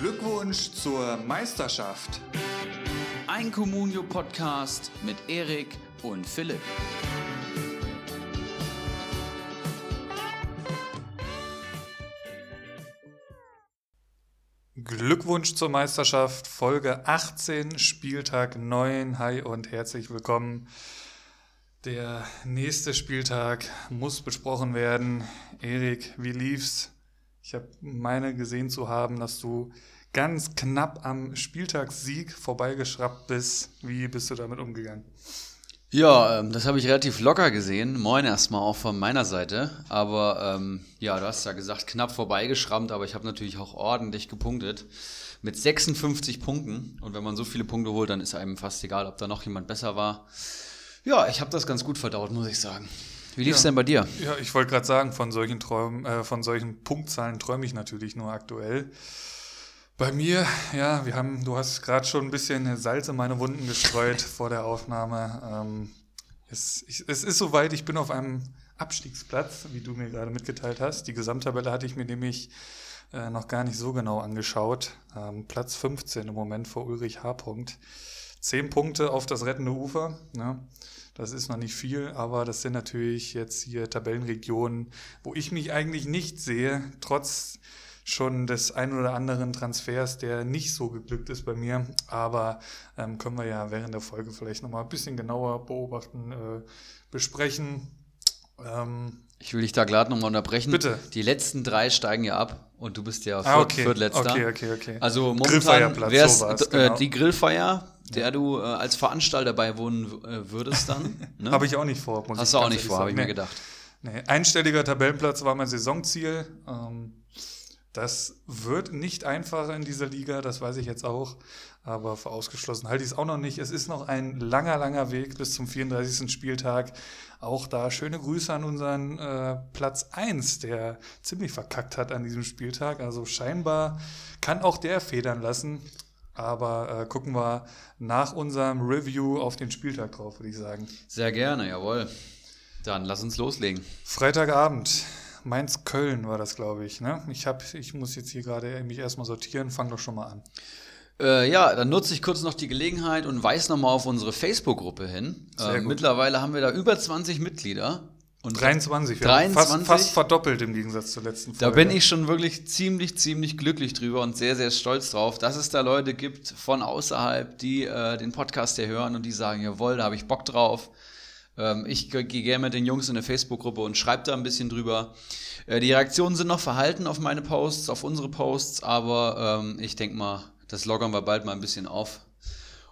Glückwunsch zur Meisterschaft. Ein Communio-Podcast mit Erik und Philipp. Glückwunsch zur Meisterschaft, Folge 18, Spieltag 9. Hi und herzlich willkommen. Der nächste Spieltag muss besprochen werden. Erik, wie lief's? Ich habe meine gesehen zu haben, dass du ganz knapp am Spieltagssieg vorbeigeschraubt bist. Wie bist du damit umgegangen? Ja, ähm, das habe ich relativ locker gesehen. Moin erstmal auch von meiner Seite. Aber ähm, ja, du hast ja gesagt, knapp vorbeigeschrammt, aber ich habe natürlich auch ordentlich gepunktet. Mit 56 Punkten. Und wenn man so viele Punkte holt, dann ist einem fast egal, ob da noch jemand besser war. Ja, ich habe das ganz gut verdaut, muss ich sagen. Wie lief es ja. denn bei dir? Ja, ich wollte gerade sagen, von solchen Träumen, äh, von solchen Punktzahlen träume ich natürlich nur aktuell. Bei mir, ja, wir haben, du hast gerade schon ein bisschen Salz in meine Wunden gestreut vor der Aufnahme. Ähm, es, ich, es ist soweit, ich bin auf einem Abstiegsplatz, wie du mir gerade mitgeteilt hast. Die Gesamttabelle hatte ich mir nämlich äh, noch gar nicht so genau angeschaut. Ähm, Platz 15 im Moment vor Ulrich H. -Punkt. Zehn Punkte auf das rettende Ufer. Ne? Das ist noch nicht viel, aber das sind natürlich jetzt hier Tabellenregionen, wo ich mich eigentlich nicht sehe, trotz schon des ein oder anderen Transfers, der nicht so geglückt ist bei mir. Aber ähm, können wir ja während der Folge vielleicht nochmal ein bisschen genauer beobachten, äh, besprechen. Ähm, ich will dich da gerade nochmal unterbrechen. Bitte. Die letzten drei steigen ja ab und du bist ja ah, okay. Viertletzter. Okay, okay, okay. Also momentan wär's sowas, genau. die Grillfeier, der du äh, als Veranstalter beiwohnen äh, würdest dann. Ne? habe ich auch nicht vor. Hast du auch nicht vor, habe ich nee. mir gedacht. Nee. Einstelliger Tabellenplatz war mein Saisonziel. Ähm, das wird nicht einfacher in dieser Liga, das weiß ich jetzt auch. Aber für ausgeschlossen halte ich es auch noch nicht. Es ist noch ein langer, langer Weg bis zum 34. Spieltag. Auch da schöne Grüße an unseren äh, Platz 1, der ziemlich verkackt hat an diesem Spieltag. Also scheinbar kann auch der federn lassen. Aber äh, gucken wir nach unserem Review auf den Spieltag drauf, würde ich sagen. Sehr gerne, jawohl. Dann lass uns loslegen. Freitagabend. Mainz-Köln war das, glaube ich. Ne? Ich, hab, ich muss jetzt hier gerade mich erstmal sortieren. Fang doch schon mal an. Äh, ja, dann nutze ich kurz noch die Gelegenheit und weise nochmal auf unsere Facebook-Gruppe hin. Äh, mittlerweile haben wir da über 20 Mitglieder. Und 23, 23 fast, fast, verdoppelt im Gegensatz zur letzten Folge. Da bin ich schon wirklich ziemlich, ziemlich glücklich drüber und sehr, sehr stolz drauf, dass es da Leute gibt von außerhalb, die äh, den Podcast hier hören und die sagen, jawohl, da habe ich Bock drauf. Ähm, ich gehe gerne mit den Jungs in der Facebook-Gruppe und schreibe da ein bisschen drüber. Äh, die Reaktionen sind noch verhalten auf meine Posts, auf unsere Posts, aber ähm, ich denke mal, das lockern wir bald mal ein bisschen auf.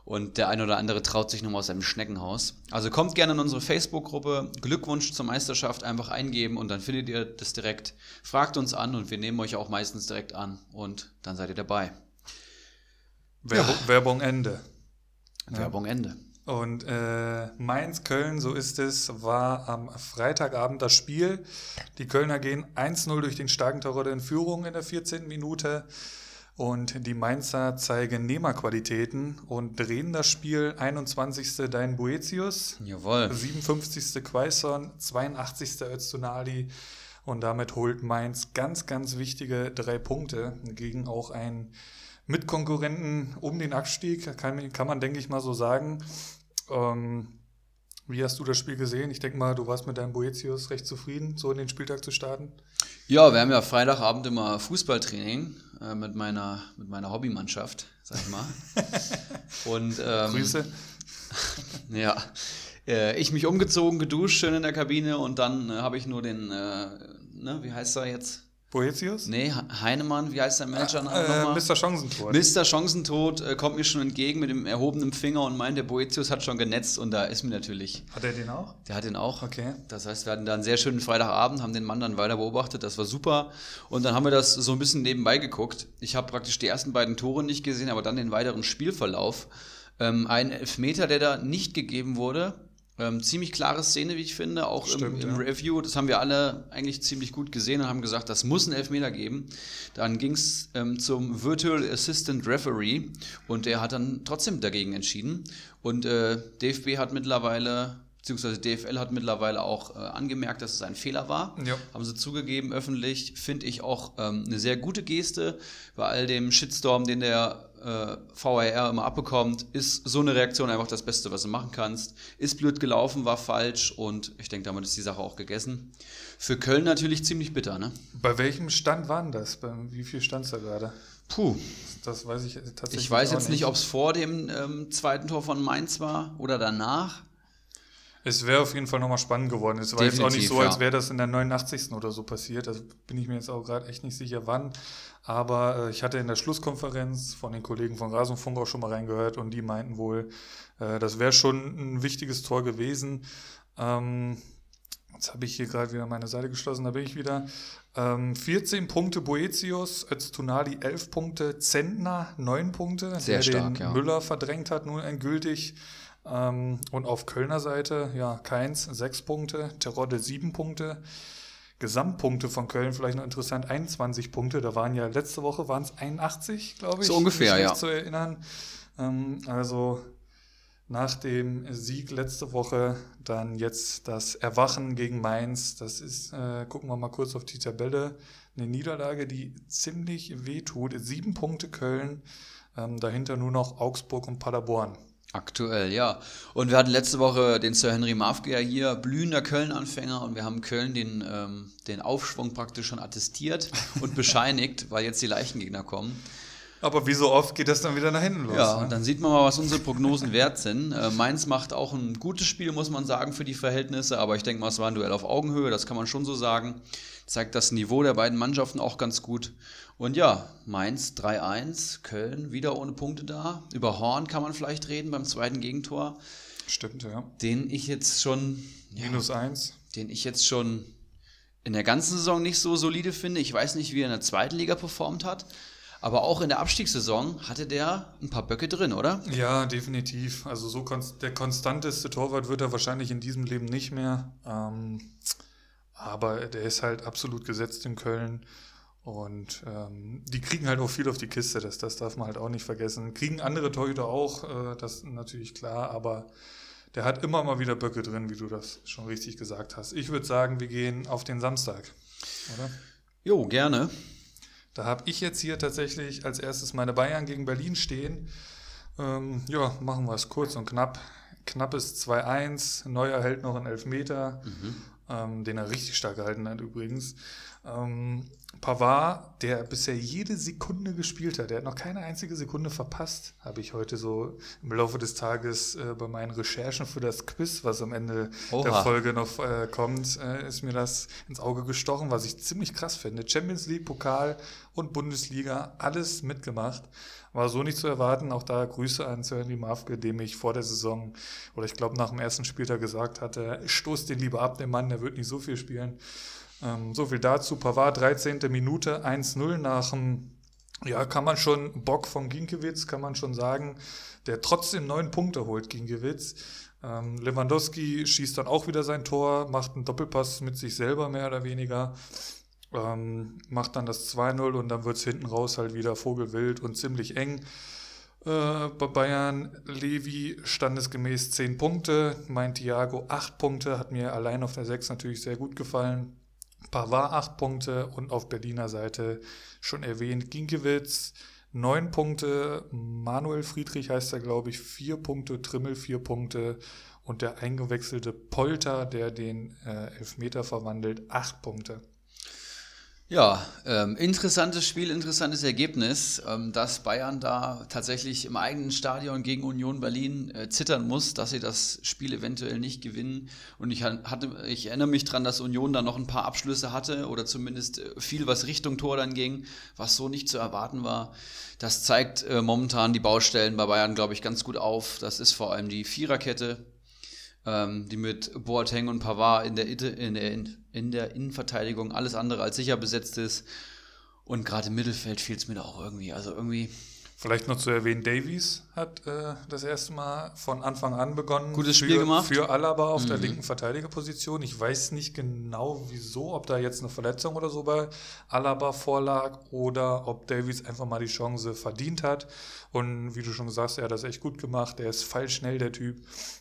Und der ein oder andere traut sich nochmal aus seinem Schneckenhaus. Also kommt gerne in unsere Facebook-Gruppe. Glückwunsch zur Meisterschaft einfach eingeben und dann findet ihr das direkt. Fragt uns an und wir nehmen euch auch meistens direkt an und dann seid ihr dabei. Werbung, ja. Werbung Ende. Werbung Ende. Und äh, Mainz-Köln, so ist es, war am Freitagabend das Spiel. Die Kölner gehen 1-0 durch den starken Torhüter in Führung in der 14. Minute. Und die Mainzer zeigen Nehmerqualitäten und drehen das Spiel. 21. Dein Boetius. Jawohl. 57. Quaison, 82. Öztunali. Und damit holt Mainz ganz, ganz wichtige drei Punkte gegen auch einen Mitkonkurrenten um den Abstieg. Kann, kann man, denke ich mal, so sagen. Ähm, wie hast du das Spiel gesehen? Ich denke mal, du warst mit deinem Boetius recht zufrieden, so in den Spieltag zu starten. Ja, wir haben ja Freitagabend immer Fußballtraining äh, mit meiner, mit meiner Hobbymannschaft, sag ich mal. Und, ähm, Grüße. ja. Äh, ich mich umgezogen, geduscht, schön in der Kabine und dann äh, habe ich nur den, äh, ne, wie heißt er jetzt? Boetius? Nee, Heinemann, wie heißt der Manager äh, äh, Mr. Chancentod. Mr. Chancentod äh, kommt mir schon entgegen mit dem erhobenen Finger und meint, der Boetius hat schon genetzt und da ist mir natürlich. Hat er den auch? Der hat den auch. Okay. Das heißt, wir hatten da einen sehr schönen Freitagabend, haben den Mann dann weiter beobachtet, das war super. Und dann haben wir das so ein bisschen nebenbei geguckt. Ich habe praktisch die ersten beiden Tore nicht gesehen, aber dann den weiteren Spielverlauf. Ähm, ein Elfmeter, der da nicht gegeben wurde, ähm, ziemlich klare Szene, wie ich finde, auch Stimmt, im, im ja. Review. Das haben wir alle eigentlich ziemlich gut gesehen und haben gesagt, das muss einen Elfmeter geben. Dann ging es ähm, zum Virtual Assistant Referee und der hat dann trotzdem dagegen entschieden. Und äh, DFB hat mittlerweile beziehungsweise DFL hat mittlerweile auch äh, angemerkt, dass es ein Fehler war. Ja. Haben sie zugegeben öffentlich. Finde ich auch ähm, eine sehr gute Geste. Bei all dem Shitstorm, den der äh, VAR immer abbekommt, ist so eine Reaktion einfach das Beste, was du machen kannst. Ist blöd gelaufen, war falsch und ich denke, damit ist die Sache auch gegessen. Für Köln natürlich ziemlich bitter, ne? Bei welchem Stand waren das? Bei wie viel stand es da gerade? Puh. Das weiß ich tatsächlich Ich weiß jetzt nicht, ob es vor dem ähm, zweiten Tor von Mainz war oder danach. Es wäre auf jeden Fall nochmal spannend geworden. Es war jetzt auch nicht Definitiv, so, als wäre das in der 89. oder so passiert. Also bin ich mir jetzt auch gerade echt nicht sicher, wann. Aber äh, ich hatte in der Schlusskonferenz von den Kollegen von Rasenfunk auch schon mal reingehört und die meinten wohl, äh, das wäre schon ein wichtiges Tor gewesen. Ähm, jetzt habe ich hier gerade wieder meine Seite geschlossen, da bin ich wieder. Ähm, 14 Punkte Boetius, Öztunali 11 Punkte, Zentner 9 Punkte, Sehr der stark, den ja. Müller verdrängt hat, nun endgültig. Ähm, und auf Kölner Seite, ja, Keins sechs Punkte, Terodde sieben Punkte. Gesamtpunkte von Köln vielleicht noch interessant, 21 Punkte. Da waren ja letzte Woche waren es 81, glaube ich. So ungefähr, mich ja. zu erinnern. Ähm, also nach dem Sieg letzte Woche dann jetzt das Erwachen gegen Mainz. Das ist, äh, gucken wir mal kurz auf die Tabelle, eine Niederlage, die ziemlich wehtut. Sieben Punkte Köln, ähm, dahinter nur noch Augsburg und Paderborn. Aktuell, ja. Und wir hatten letzte Woche den Sir Henry Mafke ja hier, blühender Köln-Anfänger, und wir haben Köln den, ähm, den Aufschwung praktisch schon attestiert und bescheinigt, weil jetzt die Leichengegner kommen. Aber wie so oft geht das dann wieder nach hinten los. Ja, ne? und dann sieht man mal, was unsere Prognosen wert sind. Äh, Mainz macht auch ein gutes Spiel, muss man sagen, für die Verhältnisse, aber ich denke mal, es war ein Duell auf Augenhöhe, das kann man schon so sagen. Zeigt das Niveau der beiden Mannschaften auch ganz gut. Und ja, Mainz 3-1, Köln wieder ohne Punkte da. Über Horn kann man vielleicht reden beim zweiten Gegentor, Stimmt, ja. den ich jetzt schon, ja, Minus eins. den ich jetzt schon in der ganzen Saison nicht so solide finde. Ich weiß nicht, wie er in der zweiten Liga performt hat. Aber auch in der Abstiegssaison hatte der ein paar Böcke drin, oder? Ja, definitiv. Also so konst der konstanteste Torwart wird er wahrscheinlich in diesem Leben nicht mehr. Ähm, aber der ist halt absolut gesetzt in Köln. Und ähm, die kriegen halt auch viel auf die Kiste, das, das darf man halt auch nicht vergessen. Kriegen andere Torhüter auch, äh, das ist natürlich klar, aber der hat immer mal wieder Böcke drin, wie du das schon richtig gesagt hast. Ich würde sagen, wir gehen auf den Samstag, oder? Jo, gerne. Da habe ich jetzt hier tatsächlich als erstes meine Bayern gegen Berlin stehen. Ähm, ja, machen wir es kurz und knapp. Knappes 2-1. Neuer hält noch einen Elfmeter, ähm, den er richtig stark gehalten hat übrigens. Ähm, Pavard, der bisher jede Sekunde gespielt hat, der hat noch keine einzige Sekunde verpasst, habe ich heute so im Laufe des Tages äh, bei meinen Recherchen für das Quiz, was am Ende der Oha. Folge noch äh, kommt, äh, ist mir das ins Auge gestochen, was ich ziemlich krass finde. Champions League, Pokal und Bundesliga, alles mitgemacht. War so nicht zu erwarten. Auch da Grüße an Sir Henry Mafke, dem ich vor der Saison oder ich glaube nach dem ersten Spieltag gesagt hatte, stoß den lieber ab, den Mann, der wird nicht so viel spielen. Ähm, so viel dazu. Pavard, 13. Minute, 1-0 nach dem, ja, kann man schon, Bock von Ginkiewicz, kann man schon sagen, der trotzdem neun Punkte holt, Ginkiewicz. Ähm, Lewandowski schießt dann auch wieder sein Tor, macht einen Doppelpass mit sich selber mehr oder weniger. Ähm, macht dann das 2-0 und dann wird es hinten raus halt wieder vogelwild und ziemlich eng. Äh, bei Bayern Levi standesgemäß 10 Punkte, mein Thiago 8 Punkte, hat mir allein auf der 6 natürlich sehr gut gefallen. Pavard 8 Punkte und auf Berliner Seite schon erwähnt Ginkiewicz 9 Punkte, Manuel Friedrich heißt er glaube ich 4 Punkte, Trimmel 4 Punkte und der eingewechselte Polter, der den äh, Elfmeter verwandelt, 8 Punkte. Ja, ähm, interessantes Spiel, interessantes Ergebnis, ähm, dass Bayern da tatsächlich im eigenen Stadion gegen Union Berlin äh, zittern muss, dass sie das Spiel eventuell nicht gewinnen. Und ich, hatte, ich erinnere mich dran, dass Union da noch ein paar Abschlüsse hatte oder zumindest äh, viel, was Richtung Tor dann ging, was so nicht zu erwarten war. Das zeigt äh, momentan die Baustellen bei Bayern, glaube ich, ganz gut auf. Das ist vor allem die Viererkette, ähm, die mit Boateng und Pavard in der, in, der, in der Innenverteidigung alles andere als sicher besetzt ist. Und gerade im Mittelfeld fehlt es mir da auch irgendwie. Also irgendwie, Vielleicht noch zu erwähnen, Davies hat äh, das erste Mal von Anfang an begonnen. Gutes für, Spiel gemacht. Für Alaba auf mhm. der linken Verteidigerposition. Ich weiß nicht genau wieso, ob da jetzt eine Verletzung oder so bei Alaba vorlag oder ob Davies einfach mal die Chance verdient hat. Und wie du schon sagst, er hat das echt gut gemacht. Er ist fallschnell, der Typ.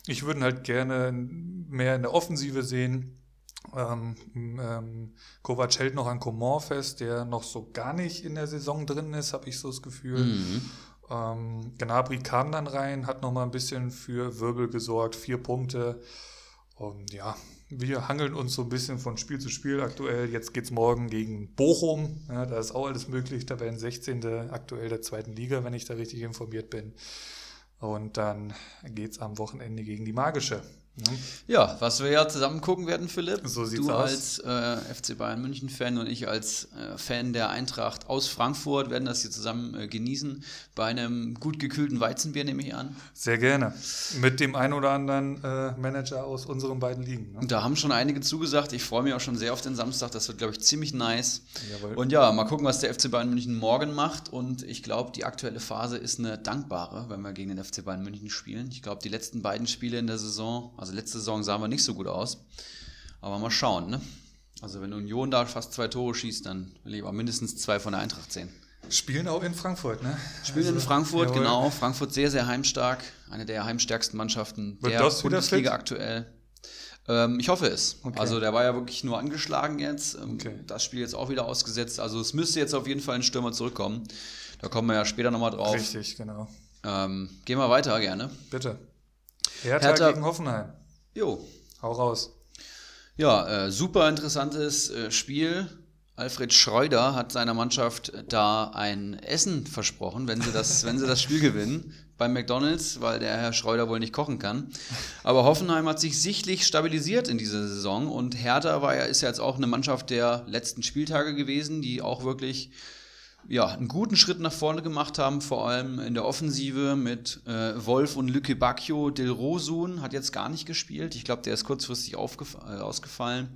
Ich würde ihn halt gerne mehr in der Offensive sehen. Ähm, ähm, Kovac hält noch an Coman fest, der noch so gar nicht in der Saison drin ist, habe ich so das Gefühl. Mhm. Ähm, Gnabry kam dann rein, hat noch mal ein bisschen für Wirbel gesorgt, vier Punkte. Und ja, wir hangeln uns so ein bisschen von Spiel zu Spiel aktuell. Jetzt geht es morgen gegen Bochum. Ja, da ist auch alles möglich. Da werden 16. aktuell der zweiten Liga, wenn ich da richtig informiert bin. Und dann geht es am Wochenende gegen die Magische. Ja, was wir ja zusammen gucken werden, Philipp. So sieht's du aus. als äh, FC Bayern München Fan und ich als äh, Fan der Eintracht aus Frankfurt werden das hier zusammen äh, genießen. Bei einem gut gekühlten Weizenbier nehme ich an. Sehr gerne. Mit dem ein oder anderen äh, Manager aus unseren beiden Ligen. Ne? Da haben schon einige zugesagt. Ich freue mich auch schon sehr auf den Samstag. Das wird, glaube ich, ziemlich nice. Jawohl. Und ja, mal gucken, was der FC Bayern München morgen macht. Und ich glaube, die aktuelle Phase ist eine dankbare, wenn wir gegen den FC Bayern München spielen. Ich glaube, die letzten beiden Spiele in der Saison, also letzte Saison sahen wir nicht so gut aus. Aber mal schauen, ne? Also wenn Union da fast zwei Tore schießt, dann will ich aber mindestens zwei von der Eintracht sehen. Spielen auch in Frankfurt, ne? Spielen also, in Frankfurt, jawohl. genau. Frankfurt sehr, sehr heimstark. Eine der heimstärksten Mannschaften Wird der das Bundesliga aktuell. Ähm, ich hoffe es. Okay. Also der war ja wirklich nur angeschlagen jetzt. Ähm, okay. Das Spiel jetzt auch wieder ausgesetzt. Also es müsste jetzt auf jeden Fall ein Stürmer zurückkommen. Da kommen wir ja später nochmal drauf. Richtig, genau. Ähm, gehen wir weiter, gerne. Bitte. Hertha, Hertha gegen Hoffenheim. Jo. Hau raus. Ja, äh, super interessantes äh, Spiel. Alfred Schreuder hat seiner Mannschaft da ein Essen versprochen, wenn sie das, wenn sie das Spiel gewinnen beim McDonalds, weil der Herr Schreuder wohl nicht kochen kann. Aber Hoffenheim hat sich sichtlich stabilisiert in dieser Saison und Hertha war ja, ist ja jetzt auch eine Mannschaft der letzten Spieltage gewesen, die auch wirklich ja, einen guten Schritt nach vorne gemacht haben, vor allem in der Offensive mit äh, Wolf und Lücke Bacchio. Del Rosun hat jetzt gar nicht gespielt. Ich glaube, der ist kurzfristig äh, ausgefallen.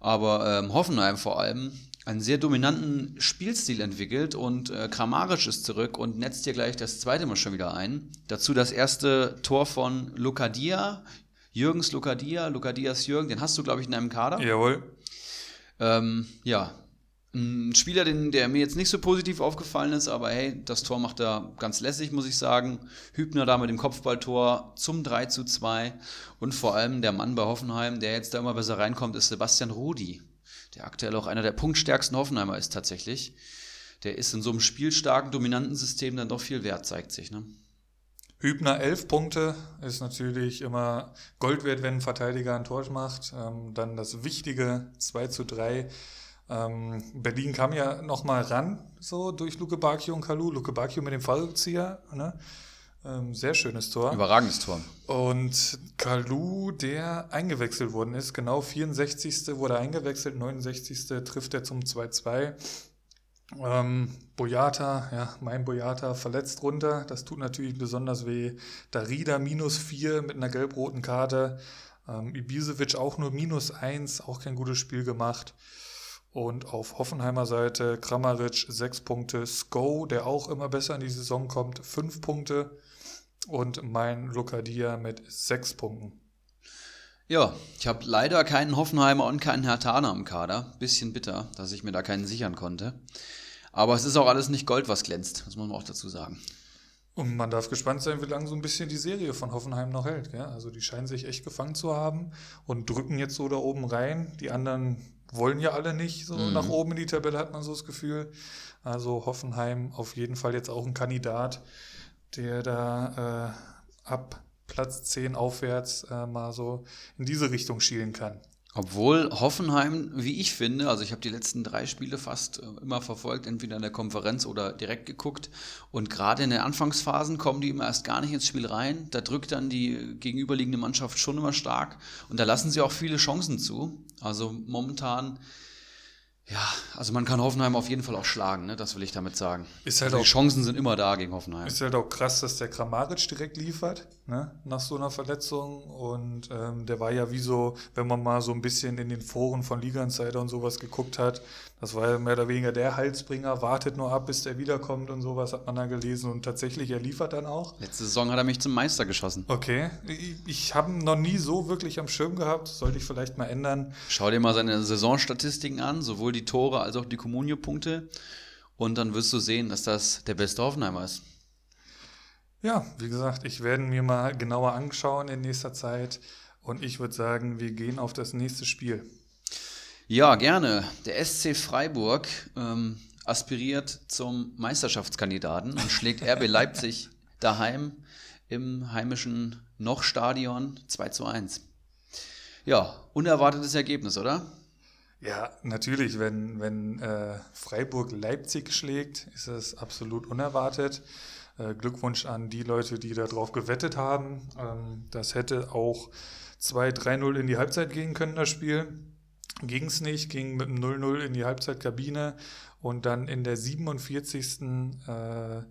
Aber ähm, Hoffenheim vor allem einen sehr dominanten Spielstil entwickelt und äh, Kramaric ist zurück und netzt hier gleich das zweite Mal schon wieder ein. Dazu das erste Tor von Lucadia, Jürgens Lucadia, Lucadias Jürgen, den hast du, glaube ich, in einem Kader. Jawohl. Ähm, ja, ein Spieler, den, der mir jetzt nicht so positiv aufgefallen ist, aber hey, das Tor macht er ganz lässig, muss ich sagen. Hübner da mit dem Kopfballtor zum 3 zu 2. Und vor allem der Mann bei Hoffenheim, der jetzt da immer besser reinkommt, ist Sebastian Rudi, der aktuell auch einer der punktstärksten Hoffenheimer ist tatsächlich. Der ist in so einem spielstarken, dominanten System dann doch viel wert, zeigt sich. Ne? Hübner 11 Punkte ist natürlich immer Gold wert, wenn ein Verteidiger ein Tor macht. Ähm, dann das wichtige 2 zu 3 ähm, Berlin kam ja nochmal ran, so durch Luke Bacchio und Kalu. Luke Bacchio mit dem Fallzieher, ne? Ähm, sehr schönes Tor. Überragendes Tor. Und Kalu, der eingewechselt worden ist, genau 64. wurde eingewechselt, 69. trifft er zum 2-2. Ähm, Boyata, ja, mein Boyata verletzt runter. Das tut natürlich besonders weh. Darida minus 4 mit einer gelb-roten Karte. Ähm, Ibisevic auch nur minus 1, auch kein gutes Spiel gemacht. Und auf Hoffenheimer Seite Kramaric sechs Punkte, Sko, der auch immer besser in die Saison kommt, fünf Punkte und mein Lucadia mit sechs Punkten. Ja, ich habe leider keinen Hoffenheimer und keinen Hertaner im Kader. Bisschen bitter, dass ich mir da keinen sichern konnte. Aber es ist auch alles nicht Gold, was glänzt, das muss man auch dazu sagen. Und man darf gespannt sein, wie lange so ein bisschen die Serie von Hoffenheim noch hält. Gell? Also die scheinen sich echt gefangen zu haben und drücken jetzt so da oben rein. Die anderen wollen ja alle nicht so mhm. nach oben in die Tabelle, hat man so das Gefühl. Also Hoffenheim auf jeden Fall jetzt auch ein Kandidat, der da äh, ab Platz 10 aufwärts äh, mal so in diese Richtung schielen kann. Obwohl Hoffenheim, wie ich finde, also ich habe die letzten drei Spiele fast äh, immer verfolgt, entweder in der Konferenz oder direkt geguckt. Und gerade in den Anfangsphasen kommen die immer erst gar nicht ins Spiel rein. Da drückt dann die gegenüberliegende Mannschaft schon immer stark. Und da lassen sie auch viele Chancen zu. Also momentan Ja, also man kann Hoffenheim auf jeden Fall auch schlagen, ne? das will ich damit sagen. Ist halt also auch- die Chancen sind immer da gegen Hoffenheim. Ist halt auch krass, dass der Kramaric direkt liefert, ne? nach so einer Verletzung. Und ähm, der war ja wie so, wenn man mal so ein bisschen in den Foren von Liga Insider und sowas geguckt hat, das war ja mehr oder weniger der Halsbringer, wartet nur ab, bis der wiederkommt und sowas hat man da gelesen. Und tatsächlich, er liefert dann auch. Letzte Saison hat er mich zum Meister geschossen. Okay, ich, ich habe ihn noch nie so wirklich am Schirm gehabt, sollte ich vielleicht mal ändern. Schau dir mal seine Saisonstatistiken an, sowohl die Tore als auch die Comunio-Punkte. Und dann wirst du sehen, dass das der beste Hoffenheimer ist. Ja, wie gesagt, ich werde mir mal genauer anschauen in nächster Zeit. Und ich würde sagen, wir gehen auf das nächste Spiel. Ja, gerne. Der SC Freiburg ähm, aspiriert zum Meisterschaftskandidaten und schlägt RB Leipzig daheim im heimischen Noch-Stadion 2 zu 1. Ja, unerwartetes Ergebnis, oder? Ja, natürlich, wenn, wenn äh, Freiburg Leipzig schlägt, ist das absolut unerwartet. Äh, Glückwunsch an die Leute, die darauf gewettet haben. Ähm, das hätte auch 2-3-0 in die Halbzeit gehen können, das Spiel. Ging es nicht, ging mit dem 0-0 in die Halbzeitkabine und dann in der 47. Äh,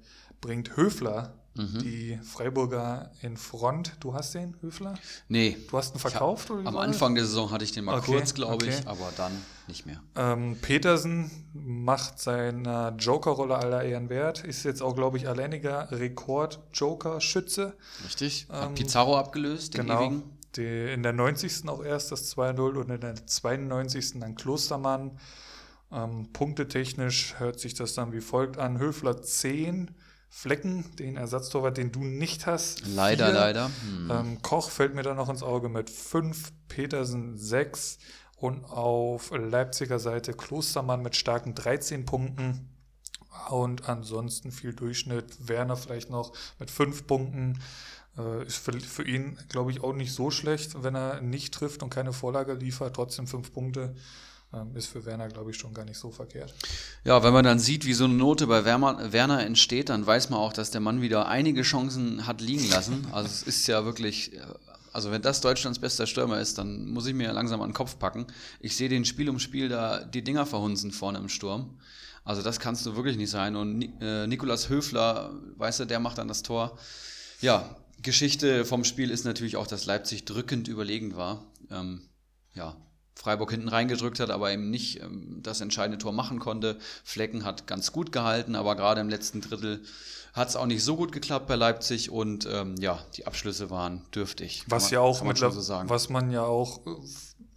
bringt Höfler die Freiburger in Front. Du hast den, Höfler? Nee. Du hast ihn verkauft? oder wie Am war? Anfang der Saison hatte ich den mal Okay, kurz, glaube okay. ich, aber dann nicht mehr. Ähm, Petersen macht seiner Joker-Rolle aller Ehren wert, ist jetzt auch, glaube ich, alleiniger Rekord-Joker-Schütze. Richtig? Ähm, Hat Pizarro abgelöst, den Genau. ewigen. Die, in der 90. auch erst das 2-0 und in der 92. dann Klostermann. Ähm, punktetechnisch hört sich das dann wie folgt an. Höfler 10, Flecken, den Ersatztorwart, den du nicht hast. Leider, vier. leider. Hm. Ähm, Koch fällt mir da noch ins Auge mit 5, Petersen 6 und auf Leipziger Seite Klostermann mit starken 13 Punkten. Und ansonsten viel Durchschnitt. Werner vielleicht noch mit 5 Punkten. Äh, ist für, für ihn, glaube ich, auch nicht so schlecht, wenn er nicht trifft und keine Vorlage liefert. Trotzdem 5 Punkte. Ähm, ist für Werner, glaube ich, schon gar nicht so verkehrt. Ja, wenn man dann sieht, wie so eine Note bei Werner, entsteht, dann weiß man auch, dass der Mann wieder einige Chancen hat liegen lassen. Also es ist ja wirklich, äh, also wenn das Deutschlands bester Stürmer ist, dann muss ich mir langsam an den Kopf packen. Ich sehe den Spiel um Spiel da die Dinger verhunzen vorne im Sturm. Also das kannst du wirklich nicht sein. Und äh, Nikolas Höfler, weißt du, der macht dann das Tor. Ja, Geschichte vom Spiel ist natürlich auch, dass Leipzig drückend überlegen war. Ähm, ja, Freiburg hinten reingedrückt hat, aber eben nicht ähm, das entscheidende Tor machen konnte. Flecken hat ganz gut gehalten, aber gerade im letzten Drittel hat es auch nicht so gut geklappt bei Leipzig und ähm, ja, die Abschlüsse waren dürftig. Was man- ja auch man so sagen. was man ja auch äh,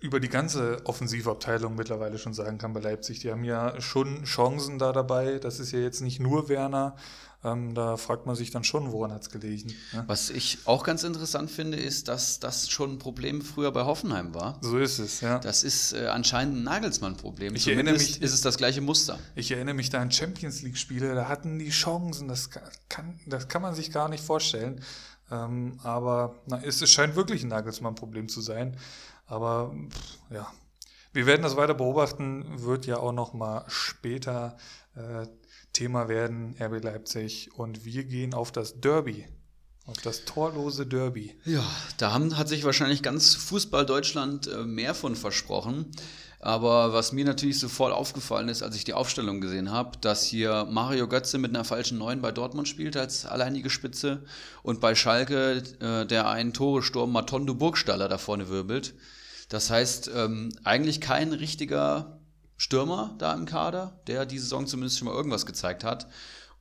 über die ganze Offensivabteilung mittlerweile schon sagen kann bei Leipzig. Die haben ja schon Chancen da dabei. Das ist ja jetzt nicht nur Werner. Ähm, da fragt man sich dann schon, woran hat es gelegen. Ne? Was ich auch ganz interessant finde, ist, dass das schon ein Problem früher bei Hoffenheim war. So ist es, ja. Das ist äh, anscheinend ein Nagelsmann-Problem. Ich erinnere Zumindest mich- ist es das gleiche Muster. Ich erinnere mich da an Champions League-Spiele, da hatten die Chancen, das ka- kann, das kann man sich gar nicht vorstellen. Ähm, aber na, es, es scheint wirklich ein Nagelsmann-Problem zu sein. Aber pff, ja, wir werden das weiter beobachten, wird ja auch noch mal später äh, Thema werden, RB Leipzig. Und wir gehen auf das Derby, auf das torlose Derby. Ja, da haben, hat sich wahrscheinlich ganz Fußball Deutschland äh, mehr von versprochen. Aber was mir natürlich sofort aufgefallen ist, als ich die Aufstellung gesehen habe, dass hier Mario Götze mit einer falschen Neun bei Dortmund spielt als alleinige Spitze und bei Schalke äh, der einen Toresturm Matondo Burgstaller da vorne wirbelt. Das heißt, ähm, eigentlich kein richtiger Stürmer da im Kader, der diese Saison zumindest schon mal irgendwas gezeigt hat.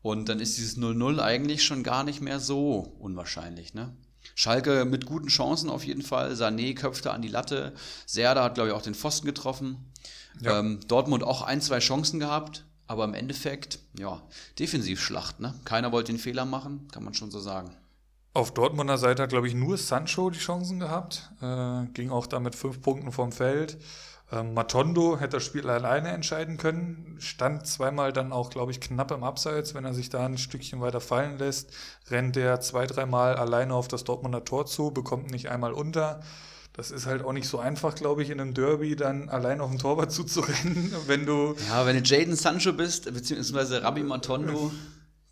Und dann ist dieses 0-0 eigentlich schon gar nicht mehr so unwahrscheinlich, ne? Schalke mit guten Chancen auf jeden Fall. Sané köpfte an die Latte. Serda hat, glaube ich, auch den Pfosten getroffen. Ja. Ähm, Dortmund auch ein, zwei Chancen gehabt. Aber im Endeffekt, ja, Defensivschlacht, ne? Keiner wollte den Fehler machen, kann man schon so sagen. Auf Dortmunder Seite hat, glaube ich, nur Sancho die Chancen gehabt. Äh, ging auch da mit fünf Punkten vom Feld. Ähm, Matondo hätte das Spiel alleine entscheiden können. Stand zweimal dann auch, glaube ich, knapp im Abseits. Wenn er sich da ein Stückchen weiter fallen lässt, rennt er zwei, dreimal alleine auf das Dortmunder Tor zu, bekommt nicht einmal unter. Das ist halt auch nicht so einfach, glaube ich, in einem Derby dann allein auf den Torwart zuzurennen, wenn du. Ja, wenn du Jaden Sancho bist, beziehungsweise Rabbi Matondo,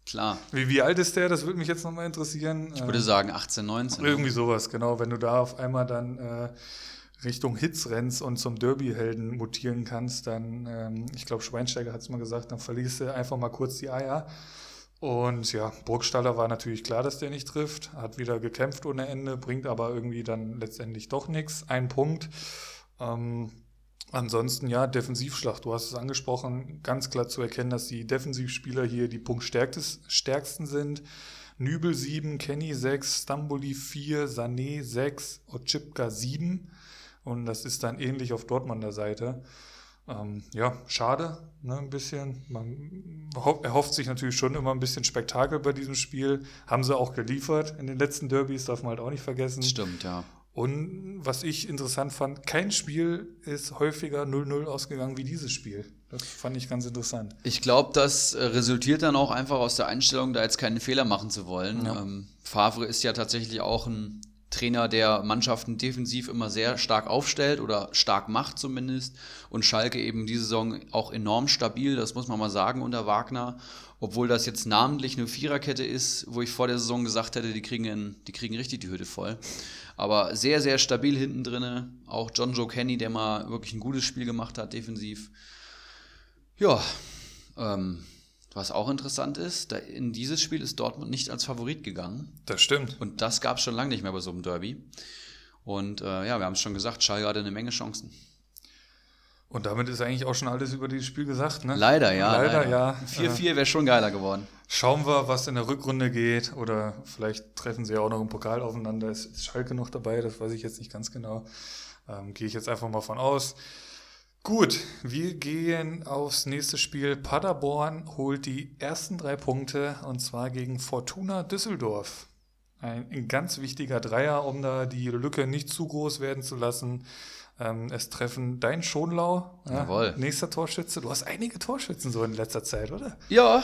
klar. Wie, wie alt ist der? Das würde mich jetzt nochmal interessieren. Ich würde sagen 18, 19. ne? Irgendwie sowas, genau. Wenn du da auf einmal dann äh, Richtung Hits rennst und zum Derby-Helden mutieren kannst, dann, ähm, ich glaube, Schweinsteiger hat es mal gesagt, dann verlierst du einfach mal kurz die Eier. Und ja, Burgstaller war natürlich klar, dass der nicht trifft, hat wieder gekämpft ohne Ende, bringt aber irgendwie dann letztendlich doch nichts. Ein Punkt. Ähm, ansonsten ja, Defensivschlacht, du hast es angesprochen, ganz klar zu erkennen, dass die Defensivspieler hier die punktstärksten sind. Nübel 7, Kenny 6, Stamboli 4, Sané 6, Otschipka 7. Und das ist dann ähnlich auf Dortmunder Seite. Ähm, ja, schade, ne, ein bisschen. Man erhofft sich natürlich schon immer ein bisschen Spektakel bei diesem Spiel. Haben sie auch geliefert in den letzten Derbys, darf man halt auch nicht vergessen. Stimmt, ja. Und was ich interessant fand, kein Spiel ist häufiger 0-0 ausgegangen wie dieses Spiel. Das fand ich ganz interessant. Ich glaube, das äh, resultiert dann auch einfach aus der Einstellung, da jetzt keinen Fehler machen zu wollen. Ja. Ähm, Favre ist ja tatsächlich auch ein Trainer, der Mannschaften defensiv immer sehr stark aufstellt oder stark macht zumindest. Und Schalke eben diese Saison auch enorm stabil, das muss man mal sagen, unter Wagner. Obwohl das jetzt namentlich eine Viererkette ist, wo ich vor der Saison gesagt hätte, die kriegen, die kriegen richtig die Hütte voll. Aber sehr, sehr stabil hinten drinne. Auch John Joe Kenny, der mal wirklich ein gutes Spiel gemacht hat, defensiv. Ja, ähm, was auch interessant ist, in dieses Spiel ist Dortmund nicht als Favorit gegangen. Das stimmt. Und das gab es schon lange nicht mehr bei so einem Derby. Und äh, ja, wir haben es schon gesagt, Schalke hatte eine Menge Chancen. Und damit ist eigentlich auch schon alles über dieses Spiel gesagt, ne? Leider, ja. Leider, leider. ja. 4-4 wäre schon geiler geworden. Schauen wir, was in der Rückrunde geht. Oder vielleicht treffen sie ja auch noch im Pokal aufeinander. Ist Schalke noch dabei? Das weiß ich jetzt nicht ganz genau. Ähm, Gehe ich jetzt einfach mal von aus. Gut, wir gehen aufs nächste Spiel. Paderborn holt die ersten drei Punkte und zwar gegen Fortuna Düsseldorf. Ein, ganz wichtiger Dreier, um da die Lücke nicht zu groß werden zu lassen. Ähm, es treffen dein Schonlau, ja, nächster Torschütze. Du hast einige Torschützen so in letzter Zeit, oder? Ja,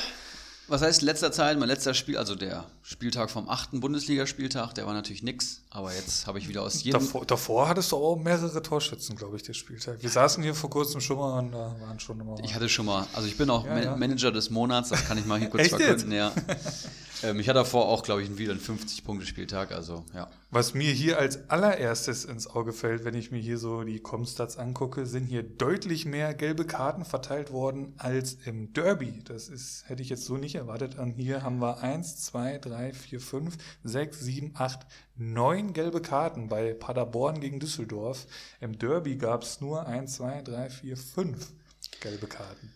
was heißt letzter Zeit? Mein letzter Spiel, also der Spieltag vom achten Bundesligaspieltag, der war natürlich nix, aber jetzt habe ich wieder aus jedem. Davor, davor, hattest du auch mehrere Torschützen, glaube ich, der Spieltag. Wir saßen hier vor kurzem schon mal und da waren schon immer. Ich hatte schon mal, also ich bin auch ja, Man ja. Manager des Monats, das kann ich mal hier kurz verkünden, ja. Ähm, ich hatte davor auch, glaube ich, wieder einen 50-Punkte-Spieltag, also ja. Was mir hier als allererstes ins Auge fällt, wenn ich mir hier so die Comstats angucke, sind hier deutlich mehr gelbe Karten verteilt worden als im Derby. Das ist, hätte ich jetzt so nicht erwartet. Und hier haben wir 1, 2, 3, 4, 5, 6, 7, 8, 9 gelbe Karten bei Paderborn gegen Düsseldorf. Im Derby gab es nur 1, 2, 3, 4, 5 gelbe Karten.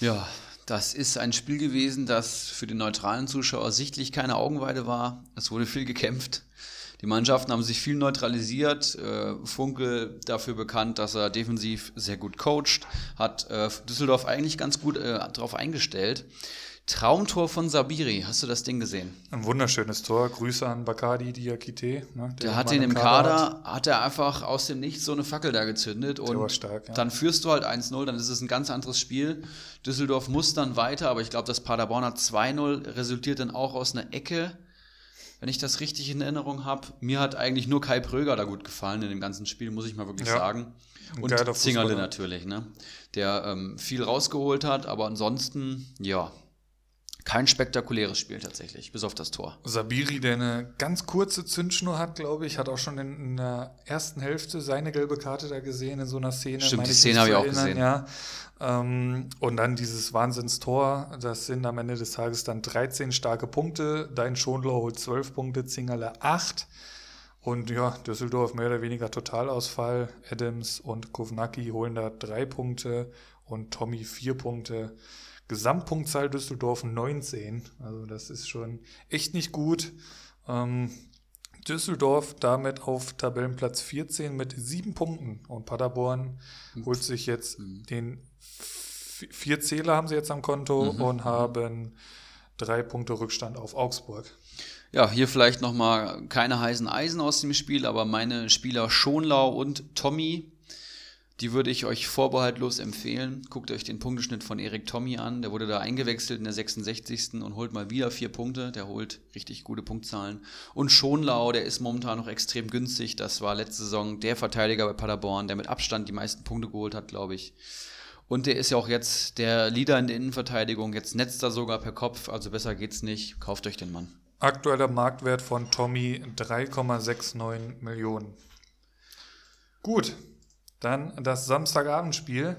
Ja, das ist ein Spiel gewesen, das für den neutralen Zuschauer sichtlich keine Augenweide war. Es wurde viel gekämpft. Die Mannschaften haben sich viel neutralisiert. Äh, Funke dafür bekannt, dass er defensiv sehr gut coacht, hat äh, Düsseldorf eigentlich ganz gut äh, darauf eingestellt. Traumtor von Sabiri, hast du das Ding gesehen? Ein wunderschönes Tor. Grüße an Bakadi Diakite. Ne, der, der hat ihn im Kader, Kader hat. hat. er einfach aus dem Nichts so eine Fackel da gezündet. Der und stark, ja. dann führst du halt 1-0, dann ist es ein ganz anderes Spiel. Düsseldorf muss dann weiter, aber ich glaube, das Paderborner 2-0 resultiert dann auch aus einer Ecke. Wenn ich das richtig in Erinnerung habe, mir hat eigentlich nur Kai Pröger da gut gefallen in dem ganzen Spiel, muss ich mal wirklich ja. sagen. Und Zingerle natürlich, ne? der ähm, viel rausgeholt hat, aber ansonsten, ja, kein spektakuläres Spiel tatsächlich, bis auf das Tor. Sabiri, der eine ganz kurze Zündschnur hat, glaube ich, hat auch schon in, der ersten Hälfte seine gelbe Karte da gesehen in so einer Szene. Stimmt, die Szene habe ich auch gesehen. Ja. Ähm, und dann dieses Wahnsinnstor, das sind am Ende des Tages dann 13 starke Punkte. Dein Schonlau holt 12 Punkte, Zingerle 8. Und ja, Düsseldorf mehr oder weniger Totalausfall. Adams und Kovnacki holen da drei Punkte und Tommy vier Punkte. Gesamtpunktzahl Düsseldorf 19. Also das ist schon echt nicht gut. Ähm, Düsseldorf damit auf Tabellenplatz 14 mit sieben Punkten. Und Paderborn holt sich jetzt mhm. den vier Zähler haben sie jetzt am Konto mhm. und haben drei Punkte Rückstand auf Augsburg. Ja, hier vielleicht nochmal keine heißen Eisen aus dem Spiel, aber meine Spieler Schonlau und Tommy die würde ich euch vorbehaltlos empfehlen. Guckt euch den Punkteschnitt von Erik Tommy an. Der wurde da eingewechselt in der 66. und holt mal wieder vier Punkte. Der holt richtig gute Punktzahlen. Und Schonlau, der ist momentan noch extrem günstig. Das war letzte Saison der Verteidiger bei Paderborn, der mit Abstand die meisten Punkte geholt hat, glaube ich. Und der ist ja auch jetzt der Leader in der Innenverteidigung. Jetzt netzt er sogar per Kopf, also besser geht's nicht. Kauft euch den Mann. Aktueller Marktwert von Tommy 3,69 Millionen. Gut, dann das Samstagabendspiel.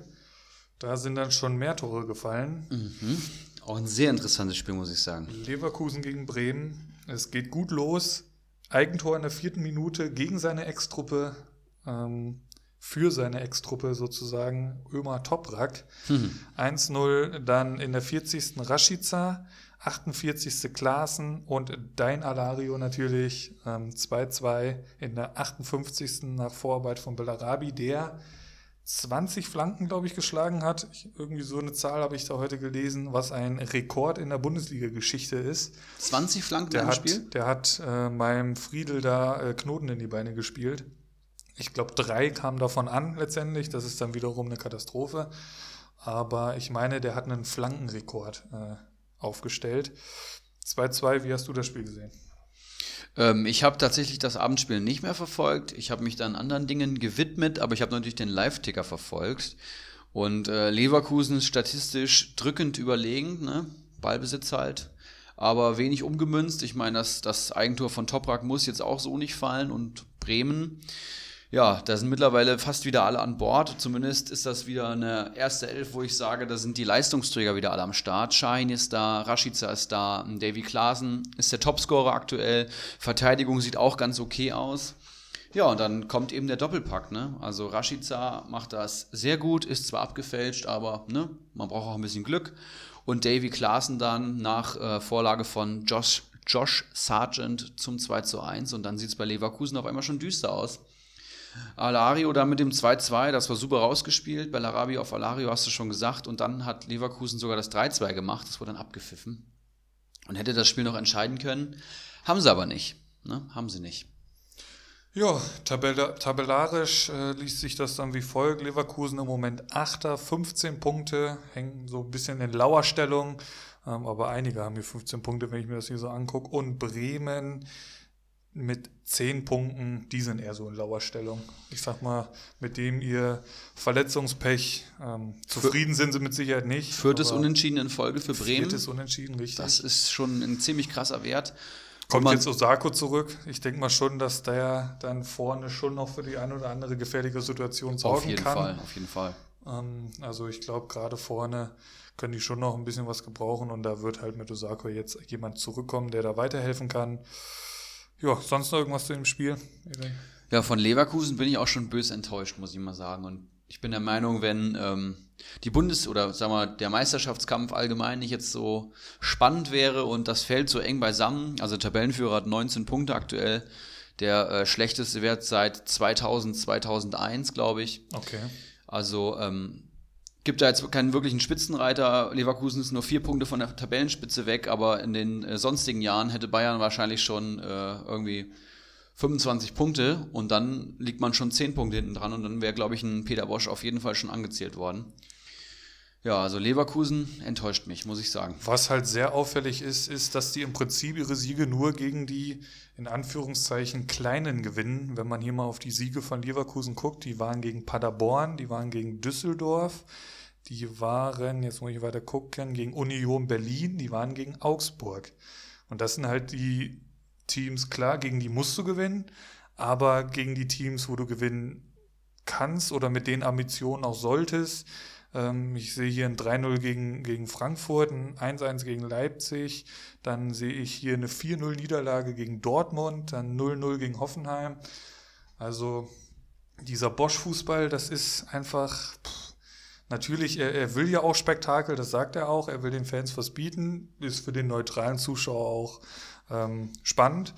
Da sind dann schon mehr Tore gefallen. Mhm. Auch ein sehr interessantes Spiel, muss ich sagen. Leverkusen gegen Bremen. Es geht gut los. Eigentor in der vierten Minute gegen seine Ex-Truppe. Ähm, für seine Ex-Truppe sozusagen, Ömer Toprak. Mhm. 1-0 dann in der 40. Rashica, 48. Klaassen und Dein Alario natürlich 2-2 ähm, in der 58. nach Vorarbeit von Bellarabi, der 20 Flanken, glaube ich, geschlagen hat. Ich, irgendwie so eine Zahl habe ich da heute gelesen, was ein Rekord in der Bundesliga-Geschichte ist. 20 Flanken der im hat, Spiel? Der hat äh, meinem Friedel da äh, Knoten in die Beine gespielt. Ich glaube, drei kamen davon an letztendlich. Das ist dann wiederum eine Katastrophe. Aber ich meine, der hat einen Flankenrekord äh, aufgestellt. 2-2, wie hast du das Spiel gesehen? Ähm, ich habe tatsächlich das Abendspiel nicht mehr verfolgt. Ich habe mich dann anderen Dingen gewidmet, aber ich habe natürlich den Live-Ticker verfolgt. Und äh, Leverkusen ist statistisch drückend überlegen, ne? Ballbesitz halt aber wenig umgemünzt. Ich meine, das, das Eigentor von Toprak muss jetzt auch so nicht fallen und Bremen ja, da sind mittlerweile fast wieder alle an Bord. Zumindest ist das wieder eine erste Elf, wo ich sage, da sind die Leistungsträger wieder alle am Start. Shahin ist da, Rashica ist da, Davy Klaasen ist der Topscorer aktuell. Verteidigung sieht auch ganz okay aus. Ja, und dann kommt eben der Doppelpack, ne? Also Rashica macht das sehr gut, ist zwar abgefälscht, aber ne, man braucht auch ein bisschen Glück. Und Davy Klaasen dann nach äh, Vorlage von Josh, Josh Sargent zum 2 zu 1 und dann sieht es bei Leverkusen auf einmal schon düster aus. Alario da mit dem 2-2, das war super rausgespielt. Bellarabi auf Alario hast du schon gesagt. Und dann hat Leverkusen sogar das 3-2 gemacht. Das wurde dann abgepfiffen. Und hätte das Spiel noch entscheiden können. Haben sie aber nicht. Ne? Haben sie nicht. Ja, tabellarisch äh, liest sich das dann wie folgt. Leverkusen im Moment 8. 15 Punkte, hängen so ein bisschen in Lauerstellung. Ähm, aber einige haben hier 15 Punkte, wenn ich mir das hier so angucke. Und Bremen mit zehn Punkten, die sind eher so in Lauerstellung. Ich sag mal, mit dem ihr Verletzungspech, ähm, zufrieden sind sie mit Sicherheit nicht. Viertes Unentschieden in Folge für Bremen. Viertes Unentschieden, richtig. Das ist schon ein ziemlich krasser Wert. Kommt jetzt Osako zurück. Ich denke mal schon, dass der dann vorne schon noch für die eine oder andere gefährliche Situation sorgen kann. Auf jeden kann. Fall, auf jeden Fall. Ähm, also ich glaube, gerade vorne können die schon noch ein bisschen was gebrauchen und da wird halt mit Osako jetzt jemand zurückkommen, der da weiterhelfen kann. Ja, sonst noch irgendwas zu dem Spiel? Ja, von Leverkusen bin ich auch schon böse enttäuscht, muss ich mal sagen. Und ich bin der Meinung, wenn ähm, die Bundes- oder sagen wir der Meisterschaftskampf allgemein nicht jetzt so spannend wäre und das Feld so eng beisammen, also Tabellenführer hat 19 Punkte aktuell, der äh, schlechteste Wert seit 2000, 2001, glaube ich. Okay. Also ähm, gibt da jetzt keinen wirklichen Spitzenreiter. Leverkusen ist nur vier Punkte von der Tabellenspitze weg, aber in den äh, sonstigen Jahren hätte Bayern wahrscheinlich schon äh, irgendwie 25 Punkte und dann liegt man schon 10 Punkte hinten dran und dann wäre, glaube ich, ein Peter Bosch auf jeden Fall schon angezählt worden. Ja, also Leverkusen enttäuscht mich, muss ich sagen. Was halt sehr auffällig ist, ist, dass die im Prinzip ihre Siege nur gegen die in Anführungszeichen kleinen gewinnen. Wenn man hier mal auf die Siege von Leverkusen guckt, die waren gegen Paderborn, die waren gegen Düsseldorf, die waren, jetzt muss ich weiter gucken, gegen Union Berlin, die waren gegen Augsburg. Und das sind halt die Teams, klar, gegen die musst du gewinnen, aber gegen die Teams, wo du gewinnen kannst oder mit den Ambitionen auch solltest. Ähm, ich sehe hier ein 3-0 gegen, gegen Frankfurt, ein 1-1 gegen Leipzig, dann sehe ich hier eine 4-0-Niederlage gegen Dortmund, dann 0-0 gegen Hoffenheim. Also dieser Bosch-Fußball, das ist einfach. Pff, Natürlich, er, er will ja auch Spektakel, das sagt er auch. Er will den Fans was bieten. Ist für den neutralen Zuschauer auch ähm, spannend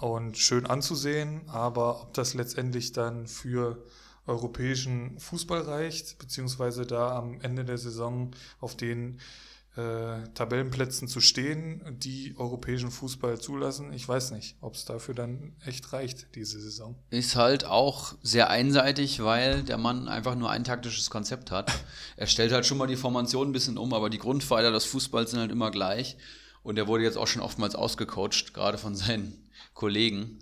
und schön anzusehen. Aber ob das letztendlich dann für europäischen Fußball reicht, beziehungsweise da am Ende der Saison auf den äh, Tabellenplätzen zu stehen, die europäischen Fußball zulassen. Ich weiß nicht, ob es dafür dann echt reicht, diese Saison. Ist halt auch sehr einseitig, weil der Mann einfach nur ein taktisches Konzept hat. er stellt halt schon mal die Formation ein bisschen um, aber die Grundpfeiler des Fußballs sind halt immer gleich. Und er wurde jetzt auch schon oftmals ausgecoacht, gerade von seinen Kollegen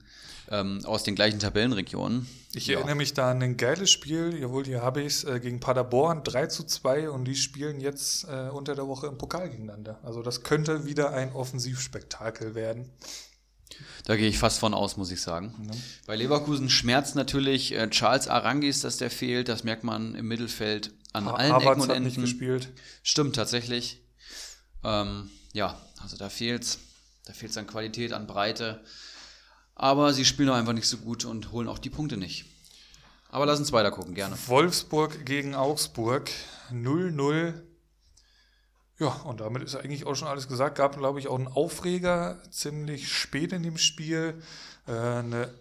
ähm, aus den gleichen Tabellenregionen. Ich ja. erinnere mich da an ein geiles Spiel, jawohl, hier habe ich es, äh, gegen Paderborn 3 zu 2 und die spielen jetzt äh, unter der Woche im Pokal gegeneinander. Also das könnte wieder ein Offensivspektakel werden. Da gehe ich fast von aus, muss ich sagen. Ja. Bei Leverkusen schmerzt natürlich äh, Charles Arangis, dass der fehlt. Das merkt man im Mittelfeld an ha allen Havertz Ecken und Enden. nicht gespielt. Stimmt, tatsächlich. Ähm, ja, also da fehlt's. Da fehlt es an Qualität, an Breite. Aber sie spielen auch einfach nicht so gut und holen auch die Punkte nicht. Aber lass uns weiter gucken, gerne. Wolfsburg gegen Augsburg 0-0. Ja, und damit ist eigentlich auch schon alles gesagt. Gab, glaube ich, auch einen Aufreger ziemlich spät in dem Spiel. Äh, eine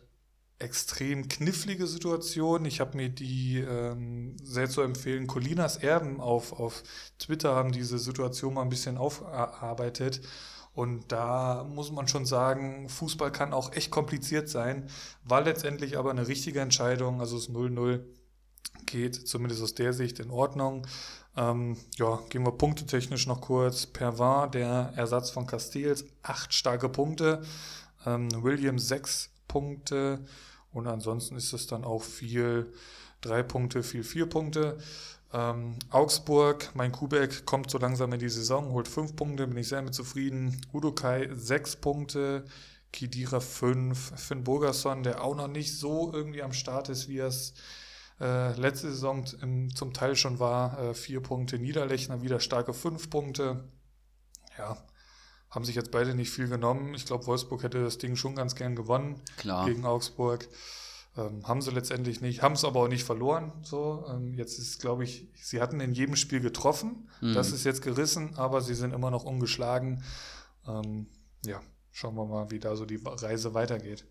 extrem knifflige Situation. Ich habe mir die ähm, sehr zu empfehlen. Colinas Erben auf, auf Twitter haben diese Situation mal ein bisschen aufgearbeitet. Und da muss man schon sagen, Fußball kann auch echt kompliziert sein, war letztendlich aber eine richtige Entscheidung. Also das 0-0 geht zumindest aus der Sicht in Ordnung. Ähm, ja, gehen wir punktetechnisch noch kurz. Pervin, der Ersatz von Castells, acht starke Punkte. Ähm, William sechs Punkte. Und ansonsten ist es dann auch viel drei Punkte, viel vier Punkte. Ähm, Augsburg, mein Kubek kommt so langsam in die Saison, holt fünf Punkte, bin ich sehr mit zufrieden. Udo Kai sechs Punkte, Kidira fünf, Finn Burgerson, der auch noch nicht so irgendwie am Start ist, wie er es äh, letzte Saison im, zum Teil schon war. Äh, vier Punkte, Niederlechner wieder starke fünf Punkte. Ja, haben sich jetzt beide nicht viel genommen. Ich glaube, Wolfsburg hätte das Ding schon ganz gern gewonnen Klar. gegen Augsburg. Ähm, haben sie letztendlich nicht, haben es aber auch nicht verloren. So, ähm, jetzt ist, glaube ich, sie hatten in jedem Spiel getroffen. Mhm. Das ist jetzt gerissen, aber sie sind immer noch ungeschlagen. Ähm, ja, schauen wir mal, wie da so die Reise weitergeht.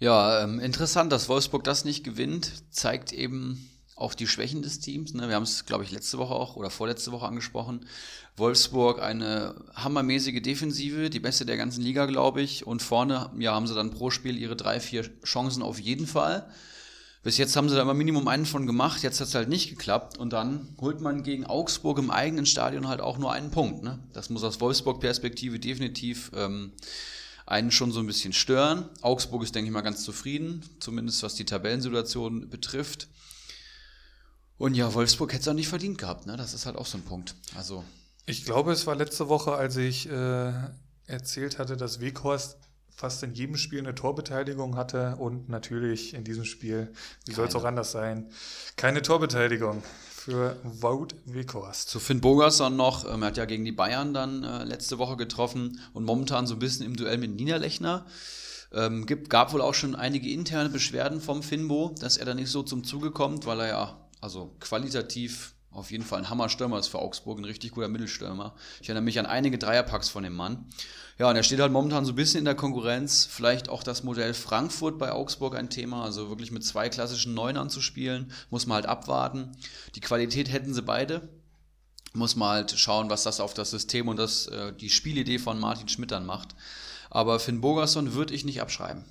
Ja, ähm, interessant, dass Wolfsburg das nicht gewinnt, zeigt eben auch die Schwächen des Teams. Ne? Wir haben es, glaube ich, letzte Woche auch oder vorletzte Woche angesprochen. Wolfsburg eine hammermäßige Defensive, die beste der ganzen Liga, glaube ich. Und vorne ja, haben sie dann pro Spiel ihre drei, vier Chancen auf jeden Fall. Bis jetzt haben sie da immer Minimum einen von gemacht, jetzt hat es halt nicht geklappt. Und dann holt man gegen Augsburg im eigenen Stadion halt auch nur einen Punkt. Ne? Das muss aus Wolfsburg-Perspektive definitiv ähm, einen schon so ein bisschen stören. Augsburg ist, denke ich mal, ganz zufrieden, zumindest was die Tabellensituation betrifft. Und ja, Wolfsburg hätte es auch nicht verdient gehabt, ne? Das ist halt auch so ein Punkt. Also. Ich glaube, es war letzte Woche, als ich äh, erzählt hatte, dass Weghorst fast in jedem Spiel eine Torbeteiligung hatte und natürlich in diesem Spiel, wie soll es auch anders sein, keine Torbeteiligung für Wout Weghorst. Zu Finn Bogerson noch, ähm, er hat ja gegen die Bayern dann äh, letzte Woche getroffen und momentan so ein bisschen im Duell mit Niederlechner. Ähm, gibt, gab wohl auch schon einige interne Beschwerden vom Finbo, dass er da nicht so zum Zuge kommt, weil er ja also qualitativ auf jeden Fall ein Hammerstürmer ist für Augsburg, ein richtig guter Mittelstürmer. Ich erinnere mich an einige Dreierpacks von dem Mann. Ja, und er steht halt momentan so ein bisschen in der Konkurrenz. Vielleicht auch das Modell Frankfurt bei Augsburg ein Thema. Also wirklich mit zwei klassischen Neunern zu spielen, muss man halt abwarten. Die Qualität hätten sie beide. Muss man halt schauen, was das auf das System und das, äh, die Spielidee von Martin Schmidt dann macht. Aber Finn Bogerson würde ich nicht abschreiben.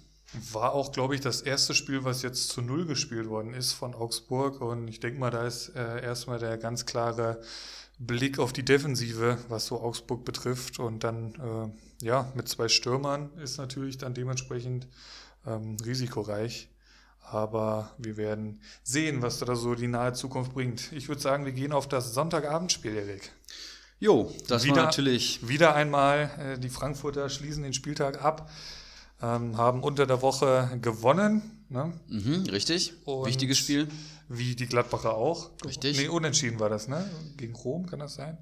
War auch, glaube ich, das erste Spiel, was jetzt zu Null gespielt worden ist von Augsburg. Und ich denke mal, da ist äh, erstmal der ganz klare Blick auf die Defensive, was so Augsburg betrifft. Und dann, äh, ja, mit zwei Stürmern ist natürlich dann dementsprechend ähm, risikoreich. Aber wir werden sehen, was da so die nahe Zukunft bringt. Ich würde sagen, wir gehen auf das Sonntagabendspiel, Erik. Jo, das wieder, war natürlich. Wieder einmal, äh, die Frankfurter schließen den Spieltag ab ähm, haben unter der Woche gewonnen. Ne? Mhm, richtig. Und Wichtiges Spiel. Wie die Gladbacher auch. Richtig. Nee, unentschieden war das, ne? Gegen Rom, kann das sein?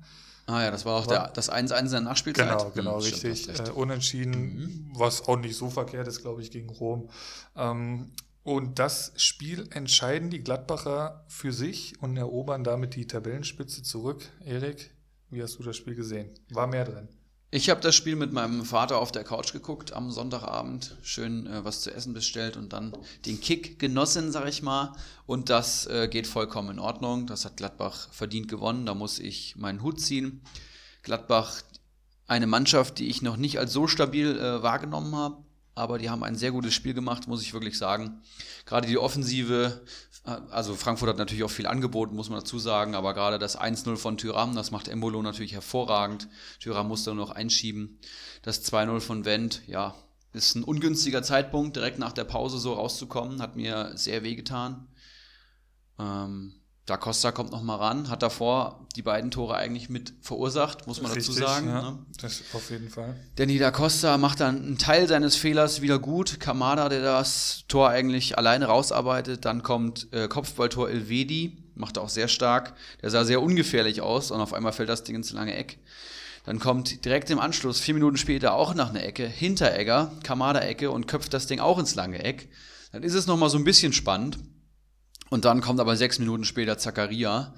Ah ja, das war auch war, der, das 1-1 in der Nachspielzeit. Genau, genau, hm, richtig. Stimmt, äh, unentschieden, mhm. was auch nicht so verkehrt ist, glaube ich, gegen Rom. Ähm, und das Spiel entscheiden die Gladbacher für sich und erobern damit die Tabellenspitze zurück. Erik, wie hast du das Spiel gesehen? War mehr drin? Ich habe das Spiel mit meinem Vater auf der Couch geguckt am Sonntagabend, schön äh, was zu essen bestellt und dann den Kick genossen, sag ich mal. Und das äh, geht vollkommen in Ordnung. Das hat Gladbach verdient gewonnen. Da muss ich meinen Hut ziehen. Gladbach, eine Mannschaft, die ich noch nicht als so stabil äh, wahrgenommen habe, aber die haben ein sehr gutes Spiel gemacht, muss ich wirklich sagen. Gerade die Offensive, also Frankfurt hat natürlich auch viel angeboten, muss man dazu sagen, aber gerade das 1-0 von Tyram, das macht Embolo natürlich hervorragend. Tyram musste nur noch einschieben. Das 2-0 von Wendt, ja, ist ein ungünstiger Zeitpunkt, direkt nach der Pause so rauszukommen, hat mir sehr wehgetan. Ähm, Da Costa kommt noch mal ran, hat davor die beiden Tore eigentlich mit verursacht, muss man Richtig, dazu sagen. Ja, ne? Das auf jeden Fall. Danny da Costa macht dann einen Teil seines Fehlers wieder gut. Kamada, der das Tor eigentlich alleine rausarbeitet. Dann kommt äh, Kopfballtor Elvedi, macht auch sehr stark. Der sah sehr ungefährlich aus und auf einmal fällt das Ding ins lange Eck. Dann kommt direkt im Anschluss, vier Minuten später, auch nach einer Ecke, Hinteregger, Kamada-Ecke und köpft das Ding auch ins lange Eck. Dann ist es nochmal so ein bisschen spannend. Und dann kommt aber sechs Minuten später Zakaria,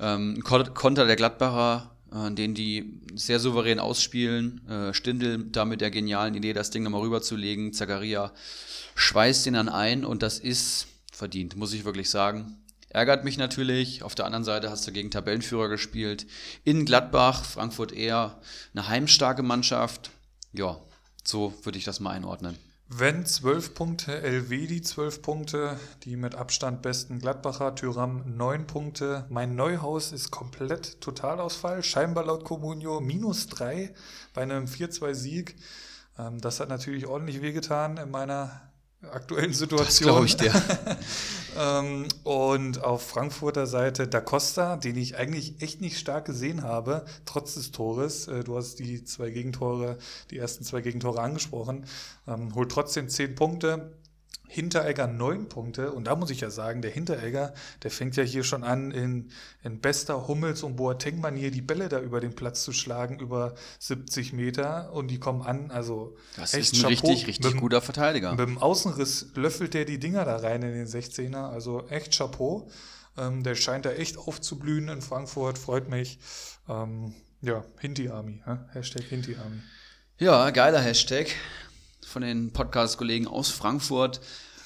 ähm, Konter der Gladbacher, äh, den die sehr souverän ausspielen. Äh, Stindel da mit der genialen Idee, das Ding nochmal rüberzulegen. Zakaria schweißt ihn dann ein und das ist verdient, muss ich wirklich sagen. Ärgert mich natürlich. Auf der anderen Seite hast du gegen Tabellenführer gespielt. In Gladbach, Frankfurt eher eine heimstarke Mannschaft. Ja, so würde ich das mal einordnen. Wenn zwölf Punkte, Elvedi zwölf Punkte, die mit Abstand besten Gladbacher, Tyram neun Punkte. Mein Neuhaus ist komplett Totalausfall, scheinbar laut Comunio minus drei bei einem 4-2-Sieg. Ähm, das hat natürlich ordentlich wehgetan in meiner aktuellen Situation. Glaube ich dir. ähm, und auf Frankfurter Seite Da Costa, den ich eigentlich echt nicht stark gesehen habe, trotz des Tores. Äh, du hast die zwei Gegentore, die ersten zwei Gegentore angesprochen. Ähm, holt trotzdem zehn Punkte. Hinteregger neun Punkte. Und da muss ich ja sagen, der Hinteregger, der fängt ja hier schon an, in, in bester Hummels- und Boateng-Manier die Bälle da über den Platz zu schlagen, über 70 Meter. Und die kommen an. Also das echt ist ein Chapeau. richtig, richtig mit, guter Verteidiger. Mit dem Außenriss löffelt der die Dinger da rein in den 16er. Also echt Chapeau. Ähm, der scheint da echt aufzublühen in Frankfurt. Freut mich. Ähm, ja, Hinti-Army. Hashtag Hinti-Army. Ja, geiler Hashtag von den Podcast-Kollegen aus Frankfurt.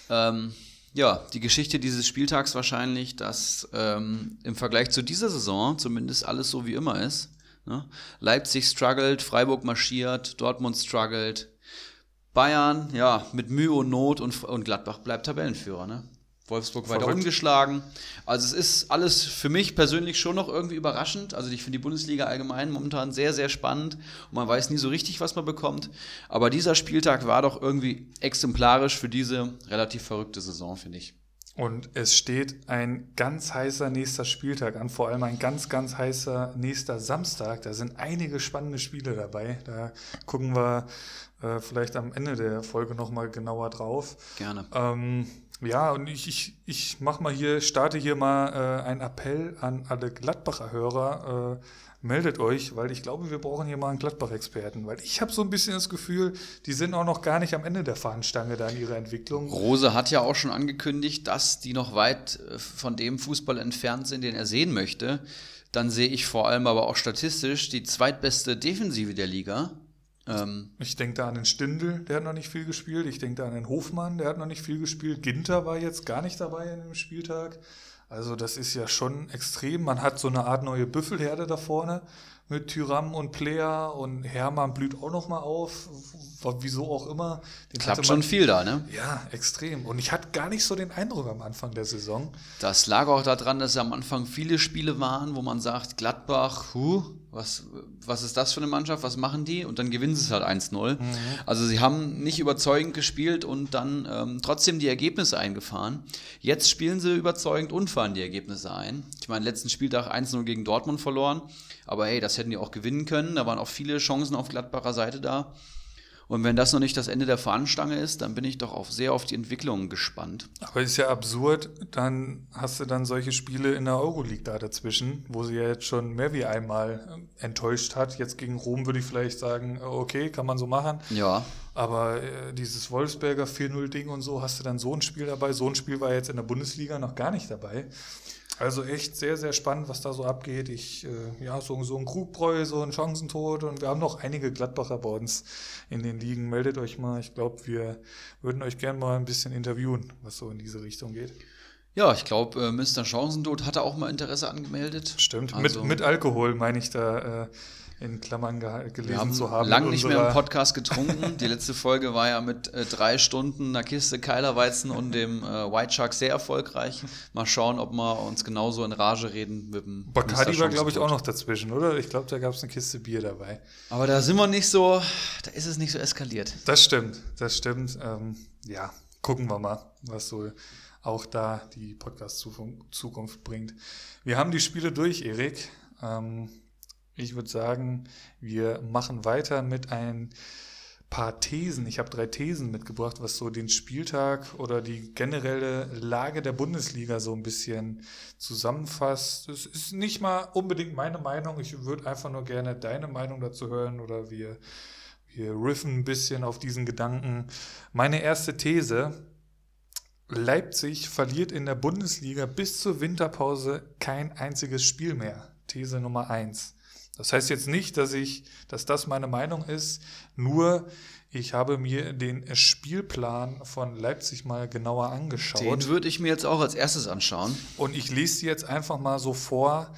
Ähm, ja, die Geschichte dieses Spieltags wahrscheinlich, dass ähm, im Vergleich zu dieser Saison zumindest alles so wie immer ist. Ne? Leipzig struggelt, Freiburg marschiert, Dortmund struggelt, Bayern, ja, mit Mühe und Not und, und Gladbach bleibt Tabellenführer. Ne? Wolfsburg weiter Verrückt. ungeschlagen. Also es ist alles für mich persönlich schon noch irgendwie überraschend. Also ich finde die Bundesliga allgemein momentan sehr, sehr spannend und man weiß nie so richtig, was man bekommt. Aber dieser Spieltag war doch irgendwie exemplarisch für diese relativ verrückte Saison, finde ich. Und es steht ein ganz heißer nächster Spieltag an, vor allem ein ganz, ganz heißer nächster Samstag. Da sind einige spannende Spiele dabei. Da gucken wir äh, vielleicht am Ende der Folge nochmal genauer drauf. Gerne. Ähm, ja, und ich, ich, ich mach mal hier, starte hier mal äh, einen Appell an alle Gladbacher Hörer. Äh, meldet euch, weil ich glaube, wir brauchen hier mal einen Gladbach-Experten, weil ich habe so ein bisschen das Gefühl, die sind auch noch gar nicht am Ende der Fahnenstange da in ihrer Entwicklung. Rose hat ja auch schon angekündigt, dass die noch weit äh, von dem Fußball entfernt sind, den er sehen möchte. Dann sehe ich vor allem aber auch statistisch die zweitbeste Defensive der Liga. Ähm, ich denke da an den Stindl, der hat noch nicht viel gespielt. Ich denke da an den Hofmann, der hat noch nicht viel gespielt. Ginter war jetzt gar nicht dabei in dem Spieltag. Also das ist ja schon extrem. Man hat so eine Art neue Büffelherde da vorne mit Tyram und Player und Hermann blüht auch noch mal auf, wieso auch immer. Den Klappt schon viel da, ne? Ja, extrem. Und ich hatte gar nicht so den Eindruck am Anfang der Saison. Das lag auch daran, dass am Anfang viele Spiele waren, wo man sagt, Gladbach, huh, was, was ist das für eine Mannschaft, was machen die? Und dann gewinnen sie es halt 1-0. Mhm. Also sie haben nicht überzeugend gespielt und dann ähm, trotzdem die Ergebnisse eingefahren. Jetzt spielen sie überzeugend und fahren die Ergebnisse ein. Ich meine, letzten Spieltag 1-0 gegen Dortmund verloren, aber hey, das hätten die auch gewinnen können. Da waren auch viele Chancen auf Gladbacher Seite da. Und wenn das noch nicht das Ende der Fahnenstange ist, dann bin ich doch auf sehr auf die Entwicklung gespannt. Aber ist ja absurd, dann hast du dann solche Spiele in der Euroleague da dazwischen, wo sie ja jetzt schon mehr wie einmal enttäuscht hat. Jetzt gegen Rom würde ich vielleicht sagen, okay, kann man so machen. Ja. Aber äh, dieses Wolfsberger 4-0-Ding und so, hast du dann so ein Spiel dabei. So ein Spiel war jetzt in der Bundesliga noch gar nicht dabei. Also echt sehr, sehr spannend, was da so abgeht. Ich, äh, ja, so, so ein Krugbräu, so ein Chancentod und wir haben noch einige Gladbacher bei uns in den Ligen. Meldet euch mal. Ich glaube, wir würden euch gerne mal ein bisschen interviewen, was so in diese Richtung geht. Ja, ich glaube, äh, Mr. Chancentod hatte auch mal Interesse angemeldet. Stimmt, also, mit, mit Alkohol meine ich da. Äh, in Klammern gelesen wir haben zu haben. Lange nicht mehr im Podcast getrunken. Die letzte Folge war ja mit äh, drei Stunden einer Kiste Keilerweizen und dem äh, White Shark sehr erfolgreich. Mal schauen, ob wir uns genauso in Rage reden mit dem. Bacardi war, glaube ich, auch noch dazwischen, oder? Ich glaube, da gab es eine Kiste Bier dabei. Aber da sind wir nicht so, da ist es nicht so eskaliert. Das stimmt, das stimmt. Ähm, ja, gucken wir mal, was so auch da die Podcast-Zukunft bringt. Wir haben die Spiele durch, Erik. Ähm, ich würde sagen, wir machen weiter mit ein paar Thesen. Ich habe drei Thesen mitgebracht, was so den Spieltag oder die generelle Lage der Bundesliga so ein bisschen zusammenfasst. Es ist nicht mal unbedingt meine Meinung. Ich würde einfach nur gerne deine Meinung dazu hören oder wir, wir riffen ein bisschen auf diesen Gedanken. Meine erste These. Leipzig verliert in der Bundesliga bis zur Winterpause kein einziges Spiel mehr. These Nummer eins. Das heißt jetzt nicht, dass ich, dass das meine Meinung ist, nur ich habe mir den Spielplan von Leipzig mal genauer angeschaut. Den würde ich mir jetzt auch als erstes anschauen. Und ich lese sie jetzt einfach mal so vor,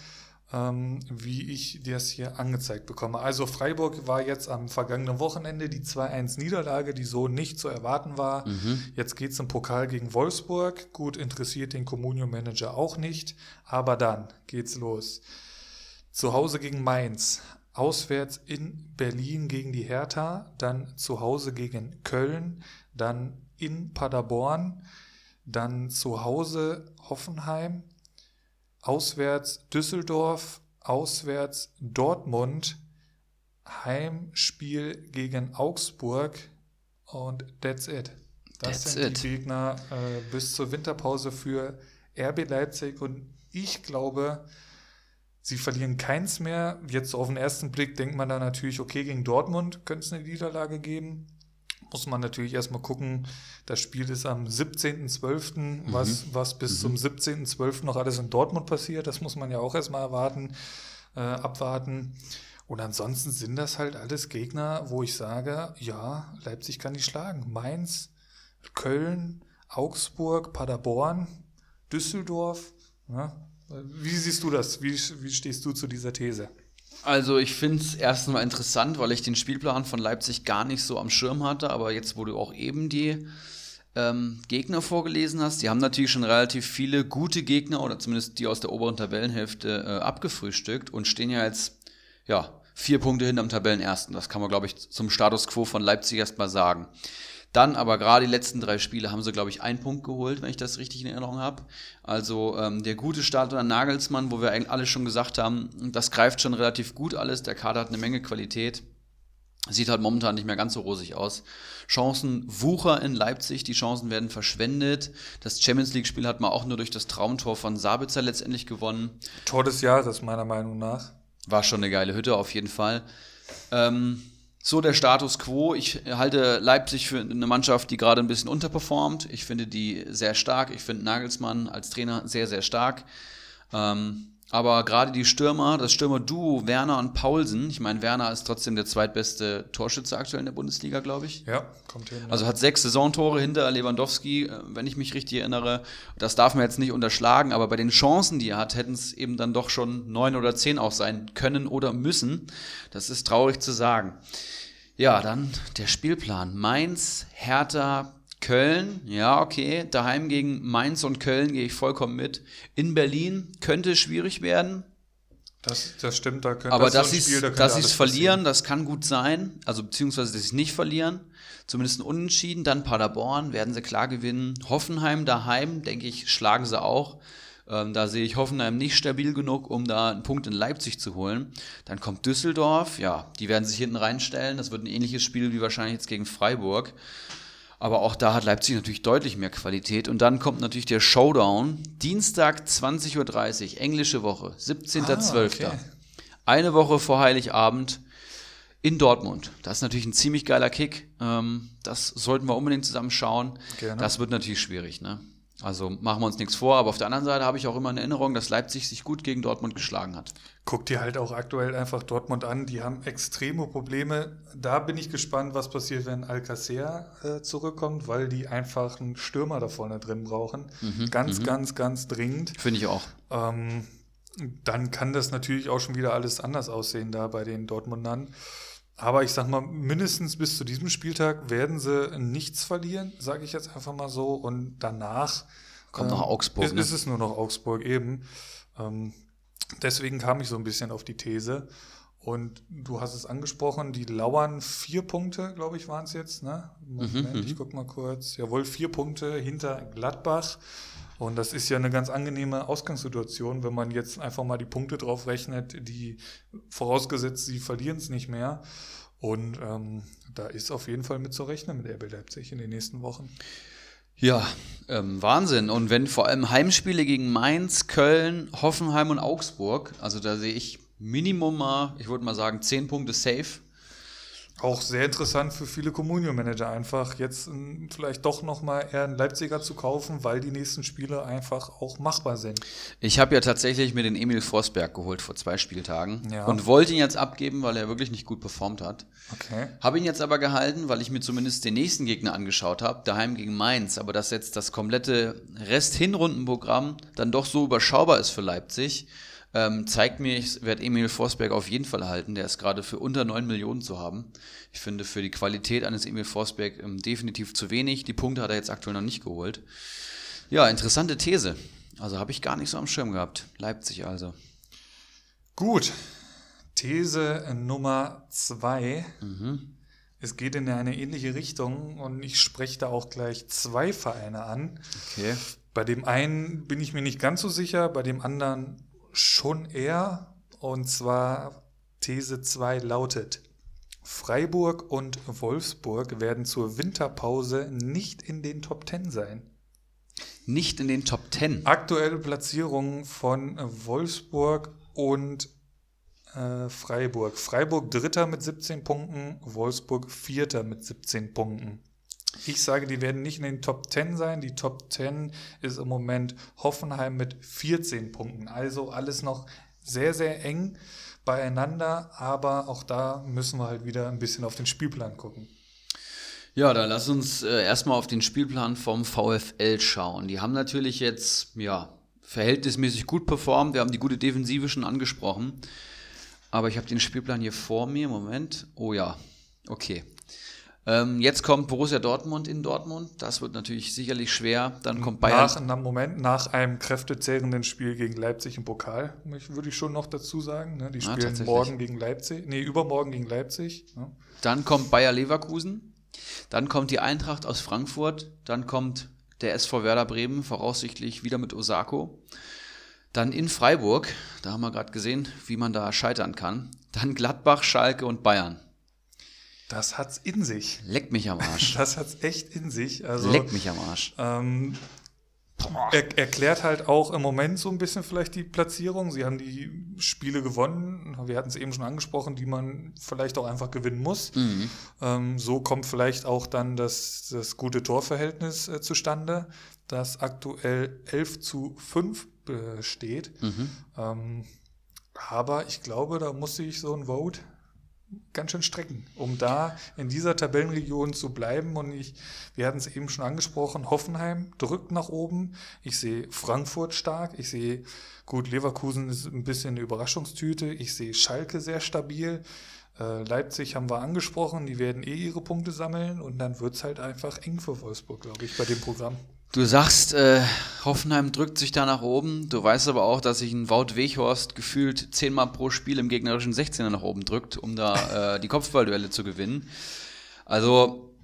ähm, wie ich das hier angezeigt bekomme. Also Freiburg war jetzt am vergangenen Wochenende die 2-1-Niederlage, die so nicht zu erwarten war. Mhm. Jetzt geht es im Pokal gegen Wolfsburg. Gut, interessiert den Communio-Manager auch nicht. Aber dann geht's los. Zu Hause gegen Mainz, auswärts in Berlin gegen die Hertha, dann zu Hause gegen Köln, dann in Paderborn, dann zu Hause Hoffenheim, auswärts Düsseldorf, auswärts Dortmund, Heimspiel gegen Augsburg und that's it. Das that's sind it. die Gegner äh, bis zur Winterpause für RB Leipzig und ich glaube, Sie verlieren keins mehr. Jetzt auf den ersten Blick denkt man da natürlich, okay, gegen Dortmund könnte es eine Niederlage geben. Muss man natürlich erstmal gucken. Das Spiel ist am 17.12. Mhm. Was, was bis mhm. zum 17.12. noch alles in Dortmund passiert, das muss man ja auch erstmal erwarten, äh, abwarten. Und ansonsten sind das halt alles Gegner, wo ich sage, ja, Leipzig kann die schlagen. Mainz, Köln, Augsburg, Paderborn, Düsseldorf. Ja, wie siehst du das? Wie, wie stehst du zu dieser These? Also ich finde es erstmal interessant, weil ich den Spielplan von Leipzig gar nicht so am Schirm hatte, aber jetzt, wo du auch eben die ähm, Gegner vorgelesen hast, die haben natürlich schon relativ viele gute Gegner oder zumindest die aus der oberen Tabellenhälfte äh, abgefrühstückt und stehen ja jetzt, ja, vier Punkte hinterm Tabellenersten. Das kann man, glaube ich, zum Status quo von Leipzig erstmal sagen. Dann aber gerade die letzten drei Spiele haben sie, glaube ich, einen Punkt geholt, wenn ich das richtig in Erinnerung habe. Also ähm, der gute Start unter Nagelsmann, wo wir eigentlich alle schon gesagt haben, das greift schon relativ gut alles. Der Kader hat eine Menge Qualität. Sieht halt momentan nicht mehr ganz so rosig aus. Chancen Wucher in Leipzig, die Chancen werden verschwendet. Das Champions League-Spiel hat man auch nur durch das Traumtor von Sabitzer letztendlich gewonnen. Tor des Jahres, meiner Meinung nach. War schon eine geile Hütte, auf jeden Fall. Ähm, so der Status quo. Ich halte Leipzig für eine Mannschaft, die gerade ein bisschen unterperformt. Ich finde die sehr stark. Ich finde Nagelsmann als Trainer sehr, sehr stark. Ähm, aber gerade die Stürmer, das Stürmer-Duo Werner und Paulsen, ich meine, Werner ist trotzdem der zweitbeste Torschütze aktuell in der Bundesliga, glaube ich. Ja, kommt hin. Also hat sechs Saisontore hinter Lewandowski, äh, wenn ich mich richtig erinnere. Das darf man jetzt nicht unterschlagen, aber bei den Chancen, die er hat, hätten es eben dann doch schon neun oder zehn auch sein können oder müssen. Das ist traurig zu sagen. Ja, dann der Spielplan. Mainz, Hertha, Köln, ja, okay. Daheim gegen Mainz und Köln gehe ich vollkommen mit. In Berlin könnte schwierig werden. Das, das stimmt, da könnte Aber das, das Spiel, da dass sie es verlieren, das kann gut sein. Also beziehungsweise, dass sie es nicht verlieren. Zumindest ein Unentschieden. Dann Paderborn werden sie klar gewinnen. Hoffenheim daheim, denke ich, schlagen sie auch. Ähm, da sehe ich Hoffenheim nicht stabil genug, um da einen Punkt in Leipzig zu holen. Dann kommt Düsseldorf, ja, die werden sich hinten reinstellen. Das wird ein ähnliches Spiel wie wahrscheinlich jetzt gegen Freiburg. Aber auch da hat Leipzig natürlich deutlich mehr Qualität. Und dann kommt natürlich der Showdown. Dienstag 20.30 Uhr, englische Woche, 17.12. Ah, okay. Eine Woche vor Heiligabend in Dortmund. Das ist natürlich ein ziemlich geiler Kick. Ähm, das sollten wir unbedingt zusammen schauen. Gerne. Das wird natürlich schwierig, ne? Also machen wir uns nichts vor, aber auf der anderen Seite habe ich auch immer in Erinnerung, dass Leipzig sich gut gegen Dortmund geschlagen hat. Guck dir halt auch aktuell einfach Dortmund an, die haben extreme Probleme. Da bin ich gespannt, was passiert, wenn Alcacer äh, zurückkommt, weil die einfach einen Stürmer da vorne drin brauchen. Mhm, ganz, mhm. ganz, ganz dringend. Finde ich auch. Ähm, dann kann das natürlich auch schon wieder alles anders aussehen da bei den Dortmundern. Aber ich sag mal, mindestens bis zu diesem Spieltag werden sie nichts verlieren, sage ich jetzt einfach mal so. Und danach kommt noch ähm, Augsburg. Ist, ne? ist, es nur noch Augsburg eben. Ähm, deswegen kam ich so ein bisschen auf die These. Und du hast es angesprochen, die lauern vier Punkte, glaube ich, waren es jetzt. Ne? Moment, mhm, ich guck mal kurz. Jawohl, vier Punkte hinter Gladbach. Und das ist ja eine ganz angenehme Ausgangssituation, wenn man jetzt einfach mal die Punkte drauf rechnet, die vorausgesetzt, sie verlieren es nicht mehr. Und ähm, da ist auf jeden Fall mit zu rechnen mit RB Leipzig in den nächsten Wochen. Ja, ähm, Wahnsinn. Und wenn vor allem Heimspiele gegen Mainz, Köln, Hoffenheim und Augsburg, also da sehe ich Minimum mal, ich würde mal sagen, 10 Punkte safe. Auch sehr interessant für viele Communio-Manager einfach, jetzt vielleicht doch nochmal eher einen Leipziger zu kaufen, weil die nächsten Spiele einfach auch machbar sind. Ich habe ja tatsächlich mir den Emil Forsberg geholt vor zwei Spieltagen ja. und wollte ihn jetzt abgeben, weil er wirklich nicht gut performt hat. Okay. Habe ihn jetzt aber gehalten, weil ich mir zumindest den nächsten Gegner angeschaut habe, daheim gegen Mainz. Aber dass jetzt das komplette Rest-Hinrundenprogramm dann doch so überschaubar ist für Leipzig, ähm, zeigt mir, ich werde Emil Forsberg auf jeden Fall halten. Der ist gerade für unter 9 Millionen zu haben. Ich finde für die Qualität eines Emil Forsberg ähm, definitiv zu wenig. Die Punkte hat er jetzt aktuell noch nicht geholt. Ja, interessante These. Also habe ich gar nicht so am Schirm gehabt. Leipzig also. Gut. These Nummer zwei. Mhm. Es geht in eine ähnliche Richtung und ich spreche da auch gleich zwei Vereine an. Okay. Bei dem einen bin ich mir nicht ganz so sicher, bei dem anderen schon eher. Und zwar These 2 lautet, Freiburg und Wolfsburg werden zur Winterpause nicht in den Top 10 sein. Nicht in den Top 10. Aktuelle Platzierung von Wolfsburg und äh, Freiburg. Freiburg Dritter mit 17 Punkten, Wolfsburg Vierter mit 17 Punkten. Ich sage, die werden nicht in den Top 10 sein. Die Top 10 ist im Moment Hoffenheim mit 14 Punkten. Also alles noch sehr, sehr eng beieinander. Aber auch da müssen wir halt wieder ein bisschen auf den Spielplan gucken. Ja, dann lass uns äh, erstmal auf den Spielplan vom VfL schauen. Die haben natürlich jetzt, ja, verhältnismäßig gut performt. Wir haben die gute Defensive schon angesprochen. Aber ich habe den Spielplan hier vor mir. Moment. Oh ja, okay. Ähm, jetzt kommt Borussia Dortmund in Dortmund. Das wird natürlich sicherlich schwer. Dann kommt Bayern. Nach, nach Moment, nach einem kräftezehrenden Spiel gegen Leipzig im Pokal, würde ich schon noch dazu sagen. Ne? Die ah, spielen ja, morgen gegen Leipzig. Nee, übermorgen gegen Leipzig. Ne? Dann kommt Bayer Leverkusen. Dann kommt die Eintracht aus Frankfurt. Dann kommt der SV Werder Bremen, voraussichtlich wieder mit Osako. Dann in Freiburg, da haben wir gerade gesehen, wie man da scheitern kann. Dann Gladbach, Schalke und Bayern. Das hat's in sich. Leck mich am Arsch. Das hat's echt in sich. Also, Leck mich am Arsch. Ähm, er, erklärt halt auch im Moment so ein bisschen vielleicht die Platzierung. Sie haben die Spiele gewonnen. Wir hatten es eben schon angesprochen, die man vielleicht auch einfach gewinnen muss. Mhm. Ähm, so kommt vielleicht auch dann das, das gute Torverhältnis äh, zustande, das aktuell 11 zu 5 besteht. Mhm. Ähm, aber ich glaube, da muss sich so ein Vote ganz schön strecken, um da in dieser Tabellenregion zu bleiben. Und ich, wir hatten es eben schon angesprochen, Hoffenheim drückt nach oben. Ich sehe Frankfurt stark. Ich sehe, gut, Leverkusen ist ein bisschen eine Überraschungstüte. Ich sehe Schalke sehr stabil. Äh, Leipzig haben wir angesprochen, die werden eh ihre Punkte sammeln und dann wird es halt einfach eng für Wolfsburg, glaube ich, bei dem Programm. Du sagst, äh, Hoffenheim drückt sich da nach oben. Du weißt aber auch, dass sich ein Wout Weghorst gefühlt zehnmal pro Spiel im gegnerischen 16er nach oben drückt, um da äh, die Kopfballduelle zu gewinnen. Also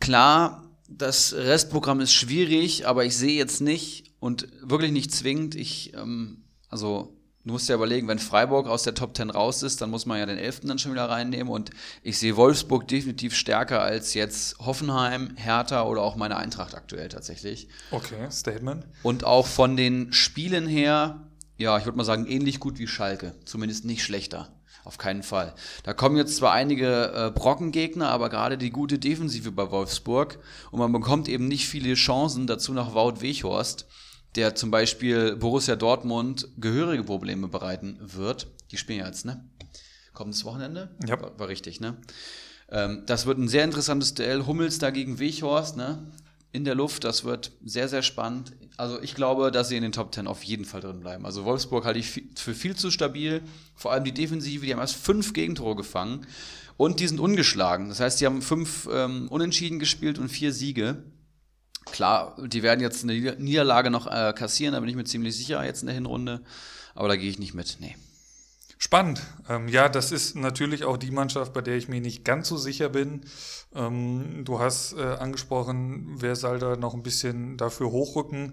klar, das Restprogramm ist schwierig, aber ich sehe jetzt nicht und wirklich nicht zwingend. Ich, ähm, also Du musst ja überlegen, wenn Freiburg aus der Top 10 raus ist, dann muss man ja den 11. dann schon wieder reinnehmen. Und ich sehe Wolfsburg definitiv stärker als jetzt Hoffenheim, Hertha oder auch meine Eintracht aktuell tatsächlich. Okay, Statement. Und auch von den Spielen her, ja, ich würde mal sagen, ähnlich gut wie Schalke. Zumindest nicht schlechter. Auf keinen Fall. Da kommen jetzt zwar einige äh, Brockengegner, aber gerade die gute Defensive bei Wolfsburg. Und man bekommt eben nicht viele Chancen, dazu noch Wout Weghorst der zum Beispiel Borussia Dortmund gehörige Probleme bereiten wird. Die spielen ja jetzt, ne? Kommendes Wochenende? Ja. War, war richtig, ne? Ähm, das wird ein sehr interessantes Duell. Hummels dagegen Weghorst, ne? In der Luft, das wird sehr, sehr spannend. Also ich glaube, dass sie in den Top Ten auf jeden Fall drin bleiben. Also Wolfsburg halte ich für viel zu stabil. Vor allem die Defensive, die haben erst fünf Gegentore gefangen und die sind ungeschlagen. Das heißt, die haben fünf ähm, Unentschieden gespielt und vier Siege. Klar, die werden jetzt eine Niederlage noch äh, kassieren, da bin ich mir ziemlich sicher jetzt in der Hinrunde. Aber da gehe ich nicht mit. Nee. Spannend. Ähm, ja, das ist natürlich auch die Mannschaft, bei der ich mir nicht ganz so sicher bin. Ähm, du hast äh, angesprochen, wer soll da noch ein bisschen dafür hochrücken.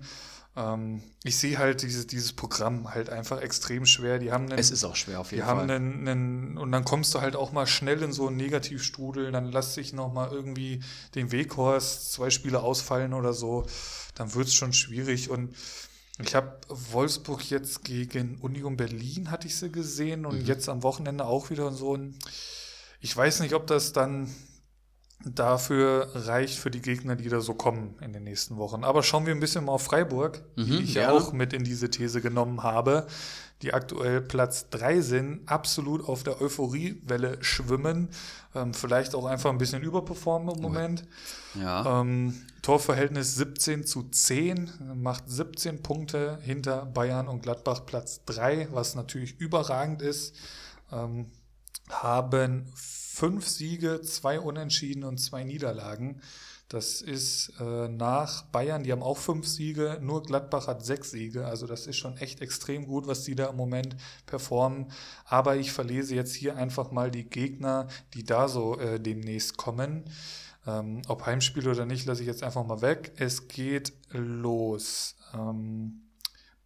Ähm, ich sehe halt dieses, dieses Programm halt einfach extrem schwer. Die haben einen, es ist auch schwer auf jeden die Fall. Haben einen, einen, und dann kommst du halt auch mal schnell in so einen Negativstrudel. Dann lass dich noch mal irgendwie den Weghorst zwei Spiele ausfallen oder so. Dann wird es schon schwierig. Und ich habe Wolfsburg jetzt gegen Union Berlin, hatte ich sie gesehen. Und mhm. jetzt am Wochenende auch wieder so ein. Ich weiß nicht, ob das dann dafür reicht für die Gegner, die da so kommen in den nächsten Wochen. Aber schauen wir ein bisschen mal auf Freiburg, mhm, die ich ja auch mit in diese These genommen habe, die aktuell Platz drei sind, absolut auf der Euphoriewelle schwimmen, ähm, vielleicht auch einfach ein bisschen überperformen im Moment. Ja. Ähm, Torverhältnis 17 zu 10, macht 17 Punkte hinter Bayern und Gladbach Platz 3, was natürlich überragend ist. Ähm, haben fünf Siege, zwei Unentschieden und zwei Niederlagen. Das ist äh, nach Bayern, die haben auch fünf Siege, nur Gladbach hat sechs Siege. Also das ist schon echt extrem gut, was die da im Moment performen. Aber ich verlese jetzt hier einfach mal die Gegner, die da so äh, demnächst kommen. Ähm, ob Heimspiel oder nicht, lasse ich jetzt einfach mal weg. Es geht los. Ähm,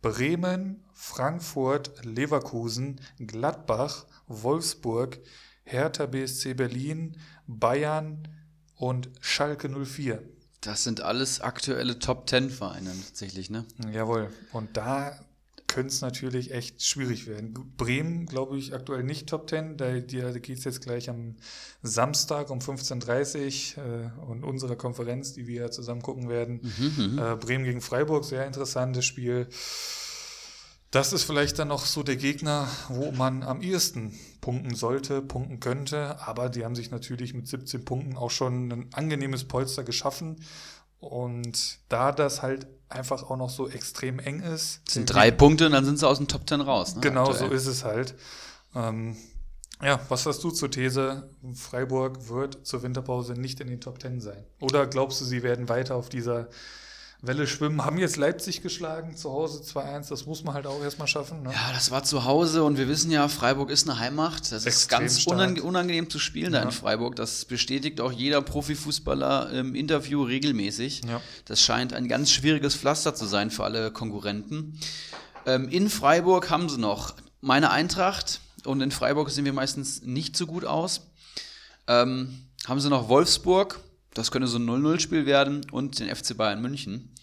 Bremen, Frankfurt, Leverkusen, Gladbach, Wolfsburg, Hertha BSC Berlin, Bayern und Schalke 04. Das sind alles aktuelle Top Ten Vereine tatsächlich, ne? Jawohl. Und da könnte es natürlich echt schwierig werden. Bremen, glaube ich, aktuell nicht Top Ten. Da, da geht es jetzt gleich am Samstag um 15.30 Uhr äh, und unserer Konferenz, die wir zusammen gucken werden. Mhm, mhm, äh, Bremen gegen Freiburg, sehr interessantes Spiel. Das ist vielleicht dann noch so der Gegner, wo man am ehesten punkten sollte, punkten könnte. Aber die haben sich natürlich mit 17 Punkten auch schon ein angenehmes Polster geschaffen. Und da das halt einfach auch noch so extrem eng ist. Das sind drei Punkte und dann sind sie aus dem Top Ten raus. Ne, genau, aktuell. so ist es halt. Ähm, ja, was hast du zur These? Freiburg wird zur Winterpause nicht in den Top Ten sein. Oder glaubst du, sie werden weiter auf dieser Welle schwimmen, haben jetzt Leipzig geschlagen, zu Hause 2-1, das muss man halt auch erstmal schaffen. Ne? Ja, das war zu Hause und wir wissen ja, Freiburg ist eine Heimat. Das ist ganz unange unangenehm zu spielen ja. da in Freiburg. Das bestätigt auch jeder Profifußballer im Interview regelmäßig. Ja. Das scheint ein ganz schwieriges Pflaster zu sein für alle Konkurrenten. Ähm, in Freiburg haben sie noch meine Eintracht und in Freiburg sehen wir meistens nicht so gut aus. Ähm, haben sie noch Wolfsburg, das könnte so ein 0-0-Spiel werden und den FC Bayern München.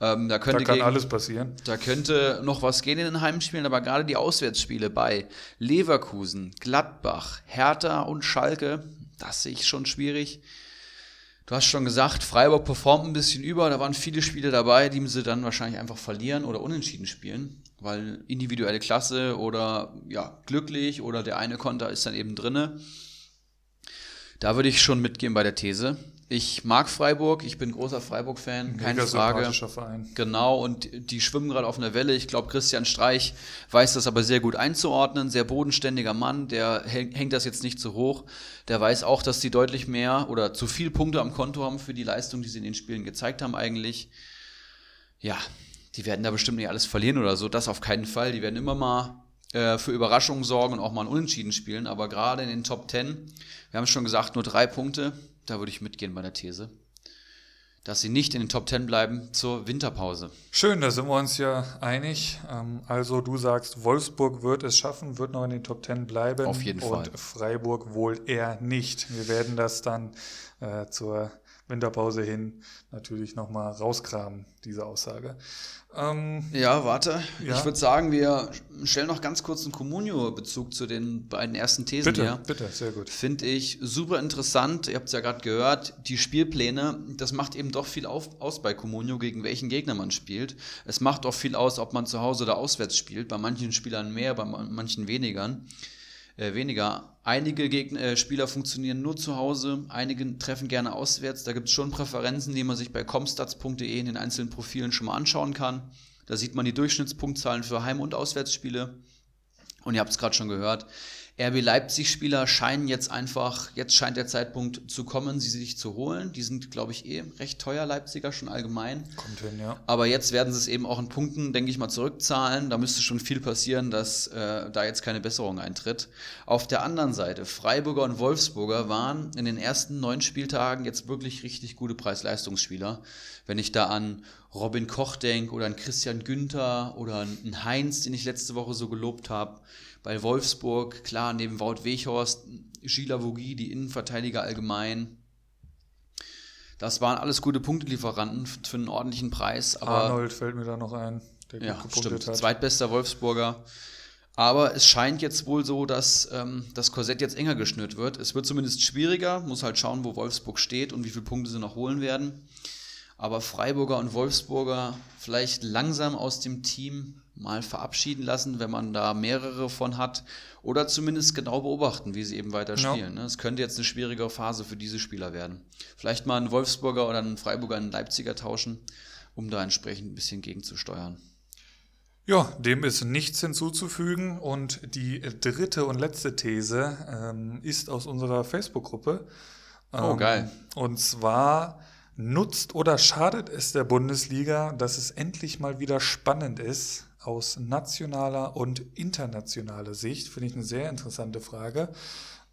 Ähm, da, könnte da kann gegen, alles passieren. Da könnte noch was gehen in den Heimspielen, aber gerade die Auswärtsspiele bei Leverkusen, Gladbach, Hertha und Schalke, das sehe ich schon schwierig. Du hast schon gesagt, Freiburg performt ein bisschen über. Da waren viele Spiele dabei, die sie dann wahrscheinlich einfach verlieren oder unentschieden spielen, weil individuelle Klasse oder ja, glücklich oder der eine Konter ist dann eben drinne. Da würde ich schon mitgehen bei der These. Ich mag Freiburg, ich bin großer Freiburg-Fan, keine Frage. Verein. Genau, und die schwimmen gerade auf einer Welle. Ich glaube, Christian Streich weiß das aber sehr gut einzuordnen. Sehr bodenständiger Mann, der hängt das jetzt nicht zu hoch. Der weiß auch, dass die deutlich mehr oder zu viel Punkte am Konto haben für die Leistung, die sie in den Spielen gezeigt haben, eigentlich. Ja, die werden da bestimmt nicht alles verlieren oder so. Das auf keinen Fall. Die werden immer mal äh, für Überraschungen sorgen und auch mal ein Unentschieden spielen. Aber gerade in den Top Ten, wir haben es schon gesagt, nur drei Punkte da würde ich mitgehen bei der These, dass sie nicht in den Top 10 bleiben zur Winterpause. Schön, da sind wir uns ja einig. Ähm, also du sagst, Wolfsburg wird es schaffen, wird noch in den Top 10 bleiben. Auf jeden Fall. Und Freiburg wohl eher nicht. Wir werden das dann äh, zur Winterpause hin natürlich nochmal rauskramen, diese Aussage. Ähm, ja, warte. Ja. Ich würde sagen, wir stellen noch ganz kurz einen Communio-Bezug zu den beiden ersten Thesen bitte, hier. Bitte, sehr gut. Finde ich super interessant. Ihr habt es ja gerade gehört, die Spielpläne, das macht eben doch viel auf, aus bei Communio, gegen welchen Gegner man spielt. Es macht auch viel aus, ob man zu Hause oder auswärts spielt. Bei manchen Spielern mehr, bei manchen weniger äh, weniger. Einige Gegner, äh, Spieler funktionieren nur zu Hause, einige treffen gerne auswärts. Da gibt es schon Präferenzen, die man sich bei comstats.de in den einzelnen Profilen schon mal anschauen kann. Da sieht man die Durchschnittspunktzahlen für Heim- und Auswärtsspiele. Und ihr habt es gerade schon gehört, RB Leipzig-Spieler scheinen jetzt einfach, jetzt scheint der Zeitpunkt zu kommen, sie sich zu holen. Die sind, glaube ich, eh recht teuer, Leipziger schon allgemein. Kommt hin, ja. Aber jetzt werden sie es eben auch in Punkten, denke ich mal, zurückzahlen. Da müsste schon viel passieren, dass äh, da jetzt keine Besserung eintritt. Auf der anderen Seite, Freiburger und Wolfsburger waren in den ersten neun Spieltagen jetzt wirklich richtig gute Preis-Leistungsspieler. Wenn ich da an Robin Koch denke oder an Christian Günther oder an Heinz, den ich letzte Woche so gelobt habe bei Wolfsburg, klar, neben Wout Weghorst, Gila Vogie, die Innenverteidiger allgemein. Das waren alles gute Punktelieferanten für einen ordentlichen Preis. Aber Arnold fällt mir da noch ein, der ja, stimmt. Hat. Zweitbester Wolfsburger. Aber es scheint jetzt wohl so, dass ähm, das Korsett jetzt enger geschnürt wird. Es wird zumindest schwieriger, muss halt schauen, wo Wolfsburg steht und wie viele Punkte sie noch holen werden. Aber Freiburger und Wolfsburger vielleicht langsam aus dem Team mal verabschieden lassen, wenn man da mehrere von hat. Oder zumindest genau beobachten, wie sie eben weiter spielen. Ja. Ne? Es könnte jetzt eine schwierigere Phase für diese Spieler werden. Vielleicht mal einen Wolfsburger oder einen Freiburger einen Leipziger tauschen, um da entsprechend ein bisschen gegenzusteuern. Ja, dem ist nichts hinzuzufügen. Und die dritte und letzte These ähm, ist aus unserer Facebook-Gruppe. Ähm, oh, geil. Und zwar nutzt oder schadet es der Bundesliga, dass es endlich mal wieder spannend ist, aus nationaler und internationaler Sicht? Finde ich eine sehr interessante Frage.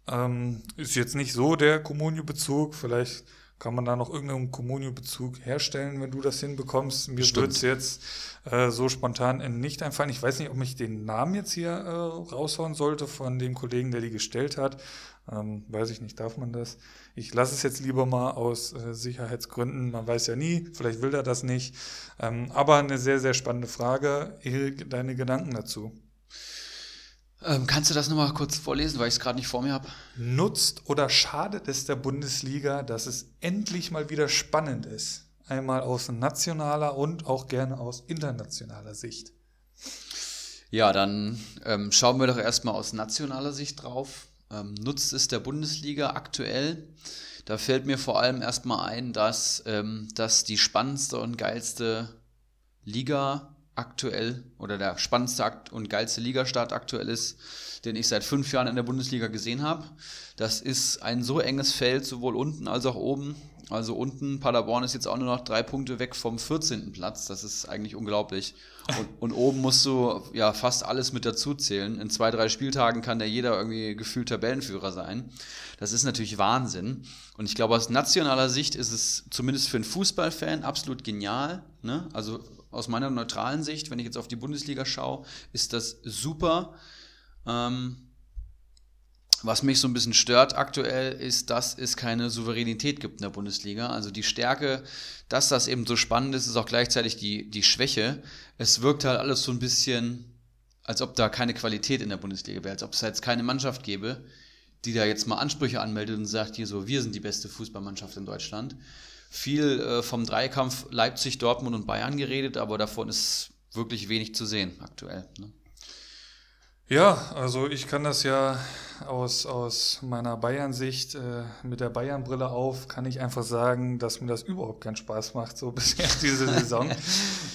Ähm, ist jetzt nicht so der Communio-Bezug, vielleicht kann man da noch irgendeinen Communio-Bezug herstellen, wenn du das hinbekommst. Mir es jetzt äh, so spontan nicht einfallen. Ich weiß nicht, ob ich den Namen jetzt hier äh, raushauen sollte von dem Kollegen, der die gestellt hat. Ähm, weiß ich nicht, darf man das? Ich lasse es jetzt lieber mal aus äh, Sicherheitsgründen. Man weiß ja nie, vielleicht will er das nicht. Ähm, aber eine sehr, sehr spannende Frage. Deine Gedanken dazu? Ähm, kannst du das nochmal kurz vorlesen, weil ich es gerade nicht vor mir habe? Nutzt oder schadet es der Bundesliga, dass es endlich mal wieder spannend ist? Einmal aus nationaler und auch gerne aus internationaler Sicht. Ja, dann ähm, schauen wir doch erstmal aus nationaler Sicht drauf ähm, nutzt es der Bundesliga aktuell. Da fällt mir vor allem erstmal ein, dass ähm, das die spannendste und geilste Liga aktuell oder der spannendste und geilste Ligastart aktuell ist, den ich seit fünf Jahren in der Bundesliga gesehen habe. Das ist ein so enges Feld, sowohl unten als auch oben. Also unten, Paderborn ist jetzt auch nur noch drei Punkte weg vom 14. Platz. Das ist eigentlich unglaublich. Und, und oben musst du ja fast alles mit dazu zählen. In zwei, drei Spieltagen kann da jeder irgendwie gefühlt Tabellenführer sein. Das ist natürlich Wahnsinn. Und ich glaube, aus nationaler Sicht ist es zumindest für einen Fußballfan absolut genial. Ne? Also aus meiner neutralen Sicht, wenn ich jetzt auf die Bundesliga schaue, ist das super. Ähm, was mich so ein bisschen stört aktuell, ist, dass es keine Souveränität gibt in der Bundesliga. Also die Stärke, dass das eben so spannend ist, ist auch gleichzeitig die, die Schwäche. Es wirkt halt alles so ein bisschen, als ob da keine Qualität in der Bundesliga wäre, als ob es jetzt keine Mannschaft gäbe, die da jetzt mal Ansprüche anmeldet und sagt, hier so, wir sind die beste Fußballmannschaft in Deutschland. Viel äh, vom Dreikampf Leipzig, Dortmund und Bayern geredet, aber davon ist wirklich wenig zu sehen aktuell. Ne? Ja, also ich kann das ja aus, aus meiner Bayern-Sicht äh, mit der Bayern-Brille auf, kann ich einfach sagen, dass mir das überhaupt keinen Spaß macht, so bisher diese Saison.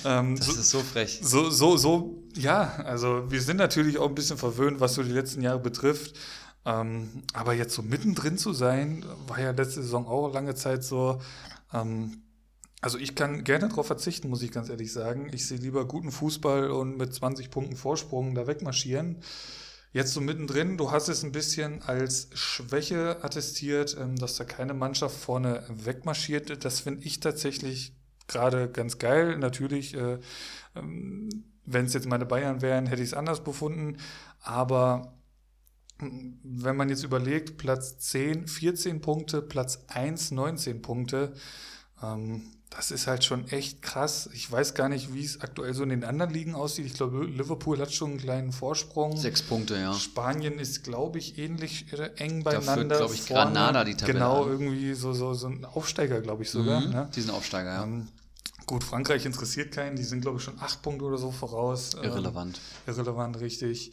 ähm, das so, ist so frech. So, so, so, ja, also wir sind natürlich auch ein bisschen verwöhnt, was so die letzten Jahre betrifft. Ähm, aber jetzt so mittendrin zu sein, war ja letzte Saison auch lange Zeit so. Ähm, also ich kann gerne darauf verzichten, muss ich ganz ehrlich sagen. Ich sehe lieber guten Fußball und mit 20 Punkten Vorsprung da wegmarschieren. Jetzt so mittendrin, du hast es ein bisschen als Schwäche attestiert, ähm, dass da keine Mannschaft vorne wegmarschiert. Das finde ich tatsächlich gerade ganz geil. Natürlich, äh, ähm, wenn es jetzt meine Bayern wären, hätte ich es anders befunden. Aber ähm, wenn man jetzt überlegt, Platz 10, 14 Punkte, Platz 1, 19 Punkte, das ist halt schon echt krass. Ich weiß gar nicht, wie es aktuell so in den anderen Ligen aussieht. Ich glaube, Liverpool hat schon einen kleinen Vorsprung. Sechs Punkte, ja. Spanien ist, glaube ich, ähnlich äh, eng beieinander. Da glaube ich, Granada die Tabelle Genau, an. irgendwie so, so, so ein Aufsteiger, glaube ich sogar. Mhm, ne? Die sind Aufsteiger, ja. Ähm, gut, Frankreich interessiert keinen. Die sind, glaube ich, schon acht Punkte oder so voraus. Ähm, irrelevant. Ähm, irrelevant, richtig.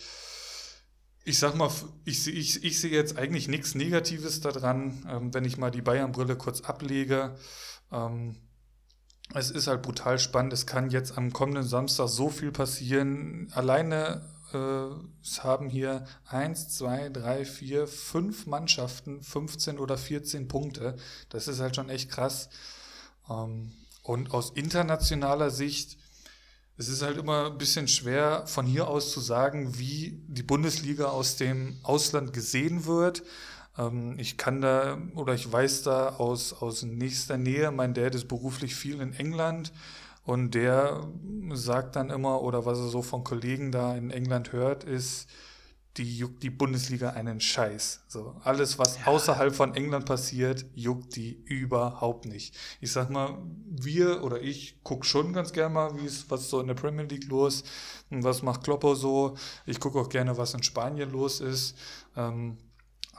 Ich sag mal, ich, ich, ich sehe jetzt eigentlich nichts Negatives daran, ähm, wenn ich mal die Bayern-Brille kurz ablege. Ähm, es ist halt brutal spannend. Es kann jetzt am kommenden Samstag so viel passieren. Alleine äh, es haben hier 1, 2, 3, 4, 5 Mannschaften 15 oder 14 Punkte. Das ist halt schon echt krass. Ähm, und aus internationaler Sicht, es ist halt immer ein bisschen schwer von hier aus zu sagen, wie die Bundesliga aus dem Ausland gesehen wird. Ähm, ich kann da oder ich weiß da aus, aus nächster Nähe, mein Dad ist beruflich viel in England und der sagt dann immer, oder was er so von Kollegen da in England hört, ist, die juckt die Bundesliga einen Scheiß. So, alles, was ja. außerhalb von England passiert, juckt die überhaupt nicht. Ich sag mal, wir oder ich guck schon ganz gerne mal, wie es, was so in der Premier League los, was macht Kloppo so. Ich gucke auch gerne, was in Spanien los ist. Ähm,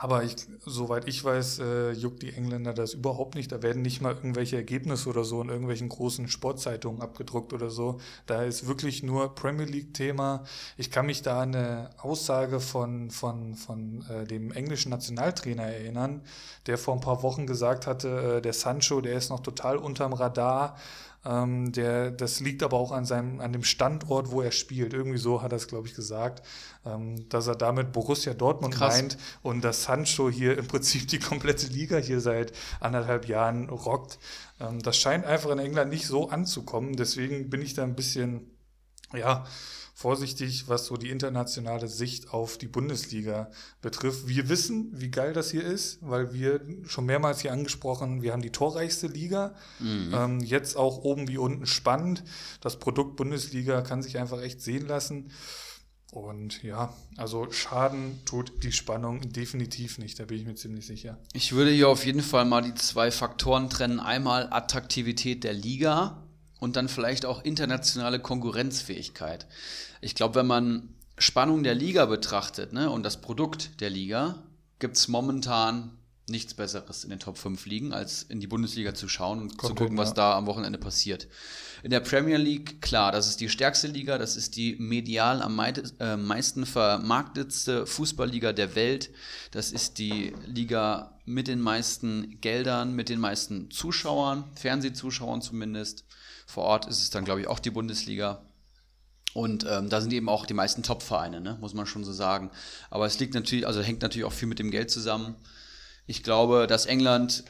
aber ich, soweit ich weiß, äh, juckt die Engländer das überhaupt nicht. Da werden nicht mal irgendwelche Ergebnisse oder so in irgendwelchen großen Sportzeitungen abgedruckt oder so. Da ist wirklich nur Premier League-Thema. Ich kann mich da an eine Aussage von, von, von äh, dem englischen Nationaltrainer erinnern, der vor ein paar Wochen gesagt hatte, äh, der Sancho, der ist noch total unterm Radar. Ähm, der, das liegt aber auch an, seinem, an dem Standort, wo er spielt. Irgendwie so hat er es, glaube ich, gesagt, ähm, dass er damit Borussia Dortmund Krass. meint und dass Sancho hier im Prinzip die komplette Liga hier seit anderthalb Jahren rockt. Ähm, das scheint einfach in England nicht so anzukommen. Deswegen bin ich da ein bisschen, ja, vorsichtig, was so die internationale Sicht auf die Bundesliga betrifft. Wir wissen, wie geil das hier ist, weil wir schon mehrmals hier angesprochen, wir haben die torreichste Liga. Mhm. Ähm, jetzt auch oben wie unten spannend. Das Produkt Bundesliga kann sich einfach echt sehen lassen. Und ja, also Schaden tut die Spannung definitiv nicht, da bin ich mir ziemlich sicher. Ich würde hier auf jeden Fall mal die zwei Faktoren trennen. Einmal Attraktivität der Liga und dann vielleicht auch internationale Konkurrenzfähigkeit. Ich glaube, wenn man Spannung der Liga betrachtet ne, und das Produkt der Liga, gibt es momentan nichts Besseres in den Top 5 Ligen, als in die Bundesliga zu schauen und Kommt zu gucken, hin, ja. was da am Wochenende passiert. In der Premier League, klar, das ist die stärkste Liga, das ist die medial am äh, meisten vermarktetste Fußballliga der Welt. Das ist die Liga mit den meisten Geldern, mit den meisten Zuschauern, Fernsehzuschauern zumindest. Vor Ort ist es dann, glaube ich, auch die Bundesliga. Und ähm, da sind eben auch die meisten Top-Vereine, ne? muss man schon so sagen. Aber es liegt natürlich, also hängt natürlich auch viel mit dem Geld zusammen. Ich glaube, dass England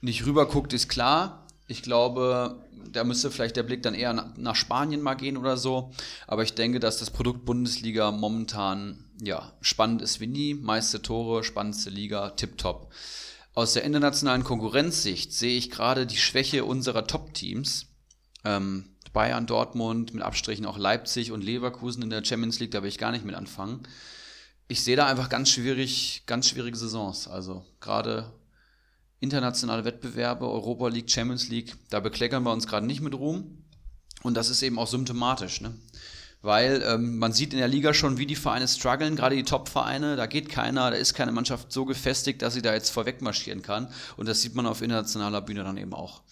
nicht rüberguckt, ist klar. Ich glaube, da müsste vielleicht der Blick dann eher nach Spanien mal gehen oder so. Aber ich denke, dass das Produkt Bundesliga momentan ja, spannend ist wie nie. Meiste Tore, spannendste Liga, tipptopp. Aus der internationalen Konkurrenzsicht sehe ich gerade die Schwäche unserer Top-Teams. Ähm, Bayern, Dortmund, mit Abstrichen auch Leipzig und Leverkusen in der Champions League, da will ich gar nicht mit anfangen. Ich sehe da einfach ganz schwierig, ganz schwierige Saisons. Also gerade internationale Wettbewerbe, Europa League, Champions League, da bekleckern wir uns gerade nicht mit Ruhm. Und das ist eben auch symptomatisch. Ne? Weil ähm, man sieht in der Liga schon, wie die Vereine strugglen, gerade die Top-Vereine, da geht keiner, da ist keine Mannschaft so gefestigt, dass sie da jetzt vorweg marschieren kann und das sieht man auf internationaler Bühne dann eben auch.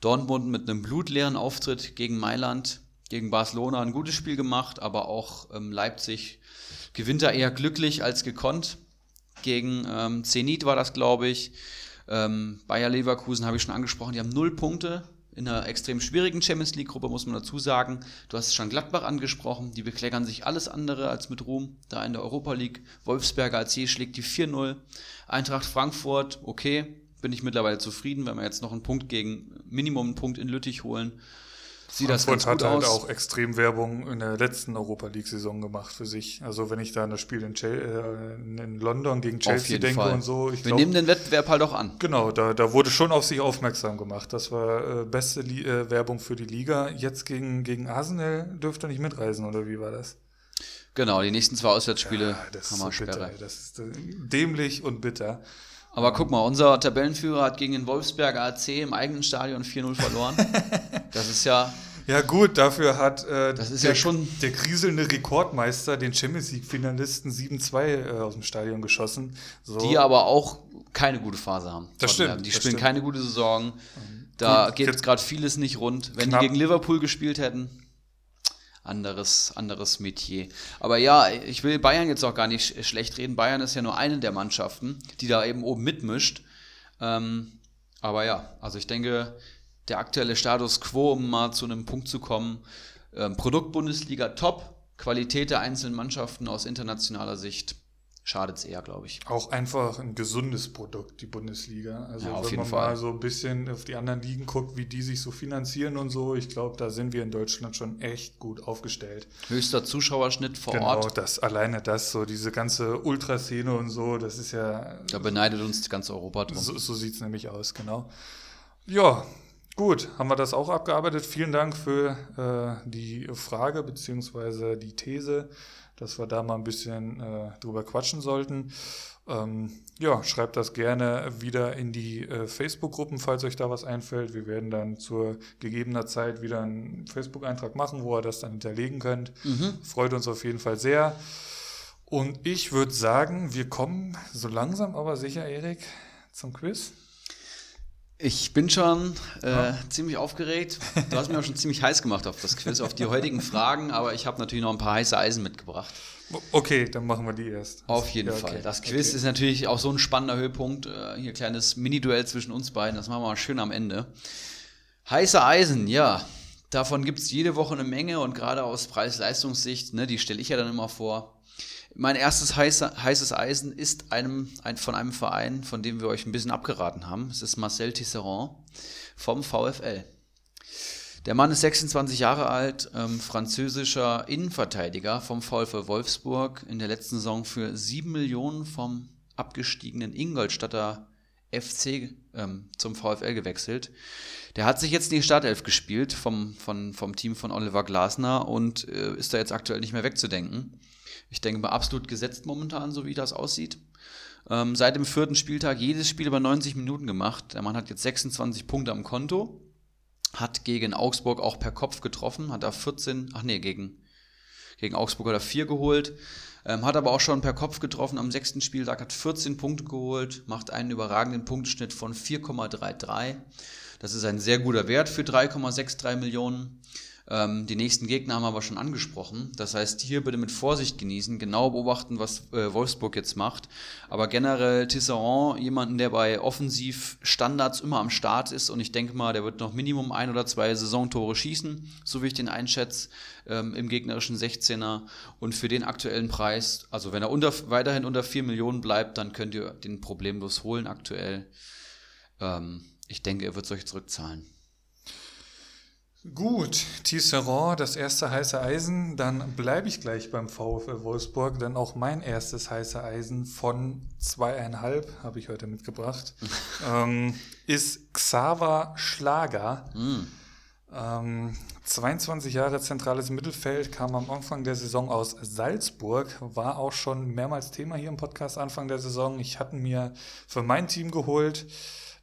Dortmund mit einem blutleeren Auftritt gegen Mailand, gegen Barcelona ein gutes Spiel gemacht, aber auch ähm, Leipzig gewinnt da eher glücklich als gekonnt. Gegen ähm, Zenit war das, glaube ich. Ähm, Bayer Leverkusen habe ich schon angesprochen, die haben null Punkte, in einer extrem schwierigen Champions League-Gruppe, muss man dazu sagen. Du hast es schon Gladbach angesprochen, die bekleckern sich alles andere als mit Ruhm, da in der Europa League. Wolfsberger je schlägt die 4-0. Eintracht Frankfurt, okay, bin ich mittlerweile zufrieden, wenn wir jetzt noch einen Punkt gegen, Minimum einen Punkt in Lüttich holen sieht das ganz gut hat halt auch extrem Werbung in der letzten Europa League-Saison gemacht für sich. Also wenn ich da an das Spiel in, äh, in London gegen Chelsea denke Fall. und so. Wir glaub, nehmen den Wettbewerb halt auch an. Genau, da, da wurde schon auf sich aufmerksam gemacht. Das war äh, beste Li äh, Werbung für die Liga. Jetzt gegen, gegen Arsenal dürfte er nicht mitreisen, oder wie war das? Genau, die nächsten zwei Auswärtsspiele ja, das ist so bitter. Das ist äh, dämlich und bitter. Aber guck mal, unser Tabellenführer hat gegen den Wolfsberger AC im eigenen Stadion 4-0 verloren. das ist ja. Ja, gut, dafür hat äh, das ist der, ja schon der kriselnde Rekordmeister den Champions League-Finalisten 7-2 äh, aus dem Stadion geschossen. So. Die aber auch keine gute Phase haben. Das stimmt. Die spielen stimmt. keine gute Saison. Mhm. Da geht jetzt gerade vieles nicht rund. Wenn Knapp. die gegen Liverpool gespielt hätten, anderes, anderes Metier. Aber ja, ich will Bayern jetzt auch gar nicht schlecht reden. Bayern ist ja nur eine der Mannschaften, die da eben oben mitmischt. Ähm, aber ja, also ich denke, der aktuelle Status quo, um mal zu einem Punkt zu kommen, ähm, Produkt top, Qualität der einzelnen Mannschaften aus internationaler Sicht schadet es eher, glaube ich. Auch einfach ein gesundes Produkt, die Bundesliga. Also Ja, auf wenn jeden man Fall. mal so ein bisschen auf die anderen Ligen guckt, wie die sich so finanzieren und so, ich glaube, da sind wir in Deutschland schon echt gut aufgestellt. Höchster Zuschauerschnitt vor genau, Ort. das alleine das, so diese ganze Ultraszene und so, das ist ja Da beneidet uns ganz Europa drum. So, so sieht es nämlich aus, genau. Ja, gut, haben wir das auch abgearbeitet. Vielen Dank für äh, die Frage beziehungsweise die These, dass wir da mal ein bisschen äh, drüber quatschen sollten. Ähm, ja, schreibt das gerne wieder in die äh, Facebook-Gruppen, falls euch da was einfällt. Wir werden dann zur gegebener Zeit wieder einen Facebook-Eintrag machen, wo ihr das dann hinterlegen könnt. Freut uns auf jeden Fall sehr. Und ich würde sagen, wir kommen so langsam aber sicher, Erik, zum Quiz. Ich bin schon äh, ziemlich aufgeregt. Du hast mich auch schon ziemlich heiß gemacht auf das Quiz, auf die heutigen Fragen, aber ich habe natürlich noch ein paar heiße Eisen mitgebracht. Okay, dann machen wir die erst. Auf jeden Ja, okay. Fall. Das Quiz Okay. ist natürlich auch so ein spannender Höhepunkt. Äh, hier kleines Mini-Duell zwischen uns beiden. Das machen wir mal schön am Ende. Heiße Eisen, ja. Davon gibt es jede Woche eine Menge und gerade aus Preis-Leistungssicht, ne, die stelle ich ja dann immer vor. Mein erstes heiße, heißes Eisen ist einem, ein, von einem Verein, von dem wir euch ein bisschen abgeraten haben. Es ist Marcel Tisserand vom VfL. Der Mann ist 26 Jahre alt, ähm, französischer Innenverteidiger vom VfL Wolfsburg, in der letzten Saison für 7 Millionen vom abgestiegenen Ingolstadter FC ähm, zum VfL gewechselt. Der hat sich jetzt in die Startelf gespielt vom, von, vom Team von Oliver Glasner und äh, ist da jetzt aktuell nicht mehr wegzudenken. Ich denke mal absolut gesetzt momentan, so wie das aussieht. Ähm, seit dem vierten Spieltag jedes Spiel über 90 Minuten gemacht. Der Mann hat jetzt 26 Punkte am Konto hat gegen Augsburg auch per Kopf getroffen, hat da 14, ach nee, gegen, gegen Augsburg hat er 4 geholt, ähm, hat aber auch schon per Kopf getroffen am sechsten Spieltag, hat 14 Punkte geholt, macht einen überragenden Punkteschnitt von 4,33. Das ist ein sehr guter Wert für 3,63 Millionen. Ähm, die nächsten Gegner haben wir aber schon angesprochen. Das heißt, hier bitte mit Vorsicht genießen, genau beobachten, was äh, Wolfsburg jetzt macht. Aber generell Tisserand, jemanden, der bei Offensivstandards immer am Start ist und ich denke mal, der wird noch Minimum ein oder zwei Saisontore schießen, so wie ich den einschätze, ähm, im gegnerischen 16er. Und für den aktuellen Preis, also wenn er unter, weiterhin unter 4 Millionen bleibt, dann könnt ihr den problemlos holen aktuell. Ähm, ich denke, er wird es euch zurückzahlen. Gut, Tisserand, das erste heiße Eisen. Dann bleibe ich gleich beim VfL Wolfsburg, denn auch mein erstes heiße Eisen von zweieinhalb habe ich heute mitgebracht, ähm, ist Xaver Schlager. Ähm, 22 Jahre zentrales Mittelfeld, kam am Anfang der Saison aus Salzburg, war auch schon mehrmals Thema hier im Podcast Anfang der Saison. Ich hatte mir für mein Team geholt.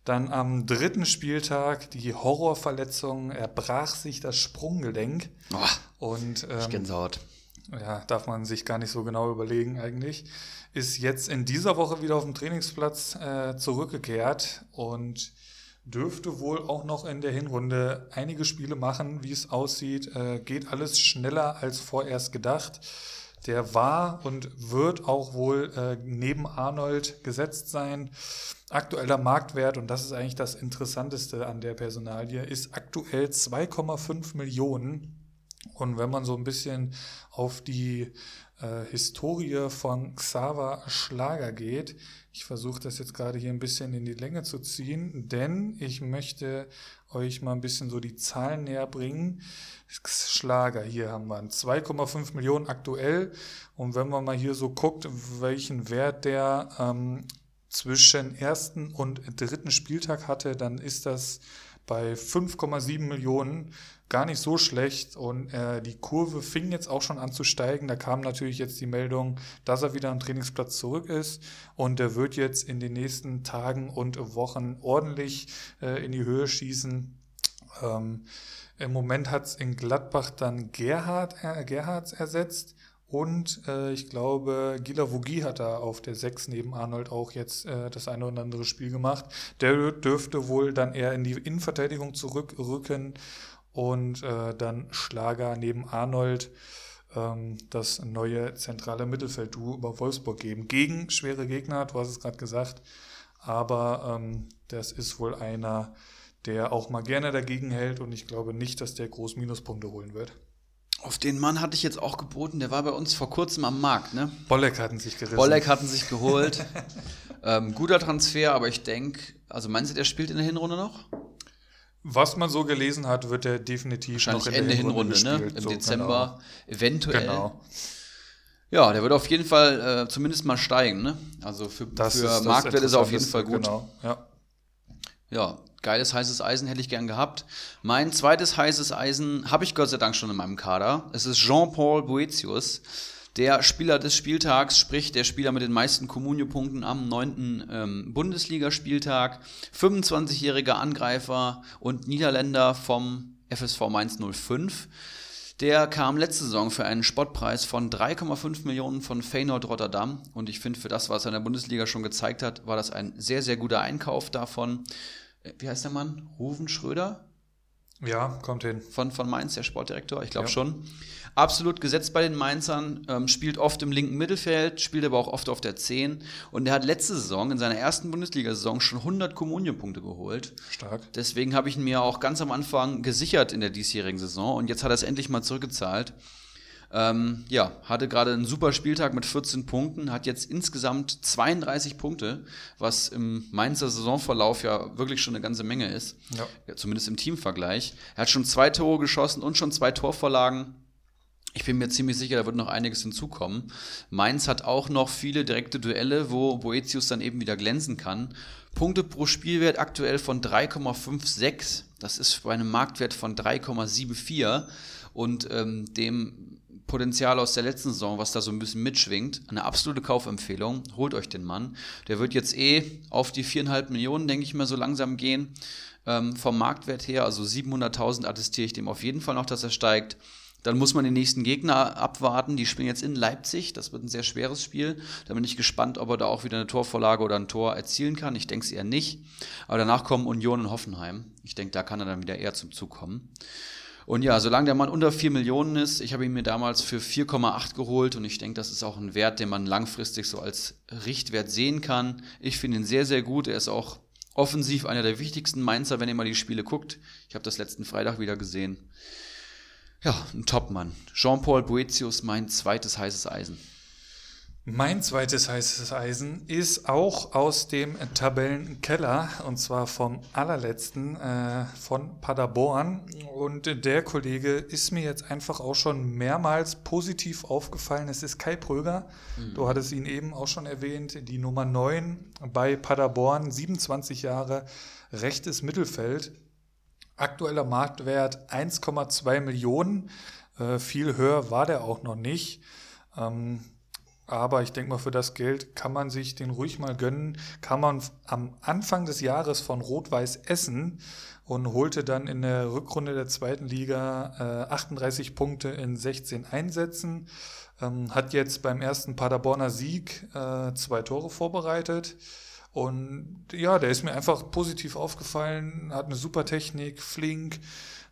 Dann am dritten Spieltag die Horrorverletzung, er brach sich das Sprunggelenk. Oh, Und ähm, Gänsehaut. ja, darf man sich gar nicht so genau überlegen eigentlich. Ist jetzt in dieser Woche wieder auf dem Trainingsplatz äh, zurückgekehrt und dürfte wohl auch noch in der Hinrunde einige Spiele machen, wie es aussieht. Äh, geht alles schneller als vorerst gedacht. Der war und wird auch wohl äh, neben Arnold gesetzt sein. Aktueller Marktwert, und das ist eigentlich das Interessanteste an der Personalie, ist aktuell 2,5 Millionen. Und wenn man so ein bisschen auf die äh, Historie von Xaver Schlager geht, ich versuche das jetzt gerade hier ein bisschen in die Länge zu ziehen, denn ich möchte euch mal ein bisschen so die Zahlen näher bringen. Schlager, hier haben wir einen 2,5 Millionen aktuell. Und wenn man mal hier so guckt, welchen Wert der ähm, zwischen ersten und dritten Spieltag hatte, dann ist das bei 5,7 Millionen gar nicht so schlecht und äh, die Kurve fing jetzt auch schon an zu steigen. Da kam natürlich jetzt die Meldung, dass er wieder am Trainingsplatz zurück ist und er wird jetzt in den nächsten Tagen und Wochen ordentlich äh, in die Höhe schießen. Ähm, Im Moment hat es in Gladbach dann Gerhard, äh, Gerhards ersetzt. Und äh, ich glaube, Gila Vogie hat da auf der 6 neben Arnold auch jetzt äh, das eine oder andere Spiel gemacht. Der dürfte wohl dann eher in die Innenverteidigung zurückrücken und äh, dann Schlager neben Arnold ähm, das neue zentrale Mittelfeld-Duo über Wolfsburg geben. Gegen schwere Gegner, du hast es gerade gesagt, aber ähm, das ist wohl einer, der auch mal gerne dagegen hält und ich glaube nicht, dass der groß Minuspunkte holen wird. Auf den Mann hatte ich jetzt auch geboten, der war bei uns vor kurzem am Markt, ne? Bolleck hatten sich gerissen. Bolleck hatten sich geholt. ähm, guter Transfer, aber ich denke, also meinst du, der spielt in der Hinrunde noch? Was man so gelesen hat, wird er definitiv noch in Ende der Hinrunde, Hinrunde ne? Im So, Dezember eventuell. Genau. Ja, der wird auf jeden Fall äh, zumindest mal steigen, ne? Also für, Das für ist Marktwert ist er auf jeden Fall gut. Genau. Ja. Ja, geiles heißes Eisen hätte ich gern gehabt. Mein zweites heißes Eisen habe ich Gott sei Dank schon in meinem Kader. Es ist Jean-Paul Boetius, der Spieler des Spieltags, sprich der Spieler mit den meisten Comunio-Punkten am neunten Ähm, Bundesligaspieltag. 25-jähriger Angreifer und Niederländer vom FSV Mainz 05. Der kam letzte Saison für einen Spottpreis von 3,5 Millionen von Feyenoord Rotterdam. Und ich finde, für das, was er in der Bundesliga schon gezeigt hat, war das ein sehr, sehr guter Einkauf davon. Äh, Wie heißt der Mann? Ruven Schröder ja, kommt hin. von, von Mainz, der Sportdirektor? Ich glaube Ja. schon. Absolut gesetzt bei den Mainzern, ähm, spielt oft im linken Mittelfeld, spielt aber auch oft auf der 10. Und er hat letzte Saison, in seiner ersten Bundesliga-Saison, schon 100 Kommunionpunkte geholt. Stark. Deswegen habe ich ihn mir auch ganz am Anfang gesichert in der diesjährigen Saison und jetzt hat er es endlich mal zurückgezahlt. Ähm, ja, hatte gerade einen super Spieltag mit 14 Punkten, hat jetzt insgesamt 32 Punkte, was im Mainzer Saisonverlauf ja wirklich schon eine ganze Menge ist. Ja. Ja, zumindest im Teamvergleich. Er hat schon zwei Tore geschossen und schon zwei Torvorlagen. Ich bin mir ziemlich sicher, da wird noch einiges hinzukommen. Mainz hat auch noch viele direkte Duelle, wo Boetius dann eben wieder glänzen kann. Punkte pro Spielwert aktuell von 3,56. Das ist bei einem Marktwert von 3,74 und ähm, dem Potenzial aus der letzten Saison, was da so ein bisschen mitschwingt. Eine absolute Kaufempfehlung. Holt euch den Mann. Der wird jetzt eh auf die 4,5 Millionen, denke ich mal, so langsam gehen. Ähm, vom Marktwert her, also 700.000 attestiere ich dem auf jeden Fall noch, dass er steigt. Dann muss man den nächsten Gegner abwarten. Die spielen jetzt in Leipzig. Das wird ein sehr schweres Spiel. Da bin ich gespannt, ob er da auch wieder eine Torvorlage oder ein Tor erzielen kann. Ich denke es eher nicht. Aber danach kommen Union und Hoffenheim. Ich denke, da kann er dann wieder eher zum Zug kommen. Und ja, solange der Mann unter 4 Millionen ist, ich habe ihn mir damals für 4,8 geholt und ich denke, das ist auch ein Wert, den man langfristig so als Richtwert sehen kann. Ich finde ihn sehr, sehr gut. Er ist auch offensiv einer der wichtigsten Mainzer, wenn ihr mal die Spiele guckt. Ich habe das letzten Freitag wieder gesehen. Ja, ein Topmann. Jean-Paul Boetius, mein zweites heißes Eisen. Mein zweites heißes Eisen ist auch aus dem Tabellenkeller und zwar vom allerletzten äh, von Paderborn. Und der Kollege ist mir jetzt einfach auch schon mehrmals positiv aufgefallen. Es ist Kai Pröger. Du hattest ihn eben auch schon erwähnt. Die Nummer 9 bei Paderborn, 27 Jahre, rechtes Mittelfeld. Aktueller Marktwert 1,2 Millionen. Äh, viel höher war der auch noch nicht. Ähm, aber ich denke mal, für das Geld kann man sich den ruhig mal gönnen. Kann man am Anfang des Jahres von Rot-Weiß Essen und holte dann in der Rückrunde der zweiten Liga äh, 38 Punkte in 16 Einsätzen. Ähm, hat jetzt beim ersten Paderborner Sieg äh, zwei Tore vorbereitet. Und ja, der ist mir einfach positiv aufgefallen, hat eine super Technik, flink,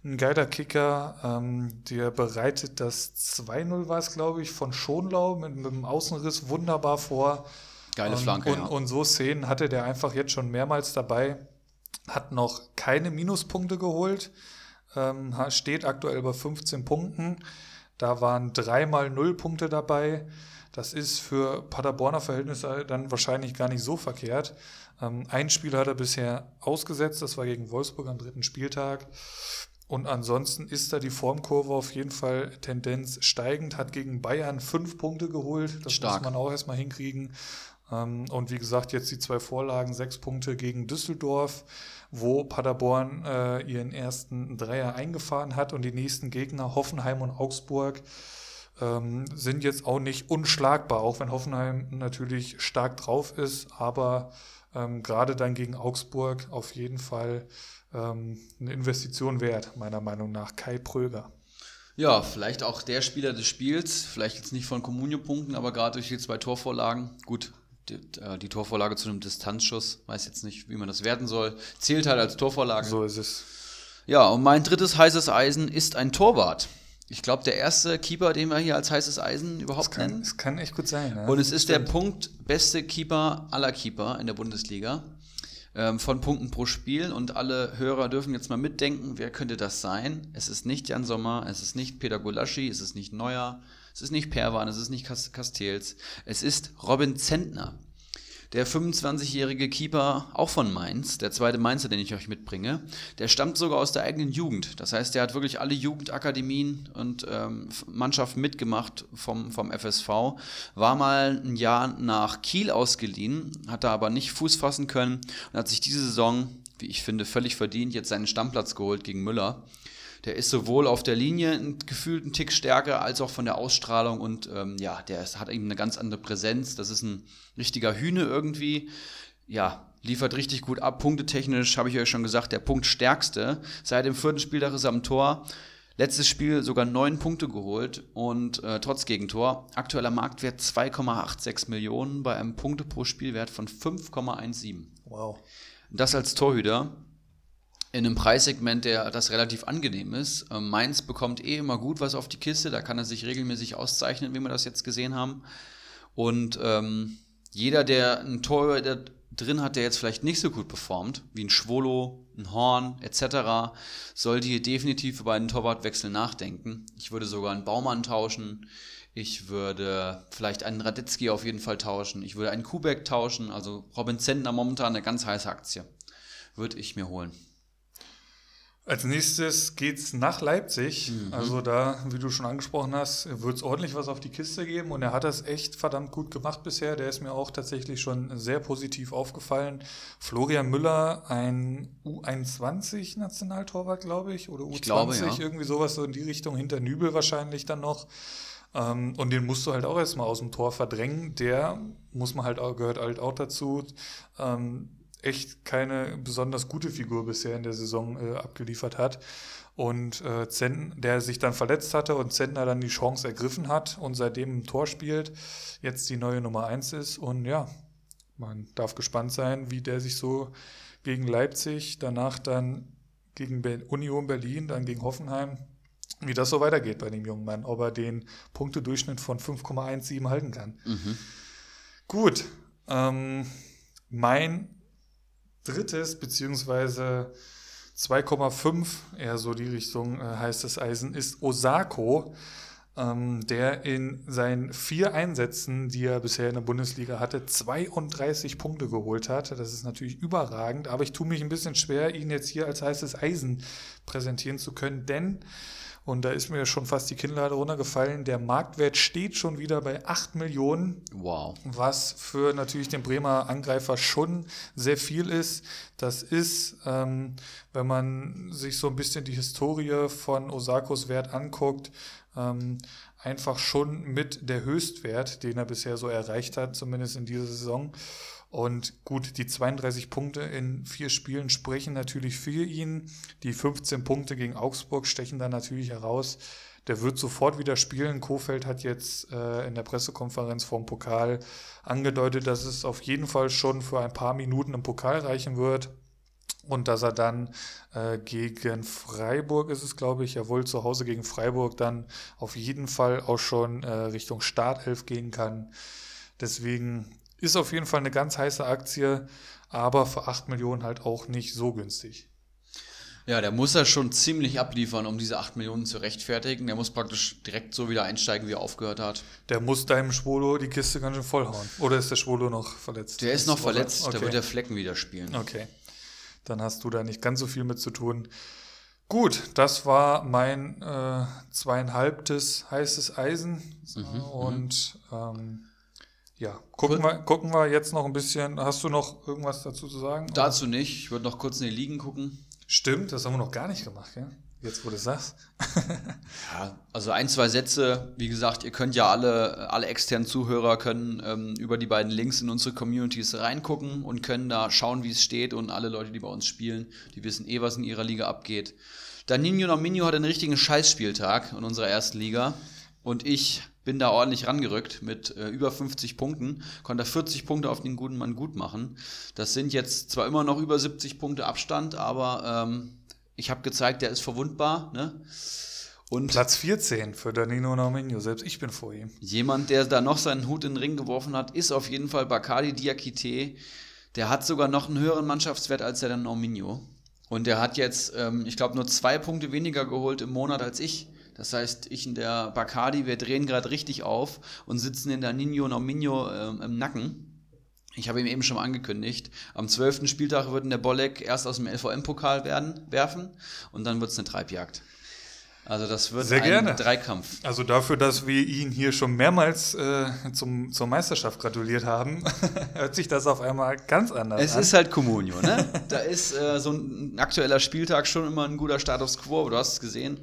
ein geiler Kicker. Ähm, der bereitet das 2-0 war es, glaube ich, von Schonlau mit, mit dem Außenriss wunderbar vor. Geile Ähm, Flanke, und, ja. und so Szenen hatte der einfach jetzt schon mehrmals dabei. Hat noch keine Minuspunkte geholt. Ähm, steht aktuell bei 15 Punkten. Da waren dreimal Nullpunkte dabei. Das ist für Paderborner Verhältnisse dann wahrscheinlich gar nicht so verkehrt. Ähm, ein Spiel hat er bisher ausgesetzt, das war gegen Wolfsburg am dritten Spieltag. Und ansonsten ist da die Formkurve auf jeden Fall Tendenz steigend, hat gegen Bayern fünf Punkte geholt. Das Stark. muss man auch erstmal hinkriegen. Ähm, Und wie gesagt, jetzt die zwei Vorlagen, sechs Punkte gegen Düsseldorf, wo Paderborn äh, ihren ersten Dreier eingefahren hat und die nächsten Gegner, Hoffenheim und Augsburg, ähm, sind jetzt auch nicht unschlagbar, auch wenn Hoffenheim natürlich stark drauf ist, aber ähm, gerade dann gegen Augsburg auf jeden Fall ähm, eine Investition wert, meiner Meinung nach. Kai Pröger. Ja, vielleicht auch der Spieler des Spiels, vielleicht jetzt nicht von Comunio-Punkten, aber gerade durch die zwei Torvorlagen. Gut, die, äh, die Torvorlage zu einem Distanzschuss, weiß jetzt nicht, wie man das werten soll, zählt halt als Torvorlage. So ist es. Ja, und mein drittes heißes Eisen ist ein Torwart. Ich glaube, der erste Keeper, den wir hier als heißes Eisen überhaupt Kann, nennen. es kann echt gut sein. Ja? Und es ist der Punkt beste Keeper aller Keeper in der Bundesliga. ähm, von Punkten pro Spiel. Und alle Hörer dürfen jetzt mal mitdenken, wer könnte das sein? Es ist nicht Jan Sommer, es ist nicht Peter Gulaschi, es ist nicht Neuer, es ist nicht Perwan, es ist nicht Castells, es ist Robin Zentner der 25-jährige Keeper, auch von Mainz, der zweite Mainzer, den ich euch mitbringe, der stammt sogar aus der eigenen Jugend. Das heißt, der hat wirklich alle Jugendakademien und ähm, Mannschaften mitgemacht vom, vom FSV, war mal ein Jahr nach Kiel ausgeliehen, hat da aber nicht Fuß fassen können und hat sich diese Saison, wie ich finde, völlig verdient, jetzt seinen Stammplatz geholt gegen Müller. Der ist sowohl auf der Linie gefühlt einen Tick stärker als auch von der Ausstrahlung und ähm, ja, der ist, hat eben eine ganz andere Präsenz. Das ist ein richtiger Hühne irgendwie. Ja, liefert richtig gut ab. Punktetechnisch habe ich euch schon gesagt, der Punktstärkste. Seit dem vierten Spieltag ist er am Tor. Letztes Spiel sogar neun Punkte geholt und äh, trotz Gegentor. Aktueller Marktwert 2,86 Millionen bei einem Punkte pro Spielwert von 5,17. Wow. Das als Torhüter in einem Preissegment, der das relativ angenehm ist. Ähm, Mainz bekommt eh immer gut was auf die Kiste, da kann er sich regelmäßig auszeichnen, wie wir das jetzt gesehen haben. Und ähm, jeder, der ein Tor drin hat, der jetzt vielleicht nicht so gut performt, wie ein Schwolo, ein Horn etc., sollte hier definitiv über einen Torwartwechsel nachdenken. Ich würde sogar einen Baumann tauschen. Ich würde vielleicht einen Radetzky auf jeden Fall tauschen. Ich würde einen Kubek tauschen. Also Robin Zentner momentan eine ganz heiße Aktie. Würde ich mir holen. Als nächstes geht's nach Leipzig. Mhm. Also da, wie du schon angesprochen hast, wird es ordentlich was auf die Kiste geben und er hat das echt verdammt gut gemacht bisher. Der ist mir auch tatsächlich schon sehr positiv aufgefallen. Florian Müller, ein U21-Nationaltorwart, glaube ich, oder U20, ich glaube, ja. irgendwie sowas so in die Richtung, hinter Nübel wahrscheinlich dann noch. Ähm, und den musst du halt auch erstmal aus dem Tor verdrängen. Der muss man halt auch, gehört halt auch dazu. Echt keine besonders gute Figur bisher in der Saison äh, abgeliefert hat. Und äh, Zentner, der sich dann verletzt hatte und Zentner dann die Chance ergriffen hat und seitdem im Tor spielt, jetzt die neue Nummer eins ist. Und ja, man darf gespannt sein, wie der sich so gegen Leipzig, danach dann gegen Union Berlin, dann gegen Hoffenheim, wie das so weitergeht bei dem jungen Mann, ob er den Punktedurchschnitt von 5,17 halten kann. Mhm. Gut, ähm, mein drittes, beziehungsweise 2,5, eher so die Richtung äh, heißt das Eisen, ist Osako, ähm, der in seinen vier Einsätzen, die er bisher in der Bundesliga hatte, 32 Punkte geholt hat. Das ist natürlich überragend, aber ich tue mich ein bisschen schwer, ihn jetzt hier als heißes Eisen präsentieren zu können, denn und da ist mir schon fast die Kinnlade runtergefallen. Der Marktwert steht schon wieder bei 8 Millionen. Wow. Was für natürlich den Bremer Angreifer schon sehr viel ist. Das ist, ähm, wenn man sich so ein bisschen die Historie von Osakos Wert anguckt, ähm, einfach schon mit der Höchstwert, den er bisher so erreicht hat, zumindest in dieser Saison. Und gut, die 32 Punkte in vier Spielen sprechen natürlich für ihn. Die 15 Punkte gegen Augsburg stechen da natürlich heraus. Der wird sofort wieder spielen. Kofeld hat jetzt äh, in der Pressekonferenz vom Pokal angedeutet, dass es auf jeden Fall schon für ein paar Minuten im Pokal reichen wird. Und dass er dann äh, gegen Freiburg ist es, glaube ich, jawohl, zu Hause gegen Freiburg dann auf jeden Fall auch schon äh, Richtung Startelf gehen kann. Deswegen ist auf jeden Fall eine ganz heiße Aktie, aber für 8 Millionen halt auch nicht so günstig. Ja, der muss ja schon ziemlich abliefern, um diese 8 Millionen zu rechtfertigen. Der muss praktisch direkt so wieder einsteigen, wie er aufgehört hat. Der muss deinem Schwolo die Kiste ganz schön vollhauen. Oder ist der Schwolo noch verletzt? Der ist noch verletzt, okay. da wird der Flecken wieder spielen. Okay. Dann hast du da nicht ganz so viel mit zu tun. Gut, das war mein äh, zweieinhalbtes heißes Eisen. Mhm, und ähm, ja, gucken wir, gucken wir jetzt noch ein bisschen. Hast du noch irgendwas dazu zu sagen? Dazu nicht. Ich würde noch kurz in die Ligen gucken. Stimmt, das haben wir noch gar nicht gemacht, gell? Jetzt, wo du sagst. ja, also ein, zwei Sätze. Wie gesagt, ihr könnt ja alle, alle externen Zuhörer können ähm, über die beiden Links in unsere Communities reingucken und können da schauen, wie es steht. Und alle Leute, die bei uns spielen, die wissen eh, was in ihrer Liga abgeht. Danino Nominio hat einen richtigen Scheißspieltag in unserer ersten Liga. Und ich bin da ordentlich rangerückt mit äh, über 50 Punkten, konnte 40 Punkte auf den guten Mann gut machen. Das sind jetzt zwar immer noch über 70 Punkte Abstand, aber ähm, ich habe gezeigt, der ist verwundbar. Ne? Und Platz 14 für Danilo Norminho, selbst ich bin vor ihm. Jemand, der da noch seinen Hut in den Ring geworfen hat, ist auf jeden Fall Bacardi Diakite, Der hat sogar noch einen höheren Mannschaftswert als der Norminho. Und der hat jetzt, ähm, ich glaube, nur zwei Punkte weniger geholt im Monat als ich. Das heißt, ich und der Bacardi, wir drehen gerade richtig auf und sitzen in der Nino Norminho ähm, im Nacken. Ich habe ihm eben schon mal angekündigt. Am zwölften Spieltag wird der Bolek erst aus dem LVM-Pokal werden, werfen und dann wird es eine Treibjagd. Also das wird Sehr ein gerne. Dreikampf. Also dafür, dass wir ihn hier schon mehrmals äh, zum, zur Meisterschaft gratuliert haben, hört sich das auf einmal ganz anders Es an. ist halt Comunio, ne? da ist äh, so ein aktueller Spieltag schon immer ein guter Status quo, aber du hast es gesehen.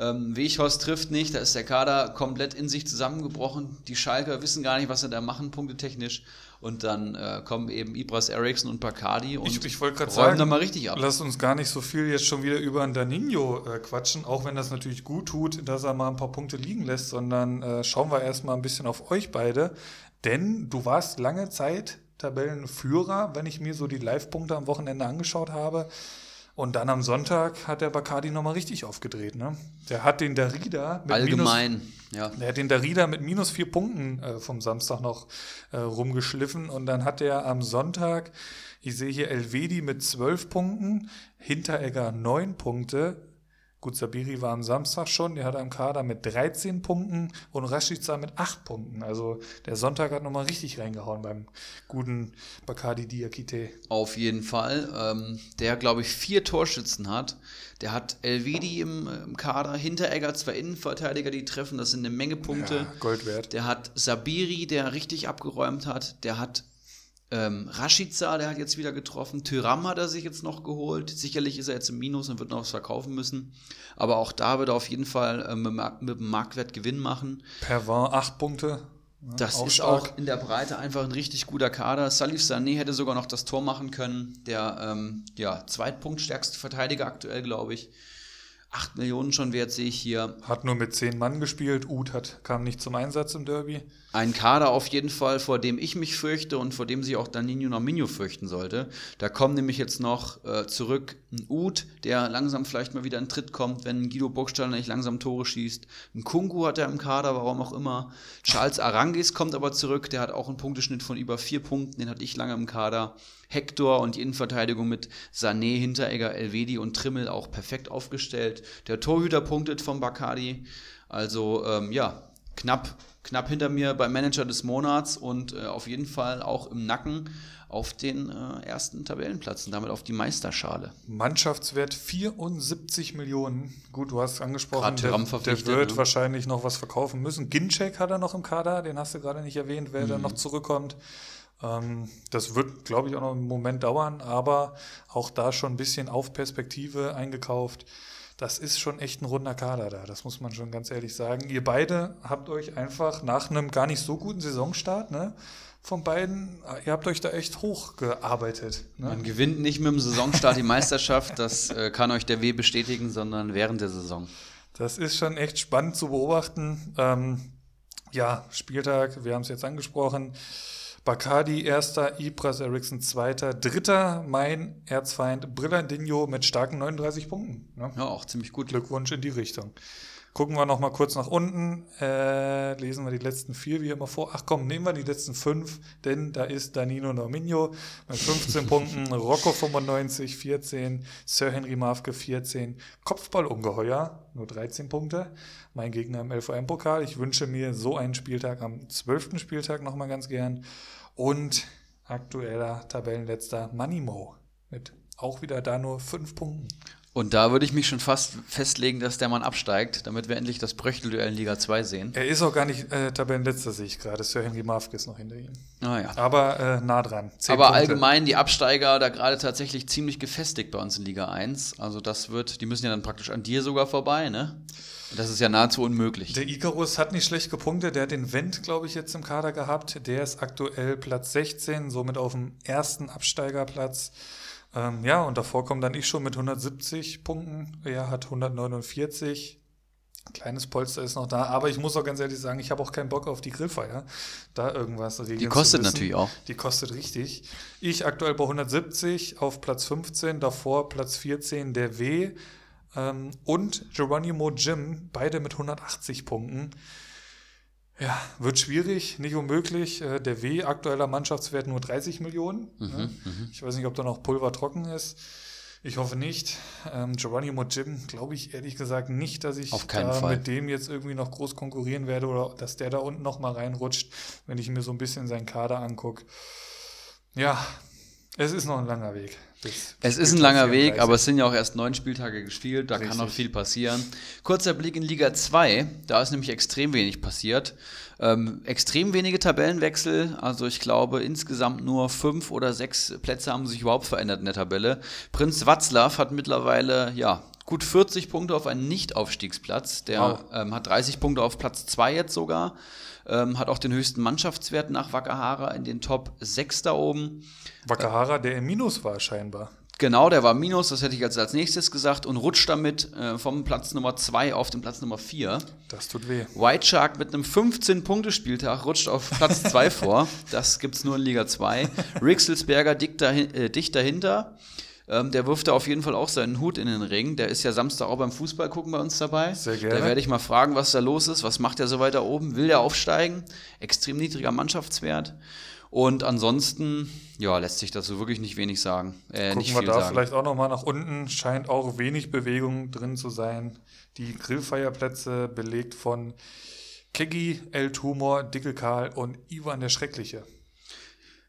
Ähm, Weghorst trifft nicht, da ist der Kader komplett in sich zusammengebrochen. Die Schalker wissen gar nicht, was sie da machen, punktetechnisch. Und dann äh, kommen eben Ibras Eriksson und Bacardi und ich, ich räumen sagen, da mal richtig ab. lass uns gar nicht so viel jetzt schon wieder über einen Danino äh, quatschen, auch wenn das natürlich gut tut, dass er mal ein paar Punkte liegen lässt, sondern äh, schauen wir erstmal ein bisschen auf euch beide. Denn du warst lange Zeit Tabellenführer, wenn ich mir so die Live-Punkte am Wochenende angeschaut habe. Und dann am Sonntag hat der Bacardi nochmal richtig aufgedreht. Ne? Der hat den Darida mit minus, Allgemein, ja. der hat den Darida mit minus vier Punkten äh, vom Samstag noch äh, rumgeschliffen und dann hat er am Sonntag, ich sehe hier Elvedi mit zwölf Punkten, Hinteregger neun Punkte. Gut, Sabiri war am Samstag schon, der hat am Kader mit 13 Punkten und Rashica mit 8 Punkten. Also der Sonntag hat nochmal richtig reingehauen beim guten Bacardi Diakite. Auf jeden Fall. Ähm, der, glaube ich, vier Torschützen hat. Der hat Elvedi im, im Kader, Hinteregger, zwei Innenverteidiger, die treffen. Das sind eine Menge Punkte. Ja, Gold wert. Der hat Sabiri, der richtig abgeräumt hat. Der hat ähm, Rashica, der hat jetzt wieder getroffen. Tyram hat er sich jetzt noch geholt. Sicherlich ist er jetzt im Minus und wird noch was verkaufen müssen. Aber auch da wird er auf jeden Fall ähm, mit, dem Marktwert Gewinn machen. Pervin 8 Punkte. Ja, Das ist stark. auch in der Breite einfach ein richtig guter Kader. Salif Sané hätte sogar noch das Tor machen können. Der ähm, ja, zweitpunktstärkste Verteidiger aktuell, glaube ich. 8 Millionen schon wert sehe ich hier. Hat nur mit 10 Mann gespielt. Uth hat, kam nicht zum Einsatz im Derby. Ein Kader auf jeden Fall, vor dem ich mich fürchte und vor dem sich auch Danilo Norminho fürchten sollte. Da kommen nämlich jetzt noch äh, zurück ein Uth, der langsam vielleicht mal wieder in Tritt kommt, wenn Guido Burgstaller nicht langsam Tore schießt. Ein Kungu hat er im Kader, warum auch immer. Charles Arangis kommt aber zurück, der hat auch einen Punkteschnitt von über vier Punkten, den hatte ich lange im Kader. Hector und die Innenverteidigung mit Sané, Hinteregger, Elvedi und Trimmel auch perfekt aufgestellt. Der Torhüter punktet vom Bacardi. Also ähm, ja, knapp, knapp hinter mir beim Manager des Monats und äh, auf jeden Fall auch im Nacken auf den äh, ersten Tabellenplatz und damit auf die Meisterschale. Mannschaftswert 74 Millionen. Gut, du hast angesprochen, Grad Thuram der, der wird ne? wahrscheinlich noch was verkaufen müssen. Ginczek hat er noch im Kader, den hast du gerade nicht erwähnt, wer Mhm. dann noch zurückkommt. Ähm, das wird, glaube ich, auch noch einen Moment dauern, aber auch da schon ein bisschen auf Perspektive eingekauft. Das ist schon echt ein runder Kader da, das muss man schon ganz ehrlich sagen. Ihr beide habt euch einfach nach einem gar nicht so guten Saisonstart, ne, von beiden, ihr habt euch da echt hochgearbeitet. Ne? Man gewinnt nicht mit dem Saisonstart die Meisterschaft, das äh, kann euch der W bestätigen, sondern während der Saison. Das ist schon echt spannend zu beobachten. Ähm, ja, Spieltag, wir haben es jetzt angesprochen. Bacardi erster, Ibras Eriksson zweiter, dritter, mein Erzfeind Brillandinho mit starken 39 Punkten. Ne? Ja, auch ziemlich gut. Glückwunsch in die Richtung. Gucken wir noch mal kurz nach unten, äh, lesen wir die letzten vier wie immer vor. Ach komm, nehmen wir die letzten fünf, denn da ist Danilo Norminho mit 15 Punkten, Rocco 95, 14, Sir Henry Mafke 14, Kopfballungeheuer, nur 13 Punkte. Mein Gegner im LVM-Pokal. Ich wünsche mir so einen Spieltag am 12. Spieltag noch mal ganz gern. Und aktueller Tabellenletzter Manimo mit auch wieder da nur fünf Punkten. Und da würde ich mich schon fast festlegen, dass der Mann absteigt, damit wir endlich das Bröchtelduell in Liga 2 sehen. Er ist auch gar nicht äh, Tabellenletzter, sehe ich gerade. Sir Henry Mafke ist noch hinter ihm. Naja. Aber äh, nah dran. Zehn Aber Punkte. allgemein die Absteiger da gerade tatsächlich ziemlich gefestigt bei uns in Liga 1. Also das wird, die müssen ja dann praktisch an dir sogar vorbei, ne? Das ist ja nahezu unmöglich. Der Icarus hat nicht schlecht gepunktet. Der hat den Wendt, glaube ich, jetzt im Kader gehabt. Der ist aktuell Platz 16, somit auf dem ersten Absteigerplatz. Ähm, ja, und davor kommt dann ich schon mit 170 Punkten. Er hat 149. Kleines Polster ist noch da, aber ich muss auch ganz ehrlich sagen, ich habe auch keinen Bock auf die Grillfeier, da irgendwas regeln Die kostet natürlich auch. Die kostet richtig. Ich aktuell bei 170 auf Platz 15, davor Platz 14 der W ähm, und Geronimo Jim, beide mit 180 Punkten. Ja, wird schwierig, nicht unmöglich. Äh, der W, aktueller Mannschaftswert nur 30 Millionen. Mhm, ne? Mhm. Ich weiß nicht, ob da noch Pulver trocken ist. Ich hoffe nicht. Ähm, Geronimo Jim glaube ich ehrlich gesagt nicht, dass ich da Fall. mit dem jetzt irgendwie noch groß konkurrieren werde oder dass der da unten noch mal reinrutscht, wenn ich mir so ein bisschen seinen Kader angucke. Ja, es ist noch ein langer Weg. Es ist ein langer Weg, aber es sind ja auch erst neun Spieltage gespielt, da Richtig. kann noch viel passieren. Kurzer Blick in Liga 2, da ist nämlich extrem wenig passiert. Ähm, extrem wenige Tabellenwechsel, also ich glaube insgesamt nur fünf oder sechs Plätze haben sich überhaupt verändert in der Tabelle. Prinz Watzlaw hat mittlerweile, ja, gut 40 Punkte auf einen Nicht-Aufstiegsplatz. Der wow. ähm, hat 30 Punkte auf Platz 2 jetzt sogar. Ähm, hat auch den höchsten Mannschaftswert nach Wakahara in den Top 6 da oben. Wakahara, der im Minus war scheinbar. Genau, der war Minus, das hätte ich jetzt als nächstes gesagt und rutscht damit äh, vom Platz Nummer 2 auf den Platz Nummer 4. Das tut weh. White Shark mit einem 15-Punkte-Spieltag rutscht auf Platz 2 vor. Das gibt es nur in Liga 2. Rixelsberger dicht, dahin, äh, dicht dahinter. Ähm, der wirft da auf jeden Fall auch seinen Hut in den Ring. Der ist ja Samstag auch beim Fußball gucken bei uns dabei. Sehr gerne. Da werde ich mal fragen, was da los ist. Was macht er so weiter oben? Will der aufsteigen? Extrem niedriger Mannschaftswert. Und ansonsten, ja, lässt sich dazu wirklich nicht wenig sagen. Äh, Gucken wir da sagen. vielleicht auch nochmal nach unten. Scheint auch wenig Bewegung drin zu sein. Die Grillfeierplätze belegt von Keggy, El Tumor, Dicke Karl und Ivan der Schreckliche.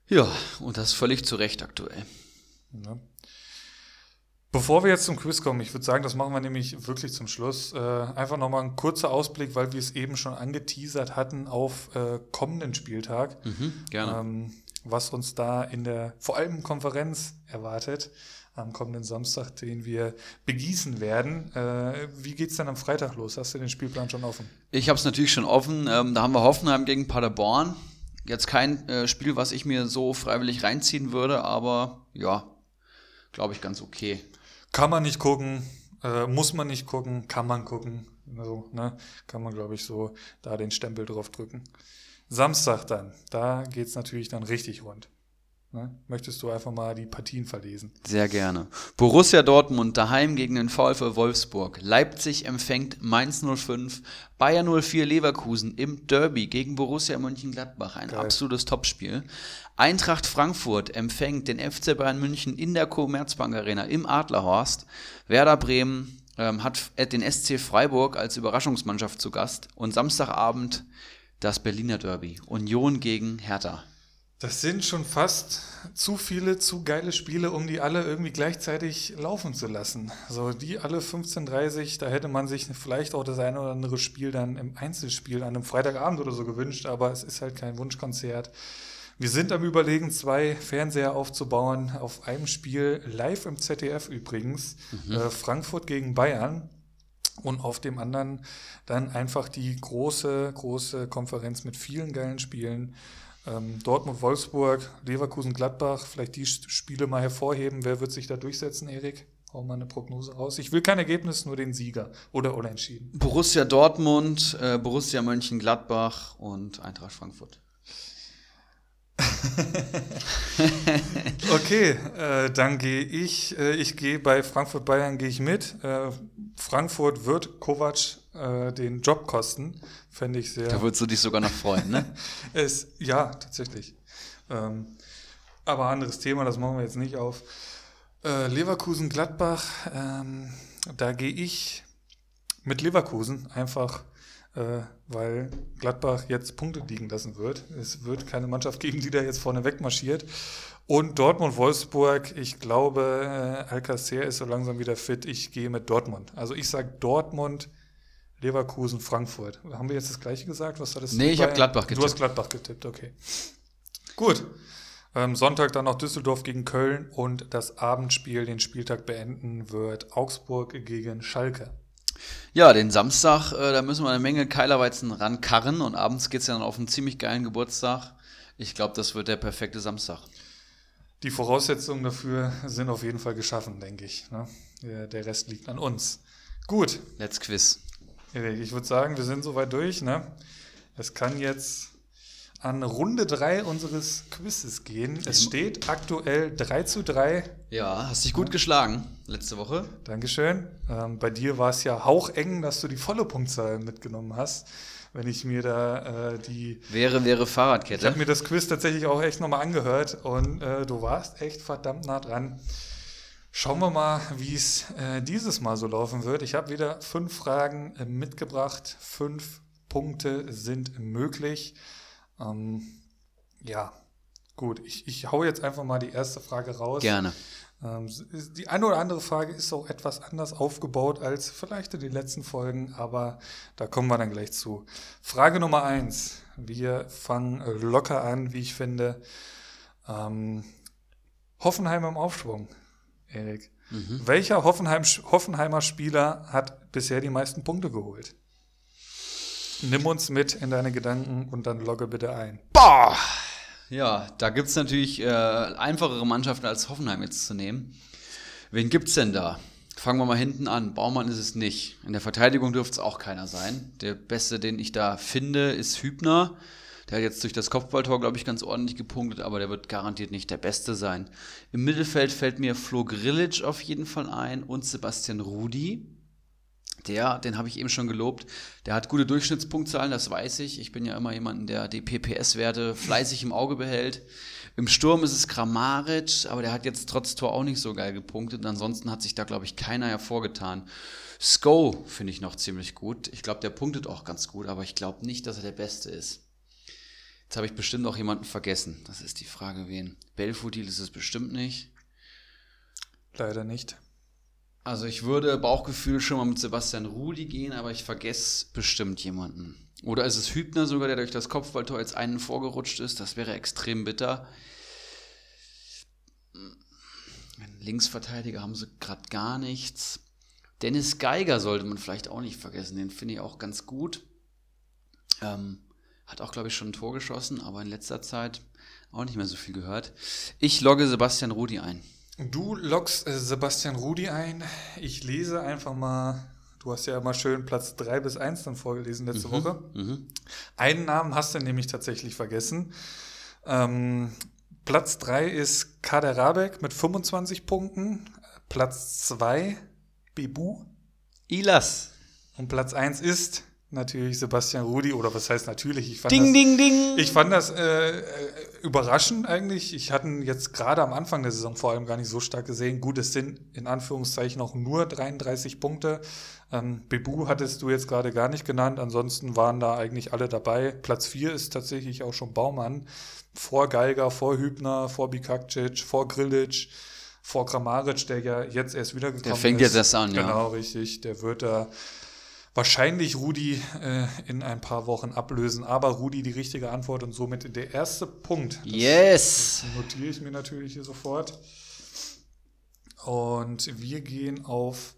Ja, und das völlig zu Recht aktuell. Ja. Bevor wir jetzt zum Quiz kommen, ich würde sagen, das machen wir nämlich wirklich zum Schluss. Äh, einfach nochmal ein kurzer Ausblick, weil wir es eben schon angeteasert hatten auf äh, kommenden Spieltag. Mhm, gerne. Ähm, was uns da in der vor allem Konferenz erwartet am kommenden Samstag, den wir begießen werden. Äh, wie geht's denn am Freitag los? Hast du den Spielplan schon offen? Ich habe es natürlich schon offen. Ähm, da haben wir Hoffenheim gegen Paderborn. Jetzt kein äh, Spiel, was ich mir so freiwillig reinziehen würde, aber ja, glaube ich ganz okay. Kann man nicht gucken, äh, muss man nicht gucken, kann man gucken. Also, ne, kann man, glaube ich, so da den Stempel drauf drücken. Samstag dann, da geht's natürlich dann richtig rund. Ne? Möchtest du einfach mal die Partien verlesen? Sehr gerne. Borussia Dortmund daheim gegen den VfL Wolfsburg. Leipzig empfängt Mainz 05. Bayer 04 Leverkusen im Derby gegen Borussia Mönchengladbach. Ein Geil. absolutes Topspiel. Eintracht Frankfurt empfängt den FC Bayern München in der Commerzbank Arena im Adlerhorst. Werder Bremen ähm, hat den SC Freiburg als Überraschungsmannschaft zu Gast. Und Samstagabend das Berliner Derby. Union gegen Hertha. Das sind schon fast zu viele, zu geile Spiele, um die alle irgendwie gleichzeitig laufen zu lassen. So, die alle 15.30, da hätte man sich vielleicht auch das eine oder andere Spiel dann im Einzelspiel an einem Freitagabend oder so gewünscht, aber es ist halt kein Wunschkonzert. Wir sind am Überlegen, zwei Fernseher aufzubauen, auf einem Spiel, live im ZDF übrigens, mhm. äh, Frankfurt gegen Bayern. Und auf dem anderen dann einfach die große, große Konferenz mit vielen geilen Spielen. Ähm, Dortmund, Wolfsburg, Leverkusen, Gladbach, vielleicht die Spiele mal hervorheben. Wer wird sich da durchsetzen, Erik? Hau mal eine Prognose raus. Ich will kein Ergebnis, nur den Sieger oder unentschieden. Borussia Dortmund, äh, Borussia Mönchengladbach und Eintracht Frankfurt. okay, äh, dann gehe ich. Äh, ich gehe bei Frankfurt Bayern gehe ich mit. Äh, Frankfurt wird Kovac äh, den Job kosten. Fände ich sehr. Da würdest du dich sogar noch freuen, ne? es, ja, tatsächlich. Ähm, aber anderes Thema, das machen wir jetzt nicht auf. Äh, Leverkusen Gladbach, ähm, da gehe ich mit Leverkusen einfach äh, weil Gladbach jetzt Punkte liegen lassen wird. Es wird keine Mannschaft geben, die da jetzt vorne wegmarschiert. Und Dortmund-Wolfsburg, ich glaube, äh, Alcacer ist so langsam wieder fit. Ich gehe mit Dortmund. Also ich sage Dortmund, Leverkusen, Frankfurt. Haben wir jetzt das gleiche gesagt? Was war das? Nee, ich habe Gladbach getippt. Du hast Gladbach getippt, okay. Gut. Ähm, Sonntag dann noch Düsseldorf gegen Köln und das Abendspiel, den Spieltag beenden wird Augsburg gegen Schalke. Ja, den Samstag, äh, da müssen wir eine Menge Keilerweizen rankarren und abends geht es ja dann auf einen ziemlich geilen Geburtstag. Ich glaube, das wird der perfekte Samstag. Die Voraussetzungen dafür sind auf jeden Fall geschaffen, denke ich. Ne? Der, Rest liegt an uns. Gut. Let's quiz. Ich würde sagen, wir sind soweit durch. Ne? Es kann jetzt an Runde 3 unseres Quizzes gehen. Es steht aktuell 3 zu 3. Ja, hast dich gut geschlagen letzte Woche. Dankeschön. Ähm, bei dir war es ja haucheng, dass du die volle Punktzahl mitgenommen hast. Wenn ich mir da äh, die. Wäre, wäre Ich Fahrradkette. habe mir das Quiz tatsächlich auch echt nochmal angehört und äh, du warst echt verdammt nah dran. Schauen wir mal, wie es äh, dieses Mal so laufen wird. Ich habe wieder fünf Fragen äh, mitgebracht. Fünf Punkte sind möglich. Ähm, ja, gut. Ich, ich hau jetzt einfach mal die erste Frage raus. Gerne. Ähm, die eine oder andere Frage ist auch etwas anders aufgebaut als vielleicht in den letzten Folgen, aber da kommen wir dann gleich zu. Frage Nummer eins. Wir fangen locker an, wie ich finde. Ähm, Hoffenheim im Aufschwung, Erik. Welcher Hoffenheim, Hoffenheimer Spieler hat bisher die meisten Punkte geholt? Nimm uns mit in deine Gedanken und dann logge bitte ein. Boah! Ja, da gibt es natürlich äh, einfachere Mannschaften als Hoffenheim jetzt zu nehmen. Wen gibt's denn da? Fangen wir mal hinten an. Baumann ist es nicht. In der Verteidigung dürfte es auch keiner sein. Der beste, den ich da finde, ist Hübner. Der hat jetzt durch das Kopfballtor, glaube ich, ganz ordentlich gepunktet, aber der wird garantiert nicht der Beste sein. Im Mittelfeld fällt mir Flo Grillitsch auf jeden Fall ein und Sebastian Rudi. Der, den habe ich eben schon gelobt, der hat gute Durchschnittspunktzahlen, das weiß ich. Ich bin ja immer jemand, der die PPS-Werte fleißig im Auge behält. Im Sturm ist es Kramaric, aber der hat jetzt trotz Tor auch nicht so geil gepunktet. Und ansonsten hat sich da, glaube ich, keiner hervorgetan. Sko finde ich noch ziemlich gut. Ich glaube, der punktet auch ganz gut, aber ich glaube nicht, dass er der Beste ist. Jetzt habe ich bestimmt auch jemanden vergessen. Das ist die Frage, wen. Belfodil ist es bestimmt nicht. Leider nicht. Also ich würde Bauchgefühl schon mal mit Sebastian Rudi gehen, aber ich vergesse bestimmt jemanden. Oder ist es Hübner sogar, der durch das Kopfballtor jetzt einen vorgerutscht ist? Das wäre extrem bitter. Linksverteidiger haben sie gerade gar nichts. Dennis Geiger sollte man vielleicht auch nicht vergessen. Den finde ich auch ganz gut. Ähm, hat auch, glaube ich, schon ein Tor geschossen, aber in letzter Zeit auch nicht mehr so viel gehört. Ich logge Sebastian Rudi ein. Du loggst äh, Sebastian Rudi ein. Ich lese einfach mal, du hast ja immer schön Platz 3 bis 1 dann vorgelesen letzte Woche. Mhm. Einen Namen hast du nämlich tatsächlich vergessen. Ähm, Platz 3 ist Kader Rabeck mit 25 Punkten. Platz 2 Bebu. Ilas. Und Platz 1 ist natürlich Sebastian Rudi. Oder was heißt natürlich? Ich fand Ding, das, ding, ding. Ich fand das äh, äh, überraschend eigentlich. Ich hatte ihn jetzt gerade am Anfang der Saison vor allem gar nicht so stark gesehen. Gut, es sind in Anführungszeichen auch nur 33 Punkte. Ähm, Bebu hattest du jetzt gerade gar nicht genannt. Ansonsten waren da eigentlich alle dabei. Platz 4 ist tatsächlich auch schon Baumann. Vor Geiger, vor Hübner, vor Bikakcic, vor Grilic, vor Kramaric, der ja jetzt erst wiedergekommen Der ist. fängt jetzt erst an, ja. Genau, richtig. Der wird da wahrscheinlich Rudi äh, in ein paar Wochen ablösen. Aber Rudi die richtige Antwort und somit der erste Punkt. Das Yes. notiere ich mir natürlich hier sofort. Und wir gehen auf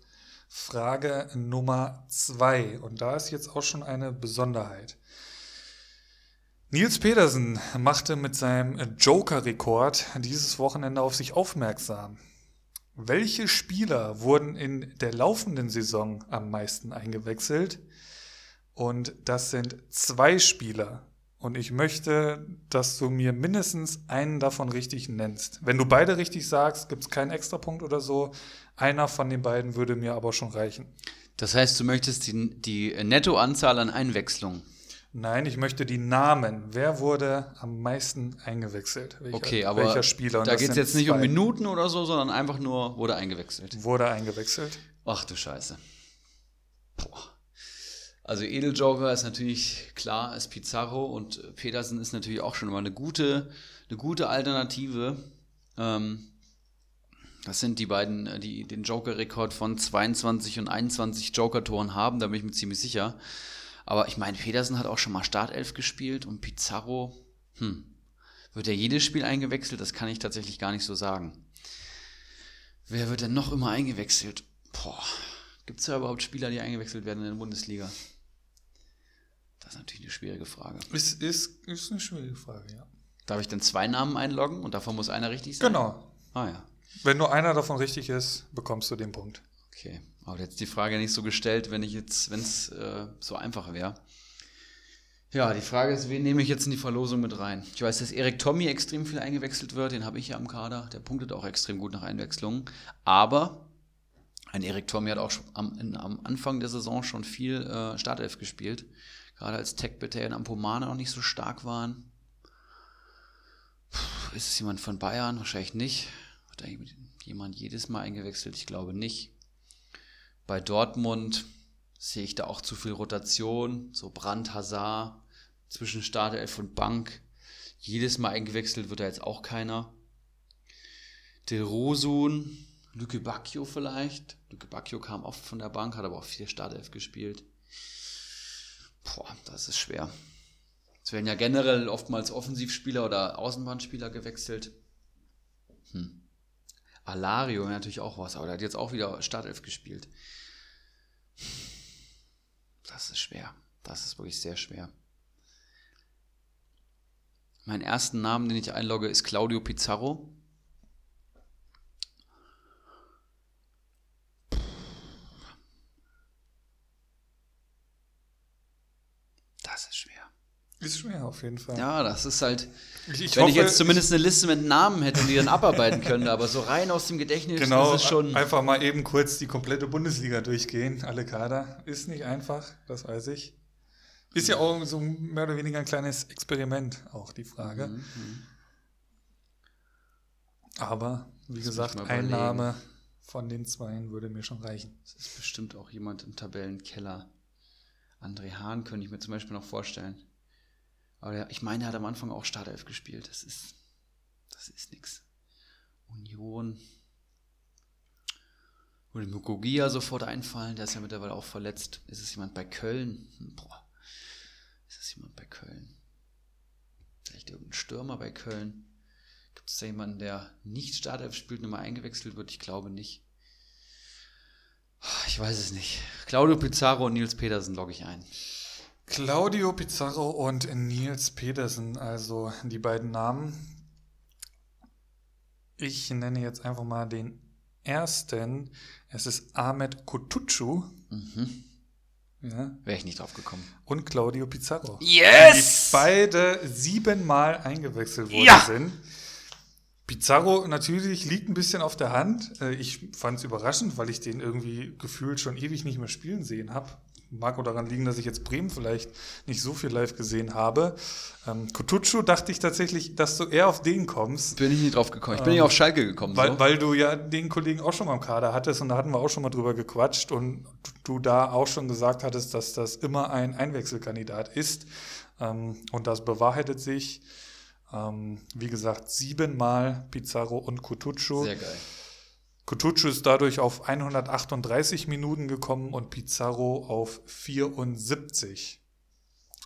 Frage Nummer zwei. Und da ist jetzt auch schon eine Besonderheit. Nils Pedersen machte mit seinem Joker-Rekord dieses Wochenende auf sich aufmerksam. Welche Spieler wurden in der laufenden Saison am meisten eingewechselt? Und das sind zwei Spieler. Und ich möchte, dass du mir mindestens einen davon richtig nennst. Wenn du beide richtig sagst, gibt es keinen Extrapunkt oder so. Einer von den beiden würde mir aber schon reichen. Das heißt, du möchtest die, die Nettoanzahl an Einwechslungen. Nein, ich möchte die Namen. Wer wurde am meisten eingewechselt? Welcher, Okay, aber welcher Spieler? Und da geht es jetzt nicht um zwei. Minuten oder so, sondern einfach nur wurde eingewechselt. Wurde eingewechselt. Ach du Scheiße. Boah. Also Edeljoker ist natürlich klar, ist Pizarro und Petersen ist natürlich auch schon mal eine gute, eine gute Alternative. Ähm, das sind die beiden, die den Joker-Rekord von 22 und 21 Joker-Toren haben, da bin ich mir ziemlich sicher. Aber ich meine, Petersen hat auch schon mal Startelf gespielt und Pizarro, hm, wird er jedes Spiel eingewechselt? Das kann ich tatsächlich gar nicht so sagen. Wer wird denn noch immer eingewechselt? Boah, gibt es da überhaupt Spieler, die eingewechselt werden in der Bundesliga? Das ist natürlich eine schwierige Frage. Ist, ist, ist eine schwierige Frage, ja. Darf ich denn zwei Namen einloggen und davon muss einer richtig sein? Genau. Ah ja, Wenn nur einer davon richtig ist, bekommst du den Punkt. okay. Aber jetzt die Frage nicht so gestellt, wenn ich jetzt, wenn es äh, so einfach wäre. Ja, die Frage ist, wen nehme ich jetzt in die Verlosung mit rein? Ich weiß, dass Erik Tommy extrem viel eingewechselt wird, den habe ich ja im Kader. Der punktet auch extrem gut nach Einwechslungen. Aber ein Erik Tommy hat auch am, in, am, Anfang der Saison schon viel äh, Startelf gespielt. Gerade als Tech Bitter und Ampomane noch nicht so stark waren. Puh, ist es jemand von Bayern? Wahrscheinlich nicht. Hat jemand jedes Mal eingewechselt? Ich glaube nicht. Bei Dortmund sehe ich da auch zu viel Rotation, so Brand, Hazard zwischen Startelf und Bank. Jedes Mal eingewechselt wird da jetzt auch keiner. Del Rosun, Luke Bacchio vielleicht. Luke Bacchio kam oft von der Bank, hat aber auch vier Startelf gespielt. Boah, das ist schwer. Es werden ja generell oftmals Offensivspieler oder Außenbahnspieler gewechselt. Hm. Alario natürlich auch was, aber der hat jetzt auch wieder Startelf gespielt. Das ist schwer. Das ist wirklich sehr schwer. Mein ersten Namen, den ich einlogge, ist Claudio Pizarro. Das ist schwer. Ist schwer auf jeden Fall. Ja, das ist halt. Ich, wenn hoffe, ich jetzt zumindest eine Liste mit Namen hätte und die dann abarbeiten können, aber so rein aus dem Gedächtnis genau, ist es schon. Einfach mal eben kurz die komplette Bundesliga durchgehen, alle Kader. Ist nicht einfach, das weiß ich. Ist ja auch so mehr oder weniger ein kleines Experiment, auch die Frage. Mhm. Aber, wie das gesagt, ein Name von den Zweien würde mir schon reichen. Es ist bestimmt auch jemand im Tabellenkeller. André Hahn könnte ich mir zum Beispiel noch vorstellen. Aber ich meine, er hat am Anfang auch Startelf gespielt. Das ist, das ist nix. Union. Würde Mukogia sofort einfallen, der ist ja mittlerweile auch verletzt. Ist es jemand bei Köln? Hm, boah. Ist es jemand bei Köln? Vielleicht irgendein Stürmer bei Köln? Gibt es da jemanden, der nicht Startelf spielt und mal eingewechselt wird? Ich glaube nicht. Ich weiß es nicht. Claudio Pizarro und Nils Petersen logge ich ein. Claudio Pizarro und Nils Petersen, also die beiden Namen. Ich nenne jetzt einfach mal den ersten. Es ist Ahmed Kutucu. Mhm. Ja. Wäre ich nicht drauf gekommen. Und Claudio Pizarro. Yes! Die beide siebenmal eingewechselt worden ja! sind. Pizarro natürlich liegt ein bisschen auf der Hand. Äh, ich fand es überraschend, weil ich den irgendwie gefühlt schon ewig nicht mehr spielen sehen habe. Mag auch daran liegen, dass ich jetzt Bremen vielleicht nicht so viel live gesehen habe. Ähm, Kutucu dachte ich tatsächlich, dass du eher auf den kommst. Bin ich nicht drauf gekommen. Ich bin ähm, nicht auf Schalke gekommen. Weil, so. weil du ja den Kollegen auch schon mal im Kader hattest und da hatten wir auch schon mal drüber gequatscht und du da auch schon gesagt hattest, dass das immer ein Einwechselkandidat ist. Ähm, und das bewahrheitet sich. Ähm, wie gesagt, siebenmal Pizarro und Kutucu. Sehr geil. Kutucu ist dadurch auf 138 Minuten gekommen und Pizarro auf 74.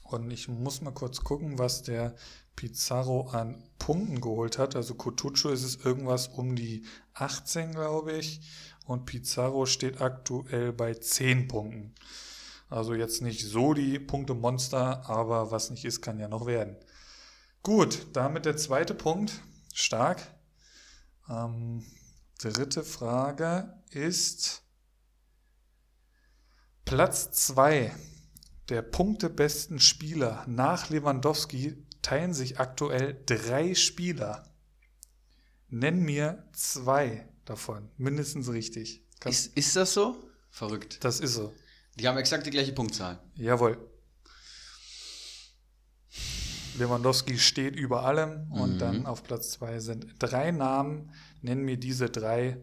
Und ich muss mal kurz gucken, was der Pizarro an Punkten geholt hat. Also Kutucu ist es irgendwas um die 18, glaube ich. Und Pizarro steht aktuell bei 10 Punkten. Also jetzt nicht so die Punkte-Monster, aber was nicht ist, kann ja noch werden. Gut, damit der zweite Punkt. Stark. Ähm, dritte Frage ist Platz 2 der punktebesten Spieler nach Lewandowski teilen sich aktuell drei Spieler. Nenn mir zwei davon, mindestens richtig. Ist, ist das so? Verrückt. Das ist so. Die haben exakt die gleiche Punktzahl. Jawohl. Lewandowski steht über allem und mhm. dann auf Platz zwei sind drei Namen. Nenn mir diese drei.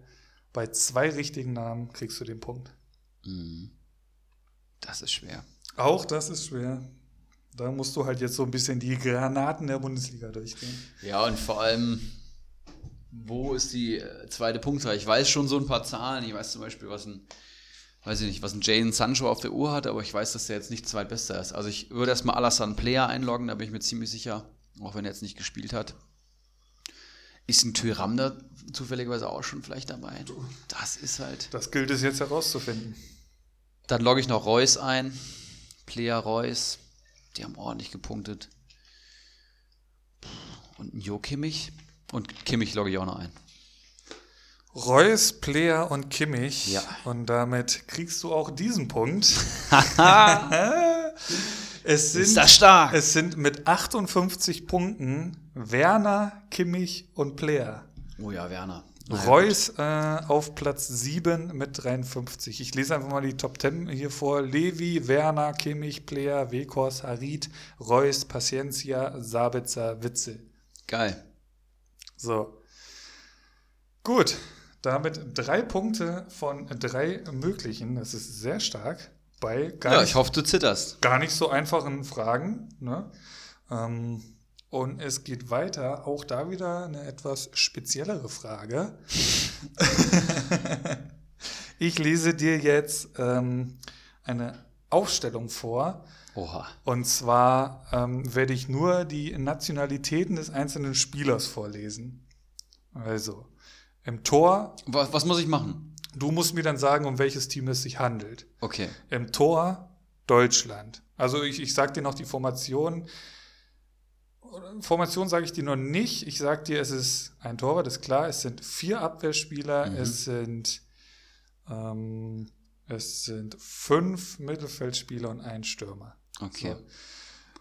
Bei zwei richtigen Namen kriegst du den Punkt. Mhm. Das ist schwer. Auch das ist schwer. Da musst du halt jetzt so ein bisschen die Granaten der Bundesliga durchgehen. Ja, und vor allem, wo ist die äh, zweite Punktzahl? Ich weiß schon so ein paar Zahlen. Ich weiß zum Beispiel, was ein weiß ich nicht, was ein Jaden Sancho auf der Uhr hat, aber ich weiß, dass der jetzt nicht zweitbester ist. Also ich würde erstmal Alassane Player einloggen, da bin ich mir ziemlich sicher, auch wenn er jetzt nicht gespielt hat. Ist ein Tyram da zufälligerweise auch schon vielleicht dabei? Das ist halt. Das gilt es jetzt herauszufinden. Dann logge ich noch Reus ein. Player Reus. Die haben ordentlich gepunktet. Und ein Jo Kimmich. Und Kimmich logge ich auch noch ein. Reus, Player und Kimmich. Ja. Und damit kriegst du auch diesen Punkt. Es sind, Ist das stark? Es sind mit 58 Punkten Werner, Kimmich und Player. Oh ja, Werner. Reus äh, auf Platz 7 mit 53. Ich lese einfach mal die Top 10 hier vor. Levi, Werner, Kimmich, Player, Wekors, Harit, Reus, Paciencia, Sabitzer, Witzel. Geil. So. Gut. Damit drei Punkte von drei möglichen. Das ist sehr stark. Bei gar, Ja, nicht, ich hoffe, du zitterst. gar nicht so einfachen Fragen. Ne? Ähm, und es geht weiter. Auch da wieder eine etwas speziellere Frage. ich lese dir jetzt ähm, eine Aufstellung vor. Oha. Und zwar ähm, werde ich nur die Nationalitäten des einzelnen Spielers vorlesen. Also, im Tor, Was, was muss ich machen? du musst mir dann sagen, um welches Team es sich handelt. Okay. Im Tor Deutschland. Also ich, ich sage dir noch die Formation. Formation sage ich dir noch nicht. Ich sage dir, es ist ein Torwart, ist klar. Es sind vier Abwehrspieler. Mhm. Es sind ähm, es sind fünf Mittelfeldspieler und ein Stürmer. Okay. So.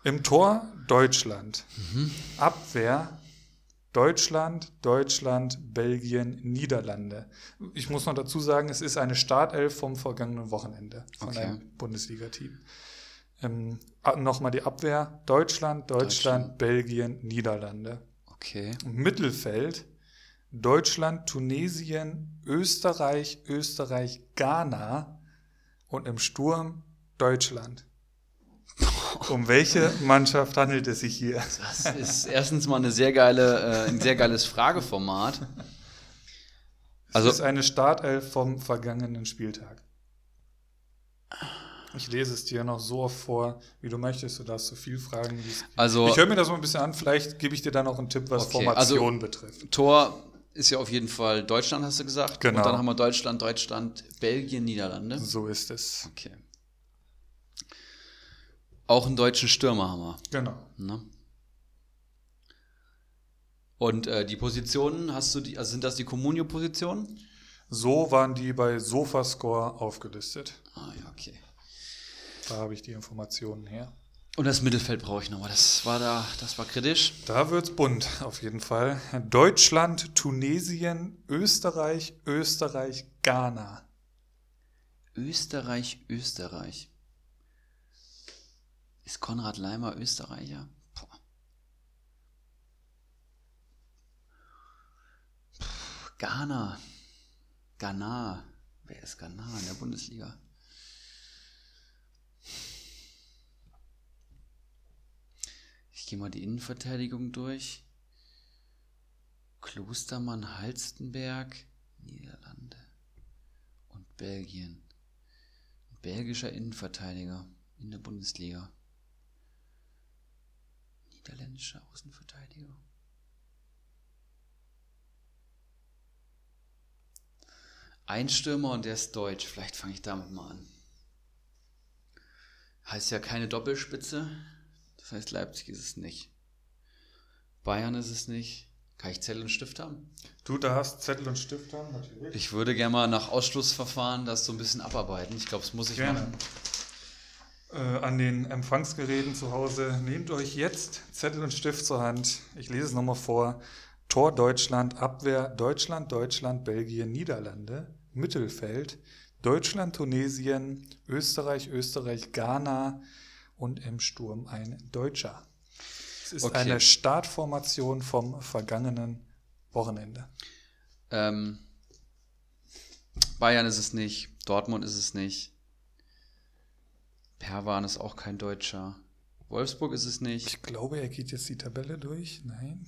Im Tor Deutschland. Mhm. Abwehr Deutschland, Deutschland, Belgien, Niederlande. Ich muss noch dazu sagen, es ist eine Startelf vom vergangenen Wochenende von Okay. einem Bundesliga-Team. Ähm, ah, Nochmal die Abwehr. Deutschland, Deutschland, Deutschland. Belgien, Niederlande. Okay. Im Mittelfeld Deutschland, Tunesien, Österreich, Österreich, Ghana und im Sturm Deutschland. Um welche Mannschaft handelt es sich hier? Das ist erstens mal eine sehr geile, äh, ein sehr geiles Frageformat. Also Also- es ist eine Startelf vom vergangenen Spieltag. Ich lese es dir noch so oft vor, wie du möchtest. Du darfst so viel fragen. wie es- Also ich höre mir das mal ein bisschen an. Vielleicht gebe ich dir dann noch einen Tipp, was Okay, Formation also- betrifft. Tor ist ja auf jeden Fall Deutschland, hast du gesagt. Genau. Und dann haben wir Deutschland, Deutschland, Belgien, Niederlande. So ist es. Okay. Auch einen deutschen Stürmer haben wir. Genau. Ne? Und äh, die Positionen, hast du die, also sind das die Comunio-Positionen? So waren die bei Sofascore aufgelistet. Ah ja, okay. Da habe ich die Informationen her. Und das Mittelfeld brauche ich nochmal. Das war da, das war kritisch. Da wird's bunt, auf jeden Fall. Deutschland, Tunesien, Österreich, Österreich, Ghana. Österreich, Österreich. Ist Konrad Leimer Österreicher? Boah. Puh, Ghana. Ghana. Wer ist Ghana in der Bundesliga? Gehe mal die Innenverteidigung durch. Klostermann, Halstenberg, Niederlande und Belgien. Ein belgischer Innenverteidiger in der Bundesliga. Niederländischer Außenverteidiger. Ein Stürmer und der ist deutsch. Vielleicht fange ich damit mal an. Heißt ja keine Doppelspitze. Das heißt, Leipzig ist es nicht. Bayern ist es nicht. Kann ich Zettel und Stift haben? Du darfst Zettel und Stift haben, natürlich. Ich würde gerne mal nach Ausschlussverfahren das so ein bisschen abarbeiten. Ich glaube, das muss ich Gerne. machen. Äh, an den Empfangsgeräten zu Hause. Nehmt euch jetzt Zettel und Stift zur Hand. Ich lese es nochmal vor. Tor Deutschland, Abwehr Deutschland, Deutschland, Belgien, Niederlande, Mittelfeld Deutschland, Tunesien, Österreich, Österreich, Ghana und im Sturm ein Deutscher. Es ist Okay. eine Startformation vom vergangenen Wochenende. Ähm, Bayern ist es nicht. Dortmund ist es nicht. Perwan ist auch kein Deutscher. Wolfsburg ist es nicht. Ich glaube, er geht jetzt die Tabelle durch. Nein.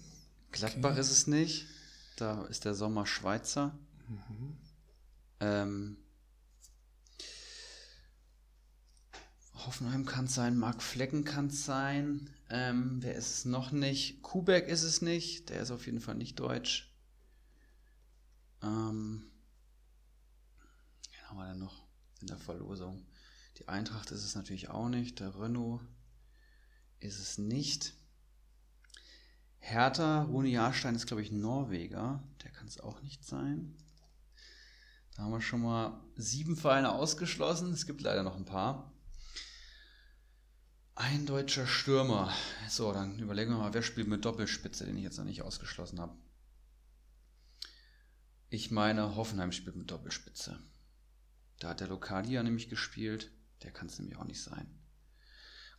Gladbach Okay. ist es nicht. Da ist der Sommer Schweizer. Mhm. Ähm, Hoffenheim kann es sein, Marc Flecken kann es sein. Ähm, wer ist es noch nicht? Kubek ist es nicht. Der ist auf jeden Fall nicht deutsch. Ähm, wen haben wir denn noch in der Verlosung? Die Eintracht ist es natürlich auch nicht. Der Renault ist es nicht. Hertha, Rune Jahrstein ist, glaube ich, Norweger. Der kann es auch nicht sein. Da haben wir schon mal sieben Vereine ausgeschlossen. Es gibt leider noch ein paar. Ein deutscher Stürmer. So, dann überlegen wir mal, wer spielt mit Doppelspitze, den ich jetzt noch nicht ausgeschlossen habe. Ich meine, Hoffenheim spielt mit Doppelspitze. Da hat der Lokadia nämlich gespielt. Der kann es nämlich auch nicht sein.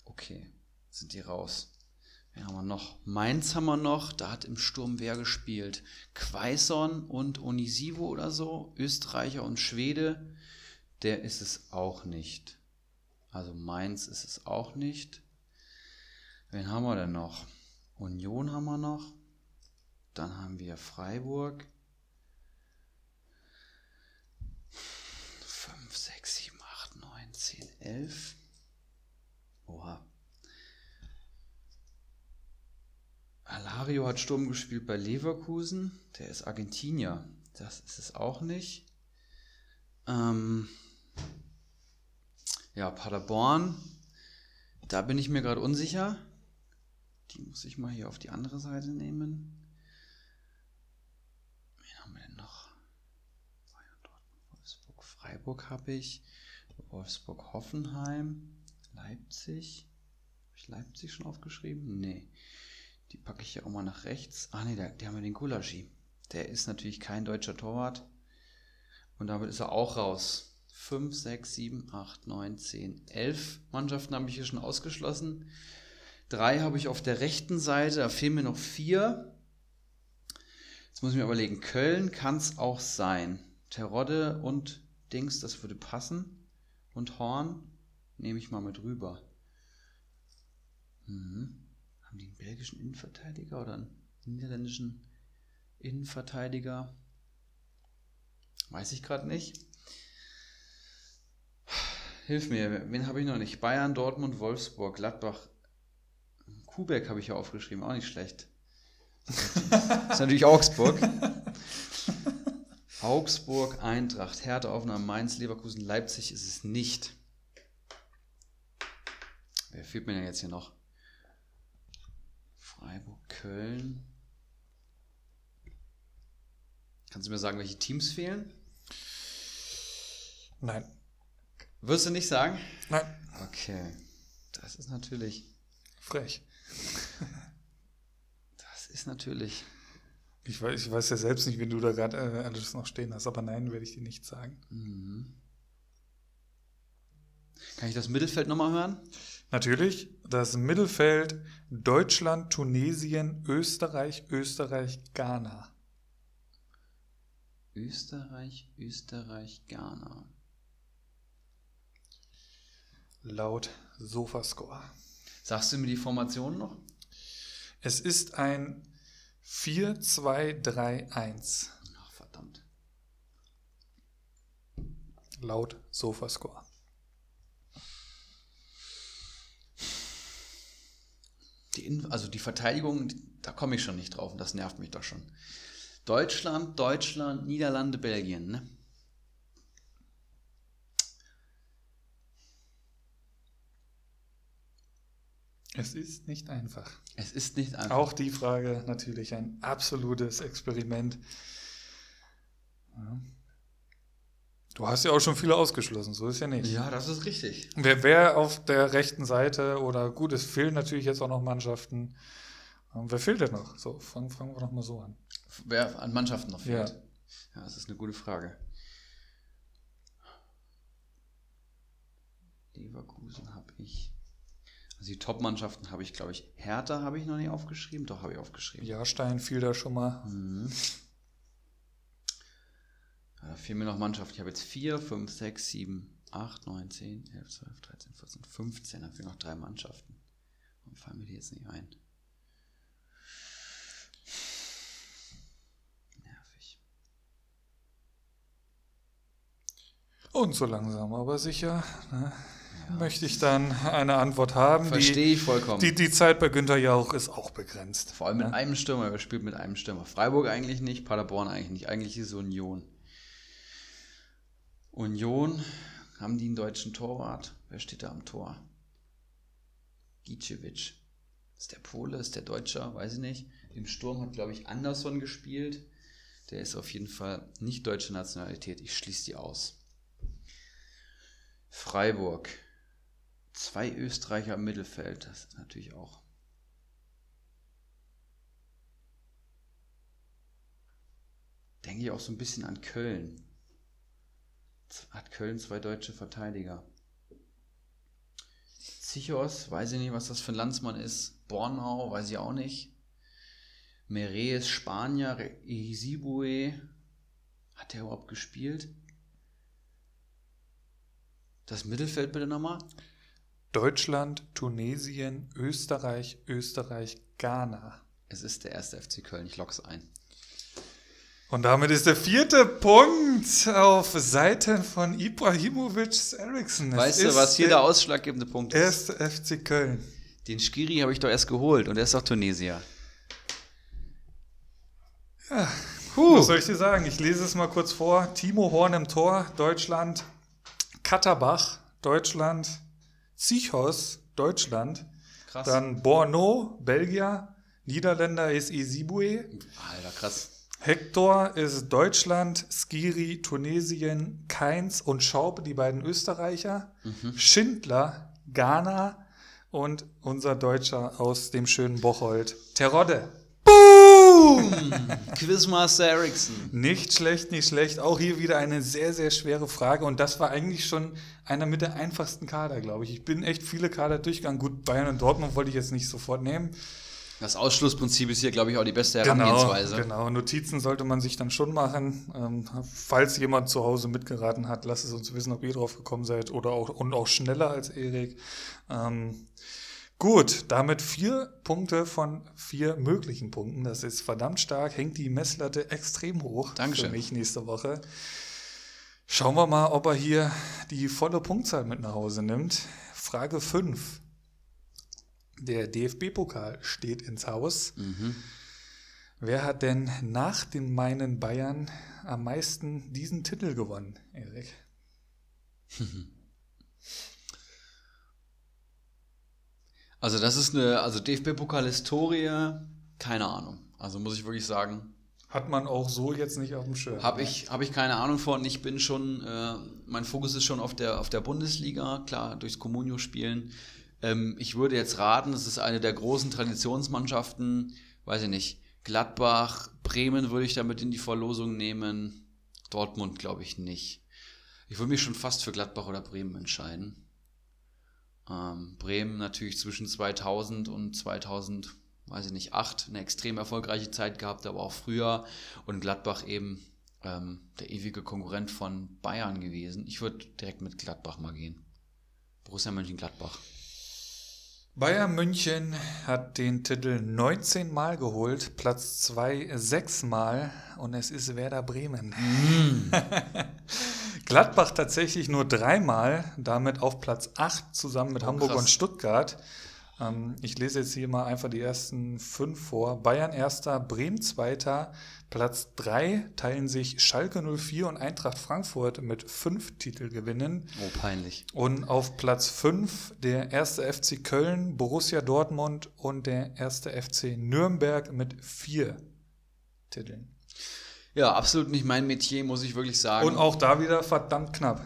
Okay, sind die raus. Wen haben wir noch? Mainz haben wir noch. Da hat im Sturm wer gespielt? Quaison und Onisivo oder so. Österreicher und Schwede. Der ist es auch nicht. Also Mainz ist es auch nicht. Wen haben wir denn noch? Union haben wir noch. Dann haben wir Freiburg. 5, 6, 7, 8, 9, 10, 11. Oha. Alario hat Sturm gespielt bei Leverkusen. Der ist Argentinier. Das ist es auch nicht. Ähm ja, Paderborn. Da bin ich mir gerade unsicher. Die muss ich mal hier auf die andere Seite nehmen. Wen haben wir denn noch? Wolfsburg, Freiburg habe ich. Wolfsburg, Hoffenheim, Leipzig. Habe ich Leipzig schon aufgeschrieben? Nee. Die packe ich ja auch mal nach rechts. Ah, nee, die haben wir den Gulaschi. Der ist natürlich kein deutscher Torwart. Und damit ist er auch raus. 5, 6, 7, 8, 9, 10, 11 Mannschaften habe ich hier schon ausgeschlossen. Drei habe ich auf der rechten Seite, da fehlen mir noch vier. Jetzt muss ich mir überlegen, Köln kann es auch sein. Terodde und Dings, das würde passen. Und Horn nehme ich mal mit rüber. Mhm. Haben die einen belgischen Innenverteidiger oder einen niederländischen Innenverteidiger? Weiß ich gerade nicht. Hilf mir, wen habe ich noch nicht? Bayern, Dortmund, Wolfsburg, Gladbach. Kubeck habe ich ja aufgeschrieben, auch nicht schlecht. Das ist natürlich Augsburg. Augsburg, Eintracht, Hertha, Aufnahme, Mainz, Leverkusen, Leipzig ist es nicht. Wer fehlt mir denn jetzt hier noch? Freiburg, Köln. Kannst du mir sagen, welche Teams fehlen? Nein. Wirst du nicht sagen? Nein. Okay. Das ist natürlich. Frech. Das ist natürlich. Ich weiß, ich weiß ja selbst nicht, wie du da gerade äh, alles noch stehen hast, aber nein, werde ich dir nicht sagen. Mhm. Kann ich das Mittelfeld nochmal hören? Natürlich, das Mittelfeld Deutschland, Tunesien, Österreich, Österreich, Ghana. Österreich, Österreich, Ghana. Laut Sofascore. Sagst du mir die Formation noch? Es ist ein 4-2-3-1. Ach, verdammt. Laut Sofascore. Die In also die Verteidigung, da komme ich schon nicht drauf und das nervt mich doch schon. Deutschland, Deutschland, Niederlande, Belgien, ne? Es ist nicht einfach. Es ist nicht einfach. Auch die Frage natürlich ein absolutes Experiment. Ja. Du hast ja auch schon viele ausgeschlossen, so ist ja nicht. Ja, das ist richtig. Wer, wer auf der rechten Seite oder gut, es fehlen natürlich jetzt auch noch Mannschaften. Ähm, Wer fehlt denn noch? So, fangen, fangen wir doch mal so an. Wer an Mannschaften noch fehlt. Ja. Ja, das ist eine gute Frage. Leverkusen habe ich. Also die Top-Mannschaften habe ich, glaube ich. Hertha habe ich noch nicht aufgeschrieben. Doch, habe ich aufgeschrieben. Jahrstein fiel da schon mal. Mhm. Ja, da fehlen mir noch Mannschaften. Ich habe jetzt 4, 5, 6, 7, 8, 9, 10, 11, 12, 13, 14, 15. Da fehlen noch drei Mannschaften. Warum fallen mir die jetzt nicht ein? Nervig. Und so langsam, aber sicher ne, möchte ich dann eine Antwort haben. Verstehe ich vollkommen. Die, die, Zeit bei Günter Jauch ist auch begrenzt. Vor allem mit ne? einem Stürmer. Wer spielt mit einem Stürmer? Freiburg eigentlich nicht, Paderborn eigentlich nicht. Eigentlich ist es Union. Union, haben die einen deutschen Torwart? Wer steht da am Tor? Gicevic. Ist der Pole, ist der Deutscher? Weiß ich nicht. Im Sturm hat, glaube ich, Anderson gespielt. Der ist auf jeden Fall nicht deutsche Nationalität. Ich schließe die aus. Freiburg. Zwei Österreicher im Mittelfeld, das ist natürlich auch. Denke ich auch so ein bisschen an Köln. Hat Köln zwei deutsche Verteidiger. Zichos, weiß ich nicht, was das für ein Landsmann ist. Bornau, weiß ich auch nicht. Meres, Spanier, Isibue. Hat der überhaupt gespielt? Das Mittelfeld bitte nochmal. Deutschland, Tunesien, Österreich, Österreich, Ghana. Es ist der erste FC Köln, ich lock's ein. Und damit ist der vierte Punkt auf Seiten von Ibrahimovic Eriksson. Weißt du, was hier der ausschlaggebende Punkt ist? Erste FC Köln. Den Skiri habe ich doch erst geholt und er ist doch Tunesier. Ja, Puh. was soll ich dir sagen? Ich lese es mal kurz vor. Timo Horn im Tor, Deutschland. Katterbach, Deutschland. Zichos, Deutschland. Krass. Dann Borno, Belgier. Niederländer ist Isibue. Alter, krass. Hector ist Deutschland, Skiri Tunesien, Keins und Schaub, die beiden Österreicher. Mhm. Schindler, Ghana und unser Deutscher aus dem schönen Bocholt, Terodde. Boom! Quizmaster Ericsson. Nicht schlecht, nicht schlecht. Auch hier wieder eine sehr, sehr schwere Frage. Und das war eigentlich schon einer mit der einfachsten Kader, glaube ich. Ich bin echt viele Kader durchgegangen. Gut, Bayern und Dortmund wollte ich jetzt nicht sofort nehmen. Das Ausschlussprinzip ist hier, glaube ich, auch die beste genau, Herangehensweise. Genau, genau. Notizen sollte man sich dann schon machen. Ähm, falls jemand zu Hause mitgeraten hat, lasst es uns wissen, ob ihr drauf gekommen seid oder auch und auch schneller als Erik. Ähm, gut, damit vier Punkte von vier möglichen Punkten. Das ist verdammt stark, hängt die Messlatte extrem hoch Dankeschön. für mich nächste Woche. Schauen wir mal, ob er hier die volle Punktzahl mit nach Hause nimmt. Frage 5. Der DFB-Pokal steht ins Haus. Mhm. Wer hat denn nach den meinen Bayern am meisten diesen Titel gewonnen, Erik? Also das ist eine, also DFB-Pokal-Historie, keine Ahnung. Also muss ich wirklich sagen. Hat man auch so jetzt nicht auf dem Schirm. Habe ich, hab ich keine Ahnung von. Ich bin schon, äh, mein Fokus ist schon auf der, auf der Bundesliga, klar, durchs Communio-Spielen. Ähm, ich würde jetzt raten, es ist eine der großen Traditionsmannschaften, weiß ich nicht, Gladbach, Bremen würde ich damit in die Verlosung nehmen, Dortmund glaube ich nicht. Ich würde mich schon fast für Gladbach oder Bremen entscheiden. Ähm, Bremen natürlich zwischen 2000 und 2000, weiß ich nicht, 8 eine extrem erfolgreiche Zeit gehabt, aber auch früher. Und Gladbach eben ähm, der ewige Konkurrent von Bayern gewesen. Ich würde direkt mit Gladbach mal gehen. Borussia Mönchengladbach. Bayern München hat den Titel 19 Mal geholt, Platz 2 6 Mal und es ist Werder Bremen. Mm. Gladbach tatsächlich nur dreimal, damit auf Platz 8 zusammen mit oh, Hamburg krass. und Stuttgart. Ähm, ich lese jetzt hier mal einfach die ersten fünf vor. Bayern erster, Bremen zweiter, Platz 3 teilen sich Schalke 04 und Eintracht Frankfurt mit fünf Titelgewinnen. Oh, peinlich. Und auf Platz 5 der erste FC Köln, Borussia Dortmund und der erste FC Nürnberg mit vier Titeln. Ja, absolut nicht mein Metier, muss ich wirklich sagen. Und auch da wieder verdammt knapp.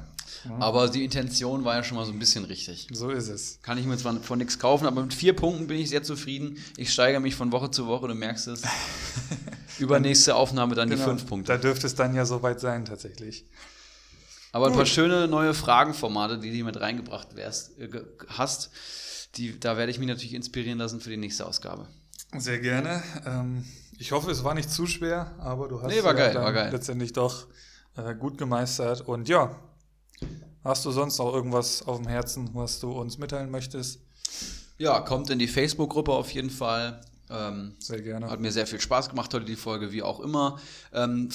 Aber die Intention war ja schon mal so ein bisschen richtig. So ist es. Kann ich mir zwar von nichts kaufen, aber mit vier Punkten bin ich sehr zufrieden. Ich steigere mich von Woche zu Woche, du merkst es. Übernächste Aufnahme dann genau, die fünf Punkte. Da dürfte es dann ja soweit sein, tatsächlich. Aber ein paar schöne neue Fragenformate, die du mit reingebracht wärst, äh, hast, die, da werde ich mich natürlich inspirieren lassen für die nächste Ausgabe. Sehr gerne. Ähm, ich hoffe, es war nicht zu schwer, aber du hast nee, war geil, war geil. letztendlich doch äh, gut gemeistert. Und ja, Hast du sonst noch irgendwas auf dem Herzen, was du uns mitteilen möchtest? Ja, kommt in die Facebook-Gruppe auf jeden Fall. Ähm, sehr gerne. Hat mir sehr viel Spaß gemacht heute die Folge, wie auch immer. Ähm,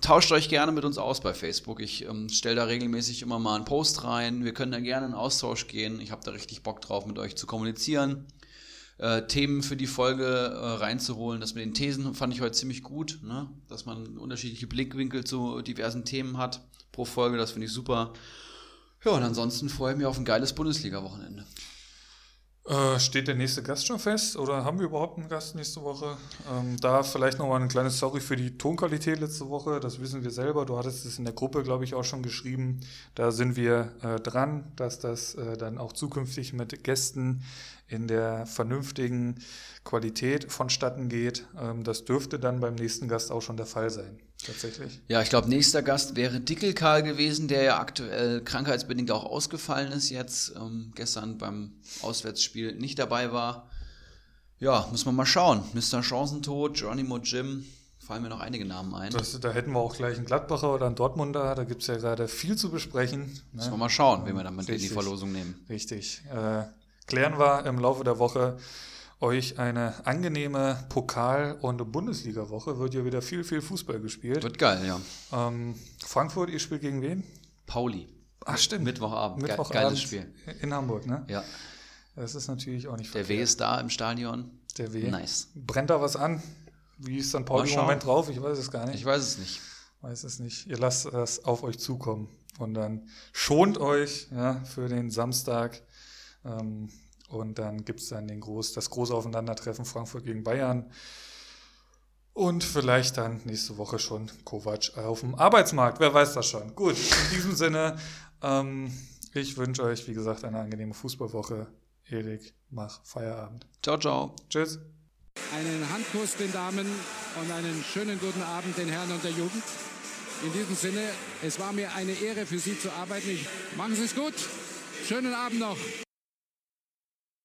tauscht euch gerne mit uns aus bei Facebook. Ich ähm, stelle da regelmäßig immer mal einen Post rein. Wir können da gerne in Austausch gehen. Ich habe da richtig Bock drauf, mit euch zu kommunizieren. Äh, Themen für die Folge äh, reinzuholen. Das mit den Thesen fand ich heute ziemlich gut, ne? dass man unterschiedliche Blickwinkel zu diversen Themen hat pro Folge. Das finde ich super. Ja, und ansonsten freue ich mich auf ein geiles Bundesliga-Wochenende. Äh, steht der nächste Gast schon fest oder haben wir überhaupt einen Gast nächste Woche? Ähm, da vielleicht nochmal ein kleines Sorry für die Tonqualität letzte Woche, das wissen wir selber. Du hattest es in der Gruppe, glaube ich, auch schon geschrieben. Da sind wir äh, dran, dass das äh, dann auch zukünftig mit Gästen in der vernünftigen Qualität vonstatten geht. Ähm, das dürfte dann beim nächsten Gast auch schon der Fall sein, tatsächlich. Ja, ich glaube, nächster Gast wäre Dickelkarl gewesen, der ja aktuell krankheitsbedingt auch ausgefallen ist jetzt, ähm, gestern beim Auswärtsspiel nicht dabei war. Ja, muss man mal schauen. Mr. Chancentod, Geronimo Jim, fallen mir noch einige Namen ein. Das, da hätten wir auch gleich einen Gladbacher oder einen Dortmunder, da gibt es ja gerade viel zu besprechen. Ne? Müssen wir mal schauen, wen wir dann mit in die Verlosung nehmen. Richtig. Äh, klären wir im Laufe der Woche euch eine angenehme Pokal- und Bundesliga-Woche. Wird ja wieder viel, viel Fußball gespielt. Wird geil, ja. Ähm, Frankfurt, ihr spielt gegen wen? Pauli. Ach, stimmt. Mittwochabend. Mittwochabend Geiles Spiel. In Hamburg, ne? Ja. Das ist natürlich auch nicht Der W ist da im Stadion. Der W. Nice. Brennt da was an? Wie ist dann Pauli im. Moment drauf? Ich weiß es gar nicht. Ich weiß es nicht. weiß es nicht. Ihr lasst es auf euch zukommen. Und dann schont euch ja, für den Samstag. Ähm, und dann gibt es dann den Groß, das große Aufeinandertreffen Frankfurt gegen Bayern. Und vielleicht dann nächste Woche schon Kovac auf dem Arbeitsmarkt. Wer weiß das schon. Gut, in diesem Sinne, ähm, ich wünsche euch, wie gesagt, eine angenehme Fußballwoche. Erik, mach Feierabend. Ciao, ciao. Tschüss. Einen Handkuss den Damen und einen schönen guten Abend den Herren und der Jugend. In diesem Sinne, es war mir eine Ehre für Sie zu arbeiten. Ich, machen Sie es gut. Schönen Abend noch.